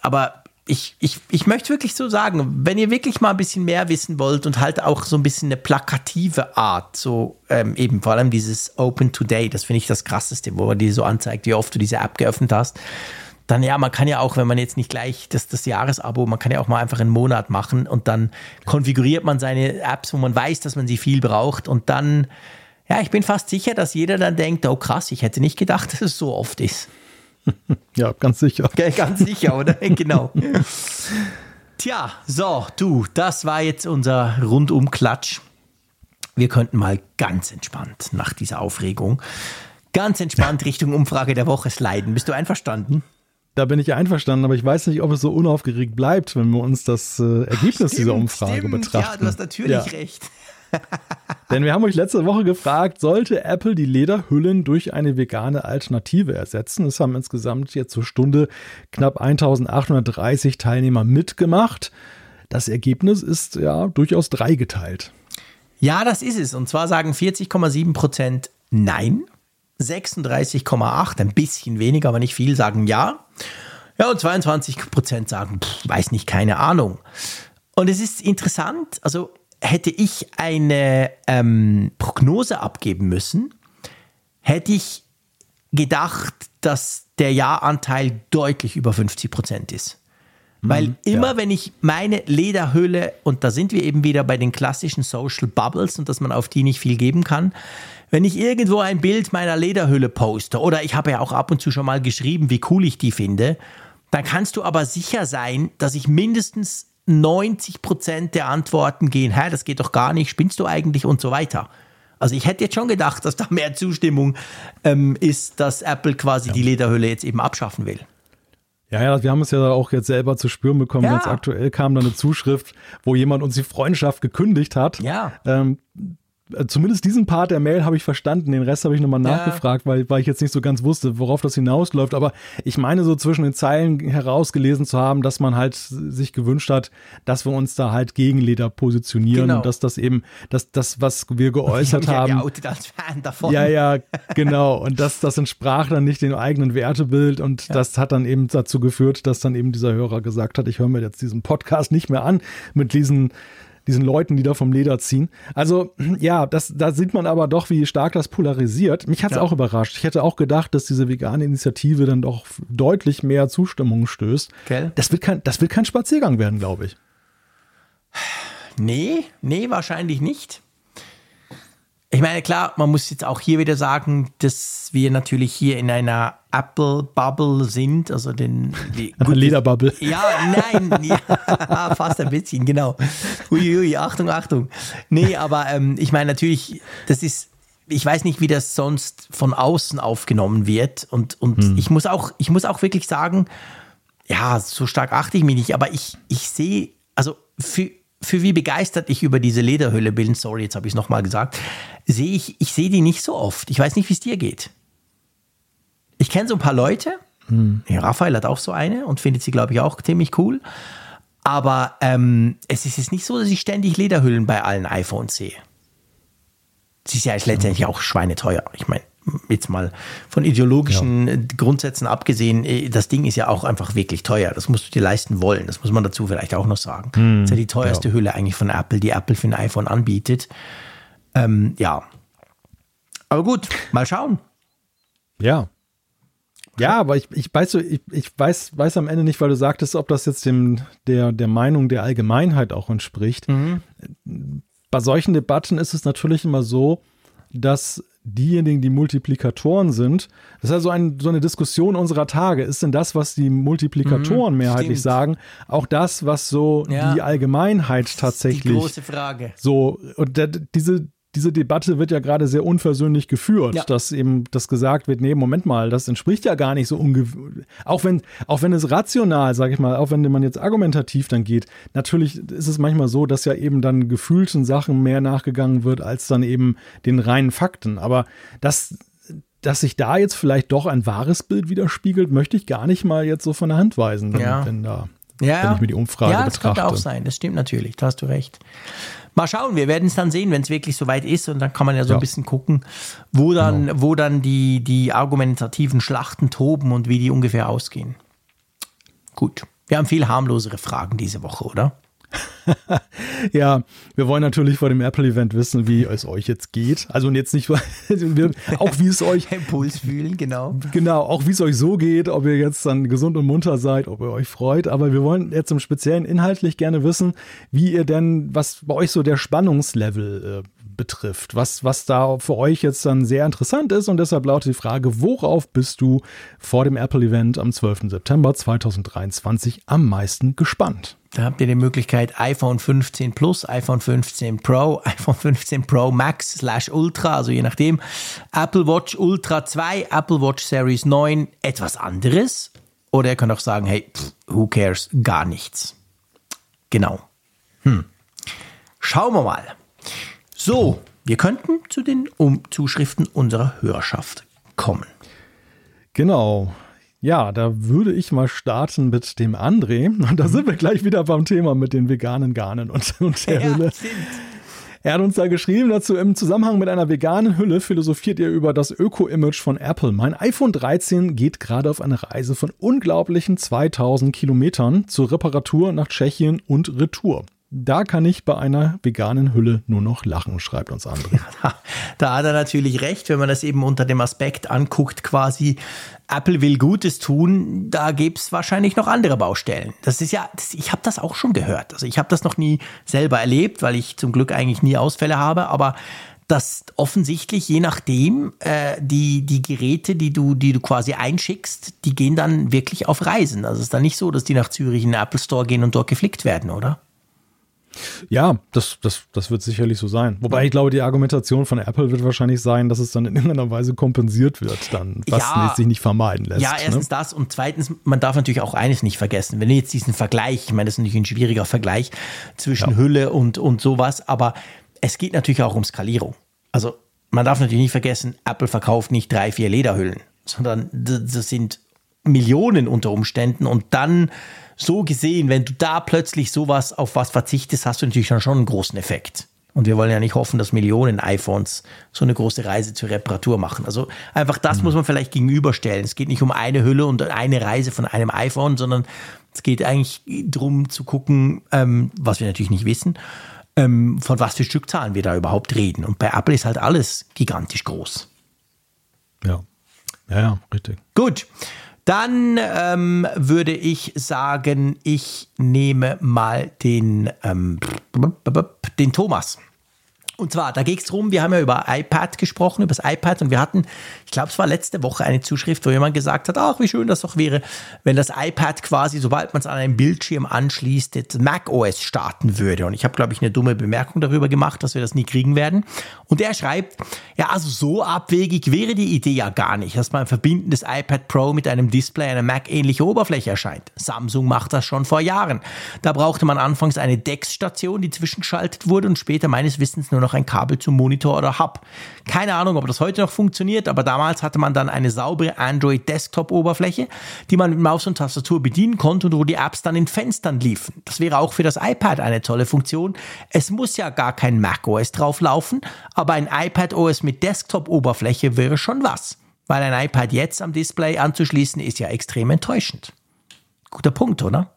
aber ich, ich, ich möchte wirklich so sagen, wenn ihr wirklich mal ein bisschen mehr wissen wollt und halt auch so ein bisschen eine plakative Art, so ähm, eben vor allem dieses Open Today, das finde ich das krasseste, wo er dir so anzeigt, wie oft du diese App geöffnet hast. Dann ja, man kann ja auch, wenn man jetzt nicht gleich das, das Jahresabo, man kann ja auch mal einfach einen Monat machen und dann konfiguriert man seine Apps, wo man weiß, dass man sie viel braucht und dann, ja, ich bin fast sicher, dass jeder dann denkt, oh krass, ich hätte nicht gedacht, [LAUGHS] dass es so oft ist. [LAUGHS] Ja, ganz sicher. Gell, Ganz sicher, oder? [LAUGHS] genau. Tja, so, du, das war jetzt unser Rundumklatsch. Wir könnten mal ganz entspannt nach dieser Aufregung, ganz entspannt [LAUGHS] Richtung Umfrage der Woche sliden. Bist du einverstanden? Da bin ich einverstanden, aber ich weiß nicht, ob es so unaufgeregt bleibt, wenn wir uns das äh, Ergebnis dieser Stimmt, Umfrage stimmt. betrachten. Ja, du hast natürlich Ja. recht. [LAUGHS] Denn wir haben euch letzte Woche gefragt, sollte Apple die Lederhüllen durch eine vegane Alternative ersetzen? Es haben insgesamt jetzt zur Stunde knapp 1830 Teilnehmer mitgemacht. Das Ergebnis ist ja durchaus dreigeteilt. Ja, das ist es. Und zwar sagen 40,7 Prozent Nein, 36,8, ein bisschen weniger, aber nicht viel, sagen Ja. Ja, und 22 Prozent sagen, pff, weiß nicht, keine Ahnung. Und es ist interessant, also hätte ich eine ähm, Prognose abgeben müssen, hätte ich gedacht, dass der Ja-Anteil deutlich über 50 Prozent ist. Weil immer, wenn ich meine Lederhülle, und da sind wir eben wieder bei den klassischen Social Bubbles und dass man auf die nicht viel geben kann, wenn ich irgendwo ein Bild meiner Lederhülle poste, oder ich habe ja auch ab und zu schon mal geschrieben, wie cool ich die finde, dann kannst du aber sicher sein, dass ich mindestens 90 Prozent der Antworten gehen, hä, das geht doch gar nicht, spinnst du eigentlich und so weiter. Also ich hätte jetzt schon gedacht, dass da mehr Zustimmung ähm, ist, dass Apple quasi die Lederhülle jetzt eben abschaffen will. Ja, ja, wir haben es ja auch jetzt selber zu spüren bekommen. Ja. Ganz aktuell kam da eine Zuschrift, wo jemand uns die Freundschaft gekündigt hat. Ja. Ähm, äh, zumindest diesen Part der Mail habe ich verstanden. Den Rest habe ich nochmal Ja. nachgefragt, weil, weil ich jetzt nicht so ganz wusste, worauf das hinausläuft. Aber ich meine so zwischen den Zeilen herausgelesen zu haben, dass man halt sich gewünscht hat, dass wir uns da halt gegen Leder positionieren Genau. und dass das eben, dass das, was wir geäußert [LAUGHS] haben. ja geoutet als Fan davon. Ja, ja, genau. Und das, das entsprach dann nicht dem eigenen Wertebild und das hat dann eben dazu geführt, dass dann eben dieser Hörer gesagt hat, ich höre mir jetzt diesen Podcast nicht mehr an mit diesen, diesen Leuten, die da vom Leder ziehen. Also ja, das, da sieht man aber doch, wie stark das polarisiert. Mich hat es Ja. auch überrascht. Ich hätte auch gedacht, dass diese vegane Initiative dann doch deutlich mehr Zustimmung stößt. Gell? Das wird kein, das wird kein Spaziergang werden, glaube ich. Nee, nee, wahrscheinlich nicht. Ich meine, klar, man muss jetzt auch hier wieder sagen, dass wir natürlich hier in einer Apple-Bubble sind, also den Lederbubble. Ja, nein, [LAUGHS] ja, fast ein bisschen, genau. Uiui, Achtung, Achtung. Nee, aber ähm, ich meine natürlich, das ist, ich weiß nicht, wie das sonst von außen aufgenommen wird. Und, und ich muss auch, ich muss auch wirklich sagen, ja, so stark achte ich mich nicht, aber ich, ich sehe, also für, für wie begeistert ich über diese Lederhülle bin, sorry, jetzt habe ich es nochmal gesagt, sehe ich, ich sehe die nicht so oft. Ich weiß nicht, wie es dir geht. Ich kenne so ein paar Leute, Hm. Ja, Raphael hat auch so eine und findet sie, glaube ich, auch ziemlich cool. Aber ähm, es ist jetzt nicht so, dass ich ständig Lederhüllen bei allen iPhones sehe. Sie ist ja letztendlich auch schweineteuer. Ich meine, jetzt mal von ideologischen ja. Grundsätzen abgesehen, äh, das Ding ist ja auch einfach wirklich teuer. Das musst du dir leisten wollen. Das muss man dazu vielleicht auch noch sagen. Hm, das ist ja die teuerste ja. Hülle eigentlich von Apple, die Apple für ein iPhone anbietet. Ähm, ja. Aber gut, mal schauen. Ja. Ja, aber ich, ich weiß so, ich, ich weiß, weiß am Ende nicht, weil du sagtest, ob das jetzt dem, der, der Meinung der Allgemeinheit auch entspricht. Mhm. Bei solchen Debatten ist es natürlich immer so, dass diejenigen, die Multiplikatoren sind, das ist also ein, so eine Diskussion unserer Tage. Ist denn das, was die Multiplikatoren mhm, mehrheitlich stimmt. sagen, auch das, was so ja. die Allgemeinheit tatsächlich. Die große Frage. So, und der, diese, diese Debatte wird ja gerade sehr unversöhnlich geführt, ja. dass eben das gesagt wird, nee, Moment mal, das entspricht ja gar nicht so ungewöhnlich. Auch wenn, auch wenn es rational, sage ich mal, auch wenn man jetzt argumentativ dann geht, natürlich ist es manchmal so, dass ja eben dann gefühlten Sachen mehr nachgegangen wird, als dann eben den reinen Fakten. Aber das, dass sich da jetzt vielleicht doch ein wahres Bild widerspiegelt, möchte ich gar nicht mal jetzt so von der Hand weisen, wenn, ja. wenn da, ja. wenn ich mir die Umfrage ja, das betrachte. Ja, könnte auch sein, das stimmt natürlich, da hast du recht. Mal schauen, wir werden es dann sehen, wenn es wirklich soweit ist und dann kann man ja so ja. ein bisschen gucken, wo dann, genau. wo dann die, die argumentativen Schlachten toben und wie die ungefähr ausgehen. Gut, wir haben viel harmlosere Fragen diese Woche, oder? [LAUGHS] ja, wir wollen natürlich vor dem Apple-Event wissen, wie es euch jetzt geht. Also und jetzt nicht, [LAUGHS] auch wie es euch [LAUGHS] Impuls fühlen, genau. Genau, auch wie es euch so geht, ob ihr jetzt dann gesund und munter seid, ob ihr euch freut. Aber wir wollen jetzt im Speziellen inhaltlich gerne wissen, wie ihr denn, was bei euch so der Spannungslevel äh, betrifft, was, was da für euch jetzt dann sehr interessant ist. Und deshalb lautet die Frage, worauf bist du vor dem Apple-Event am 12. September 2023 am meisten gespannt? Da habt ihr die Möglichkeit iPhone 15 Plus, iPhone 15 Pro, [LAUGHS] iPhone 15 Pro Max slash Ultra, also je nachdem. Apple Watch Ultra 2, Apple Watch Series 9, etwas anderes. Oder ihr könnt auch sagen, hey, pff, who cares, gar nichts. Genau. Hm. Schauen wir mal. So, wir könnten zu den um Zuschriften unserer Hörerschaft kommen. Genau. Ja, da würde ich mal starten mit dem André. Und da mhm. sind wir gleich wieder beim Thema mit den veganen Garnen und, [LAUGHS] und der ja, Hülle. Stimmt. Er hat uns da geschrieben dazu, im Zusammenhang mit einer veganen Hülle philosophiert ihr über das Öko-Image von Apple. Mein iPhone 13 geht gerade auf eine Reise von unglaublichen 2000 Kilometern zur Reparatur nach Tschechien und Retour. Da kann ich bei einer veganen Hülle nur noch lachen, schreibt uns André. [LAUGHS] Da hat er natürlich recht, wenn man das eben unter dem Aspekt anguckt, quasi Apple will Gutes tun, da gäbe es wahrscheinlich noch andere Baustellen. Das ist ja, das, ich habe das auch schon gehört. Also ich habe das noch nie selber erlebt, weil ich zum Glück eigentlich nie Ausfälle habe, aber dass offensichtlich je nachdem äh, die, die Geräte, die du, die du quasi einschickst, die gehen dann wirklich auf Reisen. Also es ist dann nicht so, dass die nach Zürich in den Apple Store gehen und dort geflickt werden, oder? Ja, das, das, das wird sicherlich so sein. Wobei ich glaube, die Argumentation von Apple wird wahrscheinlich sein, dass es dann in irgendeiner Weise kompensiert wird, dann, was ja, sich nicht vermeiden lässt. Ja, erstens ne? das und zweitens, man darf natürlich auch eines nicht vergessen. Wenn jetzt diesen Vergleich, ich meine, das ist natürlich ein schwieriger Vergleich zwischen ja. Hülle und, und sowas, aber es geht natürlich auch um Skalierung. Also man darf natürlich nicht vergessen, Apple verkauft nicht drei, vier Lederhüllen, sondern das sind Millionen unter Umständen und dann so gesehen, wenn du da plötzlich sowas auf was verzichtest, hast du natürlich dann schon einen großen Effekt. Und wir wollen ja nicht hoffen, dass Millionen iPhones so eine große Reise zur Reparatur machen. Also einfach das mhm. muss man vielleicht gegenüberstellen. Es geht nicht um eine Hülle und eine Reise von einem iPhone, sondern es geht eigentlich darum zu gucken, ähm, was wir natürlich nicht wissen, ähm, von was für Stückzahlen wir da überhaupt reden. Und bei Apple ist halt alles gigantisch groß. Ja. Ja, ja, richtig. Gut. Dann ähm, würde ich sagen, ich nehme mal den, ähm, den Thomas. Und zwar, da geht es darum, wir haben ja über iPad gesprochen, über das iPad und wir hatten, ich glaube, es war letzte Woche eine Zuschrift, wo jemand gesagt hat, ach, wie schön das doch wäre, wenn das iPad quasi, sobald man es an einen Bildschirm anschließt, jetzt Mac OS starten würde. Und ich habe, glaube ich, eine dumme Bemerkung darüber gemacht, dass wir das nie kriegen werden. Und er schreibt, ja, also so abwegig wäre die Idee ja gar nicht, dass man ein verbindendes iPad Pro mit einem Display einer Mac-ähnliche Oberfläche erscheint. Samsung macht das schon vor Jahren. Da brauchte man anfangs eine DeX-Station, die zwischengeschaltet wurde und später meines Wissens nur noch ein Kabel zum Monitor oder Hub. Keine Ahnung, ob das heute noch funktioniert, aber damals hatte man dann eine saubere Android Desktop Oberfläche, die man mit Maus und Tastatur bedienen konnte und wo die Apps dann in Fenstern liefen. Das wäre auch für das iPad eine tolle Funktion. Es muss ja gar kein Mac OS drauf laufen, aber ein iPad OS mit Desktop Oberfläche wäre schon was. Weil ein iPad jetzt am Display anzuschließen ist ja extrem enttäuschend. Guter Punkt, oder?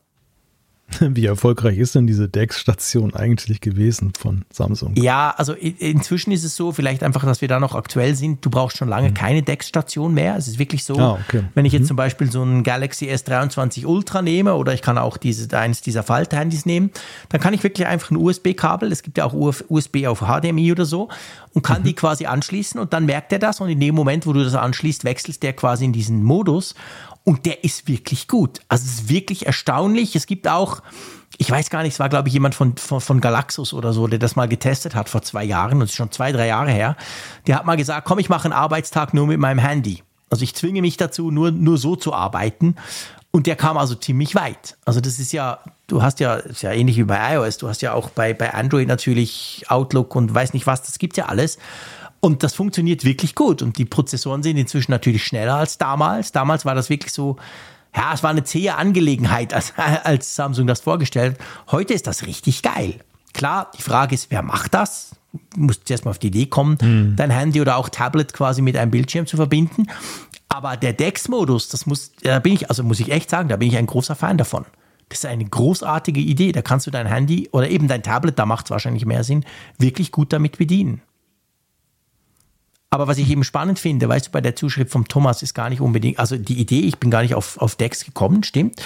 [LAUGHS] Wie erfolgreich ist denn diese DeX-Station eigentlich gewesen von Samsung? Ja, also inzwischen ist es so, vielleicht einfach, dass wir da noch aktuell sind. Du brauchst schon lange mhm. keine DeX-Station mehr. Es ist wirklich so, ah, okay. wenn ich jetzt mhm. zum Beispiel so ein Galaxy S23 Ultra nehme oder ich kann auch diese, eines dieser Falthandys nehmen, dann kann ich wirklich einfach ein USB-Kabel, es gibt ja auch USB auf HDMI oder so, und kann mhm. die quasi anschließen und dann merkt er das und in dem Moment, wo du das anschließt, wechselst der quasi in diesen Modus und der ist wirklich gut. Also es ist wirklich erstaunlich. Es gibt auch, ich weiß gar nicht, es war glaube ich jemand von, von, von Galaxus oder so, der das mal getestet hat vor zwei Jahren, das ist schon zwei, drei Jahre her. Der hat mal gesagt, komm, ich mache einen Arbeitstag nur mit meinem Handy. Also ich zwinge mich dazu, nur, nur so zu arbeiten. Und der kam also ziemlich weit. Also das ist ja, du hast ja, ist ja ähnlich wie bei iOS, du hast ja auch bei, bei Android natürlich Outlook und weiß nicht was, das gibt ja alles. Und das funktioniert wirklich gut. Und die Prozessoren sind inzwischen natürlich schneller als damals. Damals war das wirklich so, ja, es war eine zähe Angelegenheit, als, [LAUGHS] als Samsung das vorgestellt hat. Heute ist das richtig geil. Klar, die Frage ist, wer macht das? Du musst erst mal auf die Idee kommen, hm. dein Handy oder auch Tablet quasi mit einem Bildschirm zu verbinden. Aber der DeX-Modus, das muss, da bin ich, also muss ich echt sagen, da bin ich ein großer Fan davon. Das ist eine großartige Idee. Da kannst du dein Handy oder eben dein Tablet, da macht es wahrscheinlich mehr Sinn, wirklich gut damit bedienen. Aber was ich eben spannend finde, weißt du, bei der Zuschrift vom Thomas ist gar nicht unbedingt, also die Idee, ich bin gar nicht auf, auf Dex gekommen, stimmt.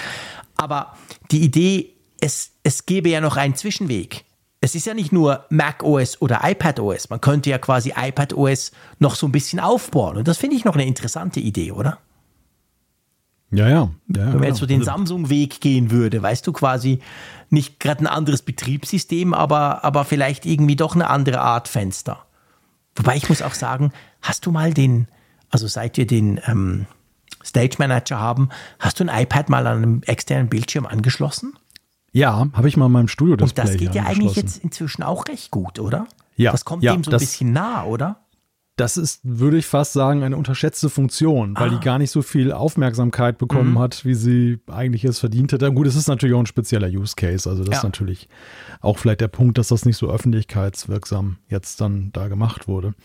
Aber die Idee, es, es gäbe ja noch einen Zwischenweg. Es ist ja nicht nur Mac OS oder iPad OS. Man könnte ja quasi iPad OS noch so ein bisschen aufbauen. Und das finde ich noch eine interessante Idee, oder? Ja, ja. ja Wenn man jetzt so den also Samsung-Weg gehen würde, weißt du, quasi nicht gerade ein anderes Betriebssystem, aber, aber vielleicht irgendwie doch eine andere Art Fenster. Wobei ich muss auch sagen, hast du mal den, also seit wir den ähm, Stage Manager haben, hast du ein iPad mal an einem externen Bildschirm angeschlossen? Ja, habe ich mal in meinem Studio Und das geht ja eigentlich jetzt inzwischen auch recht gut, oder? Ja. Das kommt ja, dem so ein bisschen nah, oder? Das ist, würde ich fast sagen, eine unterschätzte Funktion, weil ah. die gar nicht so viel Aufmerksamkeit bekommen mhm. hat, wie sie eigentlich es verdient hätte. Gut, es ist natürlich auch ein spezieller Use Case. Also das ja. ist natürlich auch vielleicht der Punkt, dass das nicht so öffentlichkeitswirksam jetzt dann da gemacht wurde.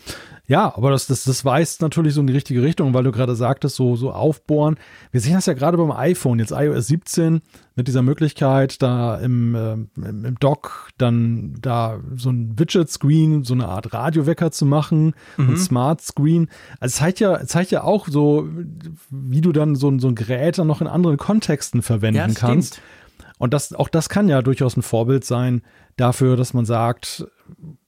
Ja, aber das, das, das weist natürlich so in die richtige Richtung, weil du gerade sagtest, so, so aufbohren. Wir sehen das ja gerade beim iPhone, jetzt iOS 17 mit dieser Möglichkeit, da im, äh, im Dock dann da so ein Widget-Screen, so eine Art Radiowecker zu machen, mhm. ein Smart-Screen. Also es zeigt ja, zeigt ja auch so, wie du dann so, so ein Gerät dann noch in anderen Kontexten verwenden ja, kannst. Stimmt. Und das, auch das kann ja durchaus ein Vorbild sein dafür, dass man sagt,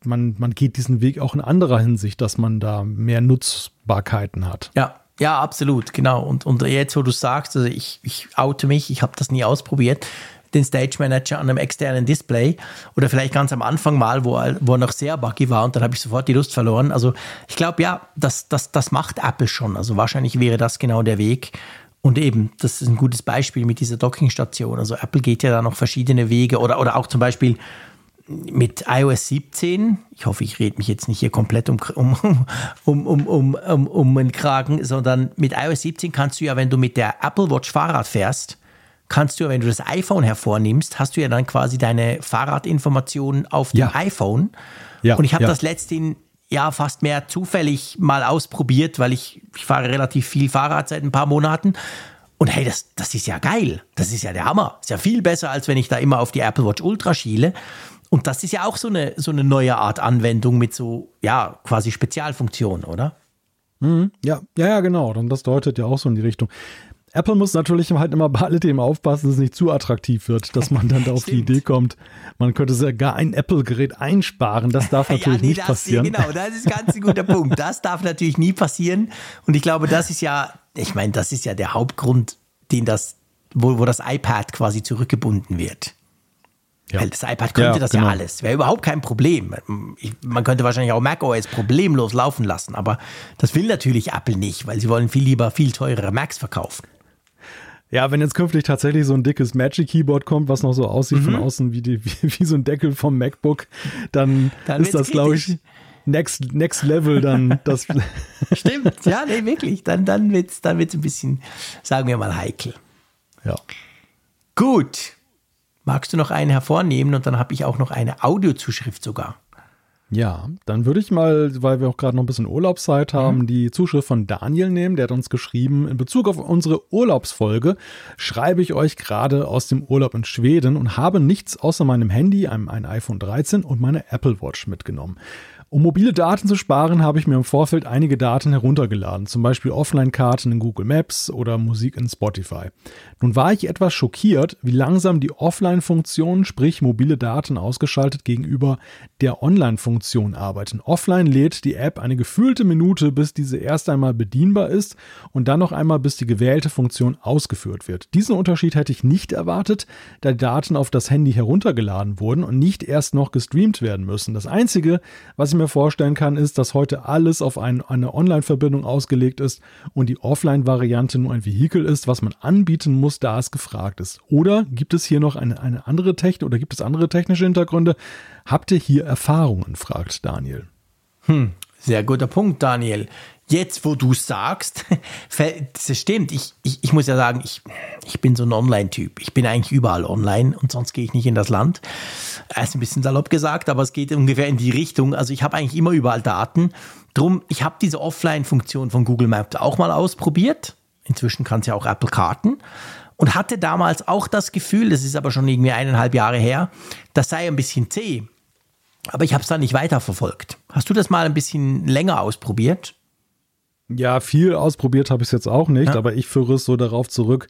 man, man geht diesen Weg auch in anderer Hinsicht, dass man da mehr Nutzbarkeiten hat. Ja, ja, absolut, genau. Und, und jetzt, wo du sagst, also ich, ich oute mich, ich habe das nie ausprobiert, den Stage Manager an einem externen Display oder vielleicht ganz am Anfang mal, wo er, wo er noch sehr buggy war und dann habe ich sofort die Lust verloren. Also ich glaube, ja, das, das, das macht Apple schon. Also wahrscheinlich wäre das genau der Weg. Und eben, das ist ein gutes Beispiel mit dieser Dockingstation. Also Apple geht ja da noch verschiedene Wege oder, oder auch zum Beispiel mit iOS 17, ich hoffe, ich rede mich jetzt nicht hier komplett [LAUGHS] um, um, um, um, um, um, um den Kragen, sondern mit iOS 17 kannst du ja, wenn du mit der Apple Watch Fahrrad fährst, kannst du, wenn du das iPhone hervornimmst, hast du ja dann quasi deine Fahrradinformationen auf dem ja. iPhone. Ja, und ich habe ja. das letztens ja fast mehr zufällig mal ausprobiert, weil ich, ich fahre relativ viel Fahrrad seit ein paar Monaten. Und hey, das, das ist ja geil. Das ist ja der Hammer. Ist ja viel besser, als wenn ich da immer auf die Apple Watch Ultra schiele. Und das ist ja auch so eine, so eine neue Art Anwendung mit so, ja, quasi Spezialfunktionen, oder? Mhm, ja, ja, ja, genau. Und das deutet ja auch so in die Richtung. Apple muss natürlich halt immer bei alle Themen aufpassen, dass es nicht zu attraktiv wird, dass man dann da auf die Idee kommt, man könnte sogar ein Apple-Gerät einsparen. Das darf [LAUGHS] natürlich ja, nee, nicht passieren. Genau, das ist ganz ein guter Punkt. Das darf natürlich nie passieren. Und ich glaube, das ist ja, ich meine, das ist ja der Hauptgrund, den das, wo, wo das iPad quasi zurückgebunden wird. Ja. Weil das iPad könnte ja, das genau. ja alles. Wäre überhaupt kein Problem. man könnte wahrscheinlich auch macOS problemlos laufen lassen, aber das will natürlich Apple nicht, weil sie wollen viel lieber viel teurere Macs verkaufen. Ja, wenn jetzt künftig tatsächlich so ein dickes Magic Keyboard kommt, was noch so aussieht mhm. von außen wie, die, wie, wie, so ein Deckel vom MacBook, dann, dann ist das, glaube ich, next, next Level dann. Das [LAUGHS] Stimmt, ja, nee, wirklich. Dann, dann wird es dann wird's ein bisschen, sagen wir mal, heikel. Ja. Gut. Magst du noch einen hervornehmen und dann habe ich auch noch eine Audiozuschrift sogar. Ja, dann würde ich mal, weil wir auch gerade noch ein bisschen Urlaubszeit haben, mhm. die Zuschrift von Daniel nehmen. Der hat uns geschrieben, in Bezug auf unsere Urlaubsfolge schreibe ich euch gerade aus dem Urlaub in Schweden und habe nichts außer meinem Handy, einem, ein iPhone 13 und meine Apple Watch mitgenommen. Um mobile Daten zu sparen, habe ich mir im Vorfeld einige Daten heruntergeladen, zum Beispiel Offline-Karten in Google Maps oder Musik in Spotify. Nun war ich etwas schockiert, wie langsam die Offline-Funktion, sprich mobile Daten ausgeschaltet gegenüber der Online-Funktion arbeiten. Offline lädt die App eine gefühlte Minute, bis diese erst einmal bedienbar ist und dann noch einmal, bis die gewählte Funktion ausgeführt wird. Diesen Unterschied hätte ich nicht erwartet, da Daten auf das Handy heruntergeladen wurden und nicht erst noch gestreamt werden müssen. Das Einzige, was ich mir vorstellen kann, ist, dass heute alles auf ein, eine Online-Verbindung ausgelegt ist und die Offline-Variante nur ein Vehikel ist, was man anbieten muss, da es gefragt ist. Oder gibt es hier noch eine, eine andere Technik oder gibt es andere technische Hintergründe? Habt ihr hier Erfahrungen? fragt Daniel. Hm, sehr guter Punkt, Daniel jetzt, wo du sagst, [LAUGHS] das stimmt. Ich, ich, ich muss ja sagen, ich, ich bin so ein Online-Typ. Ich bin eigentlich überall online und sonst gehe ich nicht in das Land. Er ist ein bisschen salopp gesagt, aber es geht ungefähr in die Richtung. Also ich habe eigentlich immer überall Daten. Drum, ich habe diese Offline-Funktion von Google Maps auch mal ausprobiert. Inzwischen kann es ja auch Apple Karten. Und hatte damals auch das Gefühl, das ist aber schon irgendwie eineinhalb Jahre her, das sei ein bisschen zäh. Aber ich habe es dann nicht weiterverfolgt. Hast du das mal ein bisschen länger ausprobiert? Ja, viel ausprobiert habe ich es jetzt auch nicht, ja. aber ich führe es so darauf zurück,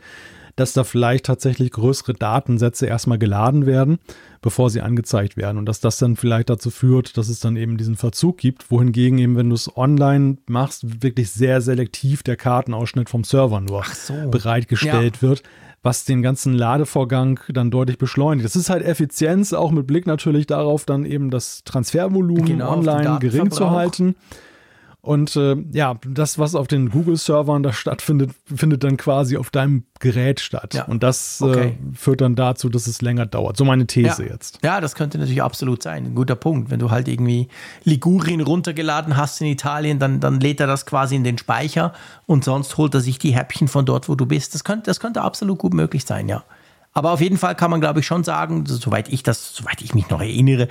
dass da vielleicht tatsächlich größere Datensätze erstmal geladen werden, bevor sie angezeigt werden. Und dass das dann vielleicht dazu führt, dass es dann eben diesen Verzug gibt, wohingegen eben, wenn du es online machst, wirklich sehr selektiv der Kartenausschnitt vom Server nur so. bereitgestellt ja. wird was den ganzen Ladevorgang dann deutlich beschleunigt. Das ist halt Effizienz, auch mit Blick natürlich darauf, dann eben das Transfervolumen genau, online gering zu halten. Und äh, ja, das, was auf den Google-Servern da stattfindet, findet dann quasi auf deinem Gerät statt. Ja. Und das äh, okay. äh, führt dann dazu, dass es länger dauert. So meine These ja. jetzt. Ja, das könnte natürlich absolut sein. Ein guter Punkt. Wenn du halt irgendwie Ligurien runtergeladen hast in Italien, dann, dann lädt er das quasi in den Speicher und sonst holt er sich die Häppchen von dort, wo du bist. Das könnte, das könnte absolut gut möglich sein, ja. Aber auf jeden Fall kann man, glaube ich, schon sagen, soweit ich das, soweit ich mich noch erinnere,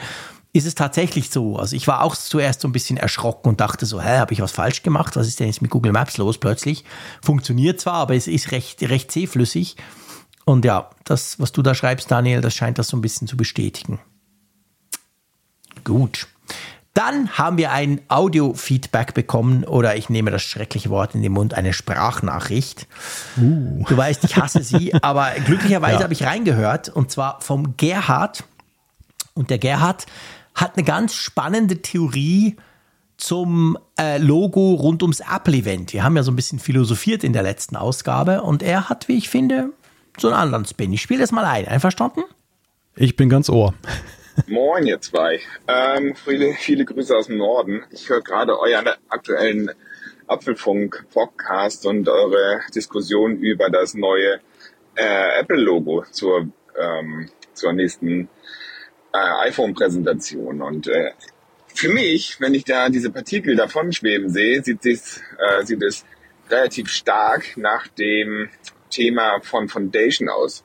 ist es tatsächlich so. Also ich war auch zuerst so ein bisschen erschrocken und dachte so, hä, habe ich was falsch gemacht? Was ist denn jetzt mit Google Maps los plötzlich? Funktioniert zwar, aber es ist recht, recht zähflüssig. Und ja, das, was du da schreibst, Daniel, das scheint das so ein bisschen zu bestätigen. Gut. Dann haben wir ein Audio-Feedback bekommen oder ich nehme das schreckliche Wort in den Mund, eine Sprachnachricht. Uh. Du weißt, ich hasse sie, [LAUGHS] aber glücklicherweise ja. habe ich reingehört und zwar vom Gerhard. Und der Gerhard hat eine ganz spannende Theorie zum äh, Logo rund ums Apple-Event. Wir haben ja so ein bisschen philosophiert in der letzten Ausgabe und er hat, wie ich finde, so einen anderen Spin. Ich spiele das mal ein. Einverstanden? Ich bin ganz ohr. [LAUGHS] Moin, ihr zwei. Ähm, viele, viele Grüße aus dem Norden. Ich höre gerade euren aktuellen Apfelfunk-Podcast und eure Diskussion über das neue äh, Apple-Logo zur, ähm, zur nächsten äh, iPhone-Präsentation. Und äh, für mich, wenn ich da diese Partikel davon schweben sehe, sieht, es, äh, sieht es relativ stark nach dem Thema von Foundation aus.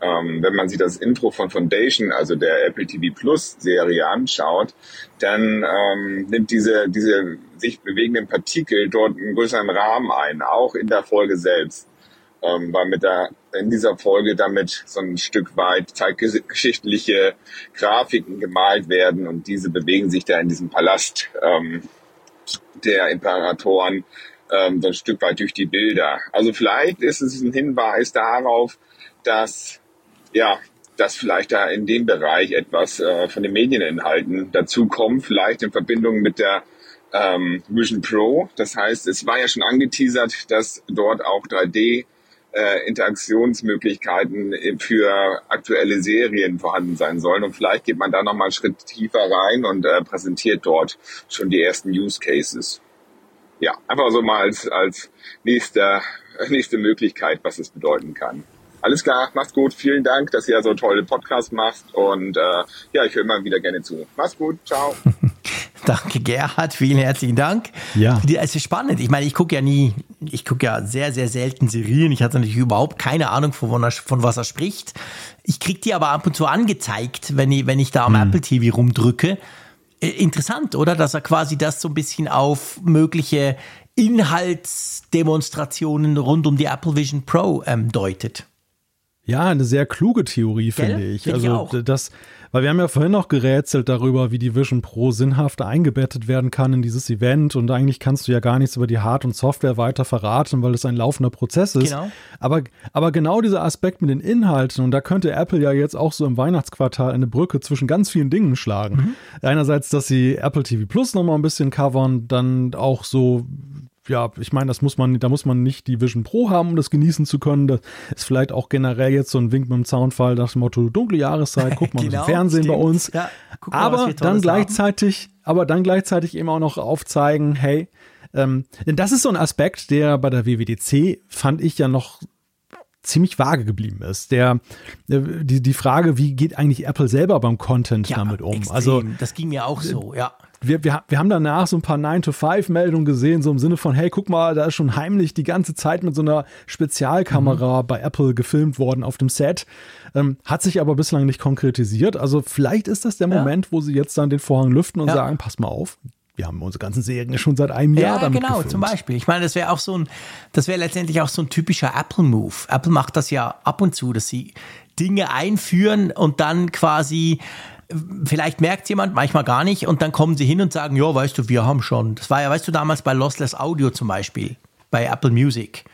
Ähm, wenn man sich das Intro von Foundation, also der Apple TV Plus Serie anschaut, dann ähm, nimmt diese, diese sich bewegenden Partikel dort einen größeren Rahmen ein, auch in der Folge selbst ähm, weil mit der, in dieser Folge damit so ein Stück weit zeitgeschichtliche Grafiken gemalt werden und diese bewegen sich da in diesem Palast ähm, der Imperatoren ähm, so ein Stück weit durch die Bilder. Also vielleicht ist es ein Hinweis darauf, dass ja, dass vielleicht da in dem Bereich etwas äh, von den Medieninhalten dazukommt, vielleicht in Verbindung mit der ähm, Vision Pro. Das heißt, es war ja schon angeteasert, dass dort auch 3D äh, Interaktionsmöglichkeiten für aktuelle Serien vorhanden sein sollen. Und vielleicht geht man da nochmal einen Schritt tiefer rein und äh, präsentiert dort schon die ersten Use Cases. ja, einfach so mal als, als nächste, nächste Möglichkeit, was es bedeuten kann. Alles klar, mach's gut. Vielen Dank, dass ihr so tolle Podcasts macht. Und äh, ja, ich höre immer wieder gerne zu. Mach's gut. Ciao. [LAUGHS] Danke, Gerhard. Vielen herzlichen Dank. Ja. Es ist spannend. Ich meine, ich gucke ja nie, ich gucke ja sehr, sehr selten Serien. Ich hatte natürlich überhaupt keine Ahnung, von, er, von was er spricht. Ich kriege die aber ab und zu angezeigt, wenn ich, wenn ich da am hm. Apple TV rumdrücke. Äh, interessant, oder? Dass er quasi das so ein bisschen auf mögliche Inhaltsdemonstrationen rund um die Apple Vision Pro ähm, deutet. Ja, eine sehr kluge Theorie, finde ich. Find also ich auch. das, weil wir haben ja vorhin noch gerätselt darüber, wie die Vision Pro sinnhaft eingebettet werden kann in dieses Event und eigentlich kannst du ja gar nichts über die Hard- und Software weiter verraten, weil es ein laufender Prozess ist. Genau. Aber, aber genau dieser Aspekt mit den Inhalten und da könnte Apple ja jetzt auch so im Weihnachtsquartal eine Brücke zwischen ganz vielen Dingen schlagen. Mhm. Einerseits, dass sie Apple TV Plus nochmal ein bisschen covern, dann auch so ja, ich meine, das muss man, da muss man nicht die Vision Pro haben, um das genießen zu können. Das ist vielleicht auch generell jetzt so ein Wink mit dem Zaunfall nach dem Motto dunkle Jahreszeit, [LAUGHS] guck mal genau, im Fernsehen stimmt. bei uns. Ja, mal, aber dann gleichzeitig, haben. aber dann gleichzeitig eben auch noch aufzeigen, hey, ähm, denn das ist so ein Aspekt, der bei der WWDC fand ich ja noch ziemlich vage geblieben ist. Der, äh, die, die Frage, wie geht eigentlich Apple selber beim Content ja, damit um? Extrem. Also, das ging mir auch so, ja wir, wir, wir haben danach so ein paar 9-to-5-Meldungen gesehen, so im Sinne von, hey, guck mal, da ist schon heimlich die ganze Zeit mit so einer Spezialkamera mhm. bei Apple gefilmt worden auf dem Set. Ähm, hat sich aber bislang nicht konkretisiert. Also vielleicht ist das der ja. Moment, wo sie jetzt dann den Vorhang lüften und ja. sagen, pass mal auf, wir haben unsere ganzen Serien schon seit einem Jahr ja, damit genau, gefilmt. zum Beispiel. Ich meine, das wäre auch so ein, das wäre letztendlich auch so ein typischer Apple-Move. Apple macht das ja ab und zu, dass sie Dinge einführen und dann quasi vielleicht merkt jemand, manchmal gar nicht, und dann kommen sie hin und sagen, ja, weißt du, wir haben schon. Das war ja, weißt du, damals bei Lossless Audio zum Beispiel, bei Apple Music,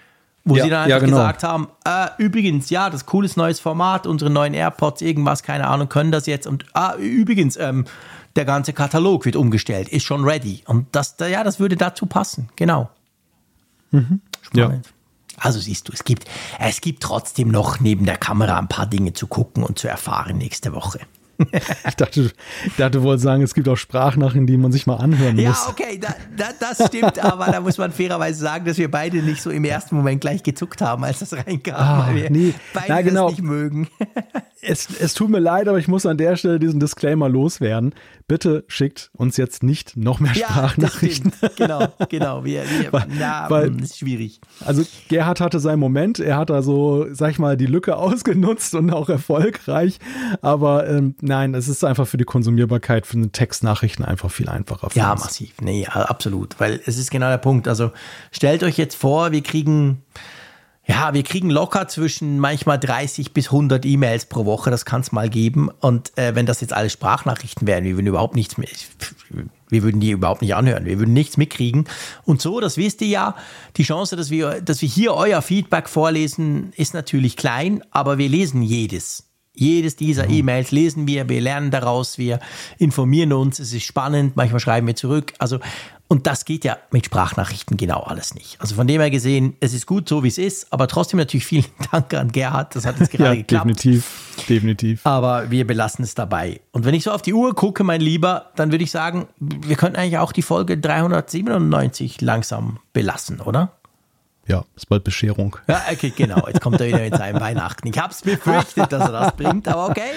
wo ja, sie dann einfach ja, genau. gesagt haben, äh, übrigens, ja, das cooles neues Format, unsere neuen AirPods, irgendwas, keine Ahnung, können das jetzt. Und ah, übrigens, ähm, der ganze Katalog wird umgestellt, ist schon ready. Und das, ja, das würde dazu passen, genau. Mhm. Spannend. Ja. Also siehst du, es gibt, es gibt trotzdem noch neben der Kamera ein paar Dinge zu gucken und zu erfahren nächste Woche. [LAUGHS] ich dachte, ich dachte wohl sagen, es gibt auch Sprachnachrichten, die man sich mal anhören muss. Ja, okay, da, da, das stimmt, aber da muss man fairerweise sagen, dass wir beide nicht so im ersten Moment gleich gezuckt haben, als das [LAUGHS] reinkam, ah, weil wir nee. beide Na, genau. das nicht mögen. [LAUGHS] es, es tut mir leid, aber ich muss an der Stelle diesen Disclaimer loswerden. Bitte schickt uns jetzt nicht noch mehr Sprachnachrichten. Ja, genau, genau. Wir, wir, [LAUGHS] weil, na, weil, ist schwierig. Also Gerhard hatte seinen Moment, er hat da so, sag ich mal, die Lücke [LAUGHS] ausgenutzt und auch erfolgreich. Aber ähm, nein, es ist einfach für die Konsumierbarkeit für Textnachrichten einfach viel einfacher. ja, uns. massiv. Nee, absolut. Weil es ist genau der Punkt. Also stellt euch jetzt vor, wir kriegen ja, wir kriegen locker zwischen manchmal 30 bis 100 E-Mails pro Woche, das kann es mal geben. Und äh, wenn das jetzt alles Sprachnachrichten wären, wir würden überhaupt nichts mehr, wir würden die überhaupt nicht anhören, wir würden nichts mitkriegen. Und so, das wisst ihr ja, die Chance, dass wir, dass wir hier euer Feedback vorlesen, ist natürlich klein, aber wir lesen jedes. Jedes dieser mhm. E-Mails lesen wir, wir lernen daraus, wir informieren uns, es ist spannend, manchmal schreiben wir zurück. Also und das geht ja mit Sprachnachrichten genau alles nicht. Also von dem her gesehen, es ist gut so, wie es ist, aber trotzdem natürlich vielen [LAUGHS] Dank an Gerhard, das hat jetzt [LAUGHS] gerade ja, geklappt. Definitiv, definitiv. Aber wir belassen es dabei. Und wenn ich so auf die Uhr gucke, mein Lieber, dann würde ich sagen, wir könnten eigentlich auch die Folge 397 langsam belassen, oder? Ja, ist bald Bescherung. Ja, okay, genau. Jetzt kommt er wieder mit seinem Weihnachten. Ich habe es befürchtet, dass er das bringt, aber okay.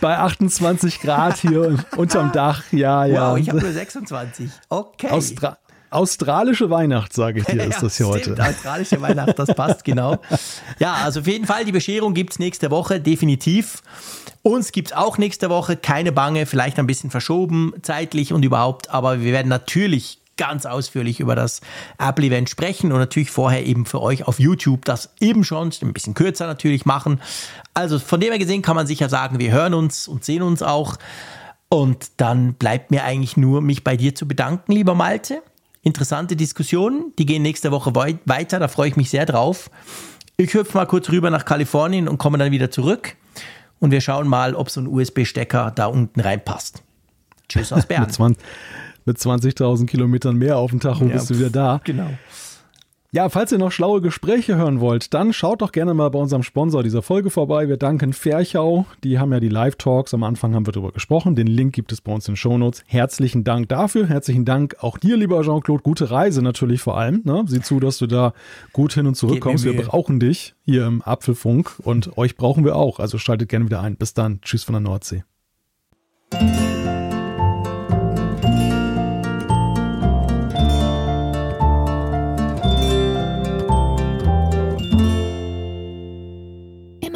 Bei 28 Grad hier unterm Dach, ja, ja. Wow, ich habe nur 26. Okay. Austra Australische Weihnacht, sage ich dir, [LAUGHS] ist das hier stimmt, heute. Australische Weihnacht, das passt genau. Ja, also auf jeden Fall, die Bescherung gibt es nächste Woche, definitiv. Uns gibt es auch nächste Woche, keine Bange, vielleicht ein bisschen verschoben zeitlich und überhaupt, aber wir werden natürlich ganz ausführlich über das Apple-Event sprechen und natürlich vorher eben für euch auf YouTube das eben schon, ein bisschen kürzer natürlich machen. Also von dem her gesehen kann man sicher sagen, wir hören uns und sehen uns auch. Und dann bleibt mir eigentlich nur, mich bei dir zu bedanken, lieber Malte. Interessante Diskussionen, die gehen nächste Woche weiter, da freue ich mich sehr drauf. Ich hüpfe mal kurz rüber nach Kalifornien und komme dann wieder zurück. Und wir schauen mal, ob so ein USB-Stecker da unten reinpasst. Tschüss aus [LAUGHS] Bern mit 20.000 Kilometern mehr auf dem Tacho ja, bist du wieder da. Genau. Ja, falls ihr noch schlaue Gespräche hören wollt, dann schaut doch gerne mal bei unserem Sponsor dieser Folge vorbei. Wir danken Ferchau. Die haben ja die Live-Talks. Am Anfang haben wir darüber gesprochen. Den Link gibt es bei uns in den Shownotes. Herzlichen Dank dafür. Herzlichen Dank auch dir, lieber Jean-Claude. Gute Reise natürlich vor allem. Ne? Sieh zu, dass du da gut hin und zurück kommst. Wir brauchen dich hier im Apfelfunk und euch brauchen wir auch. Also schaltet gerne wieder ein. Bis dann. Tschüss von der Nordsee.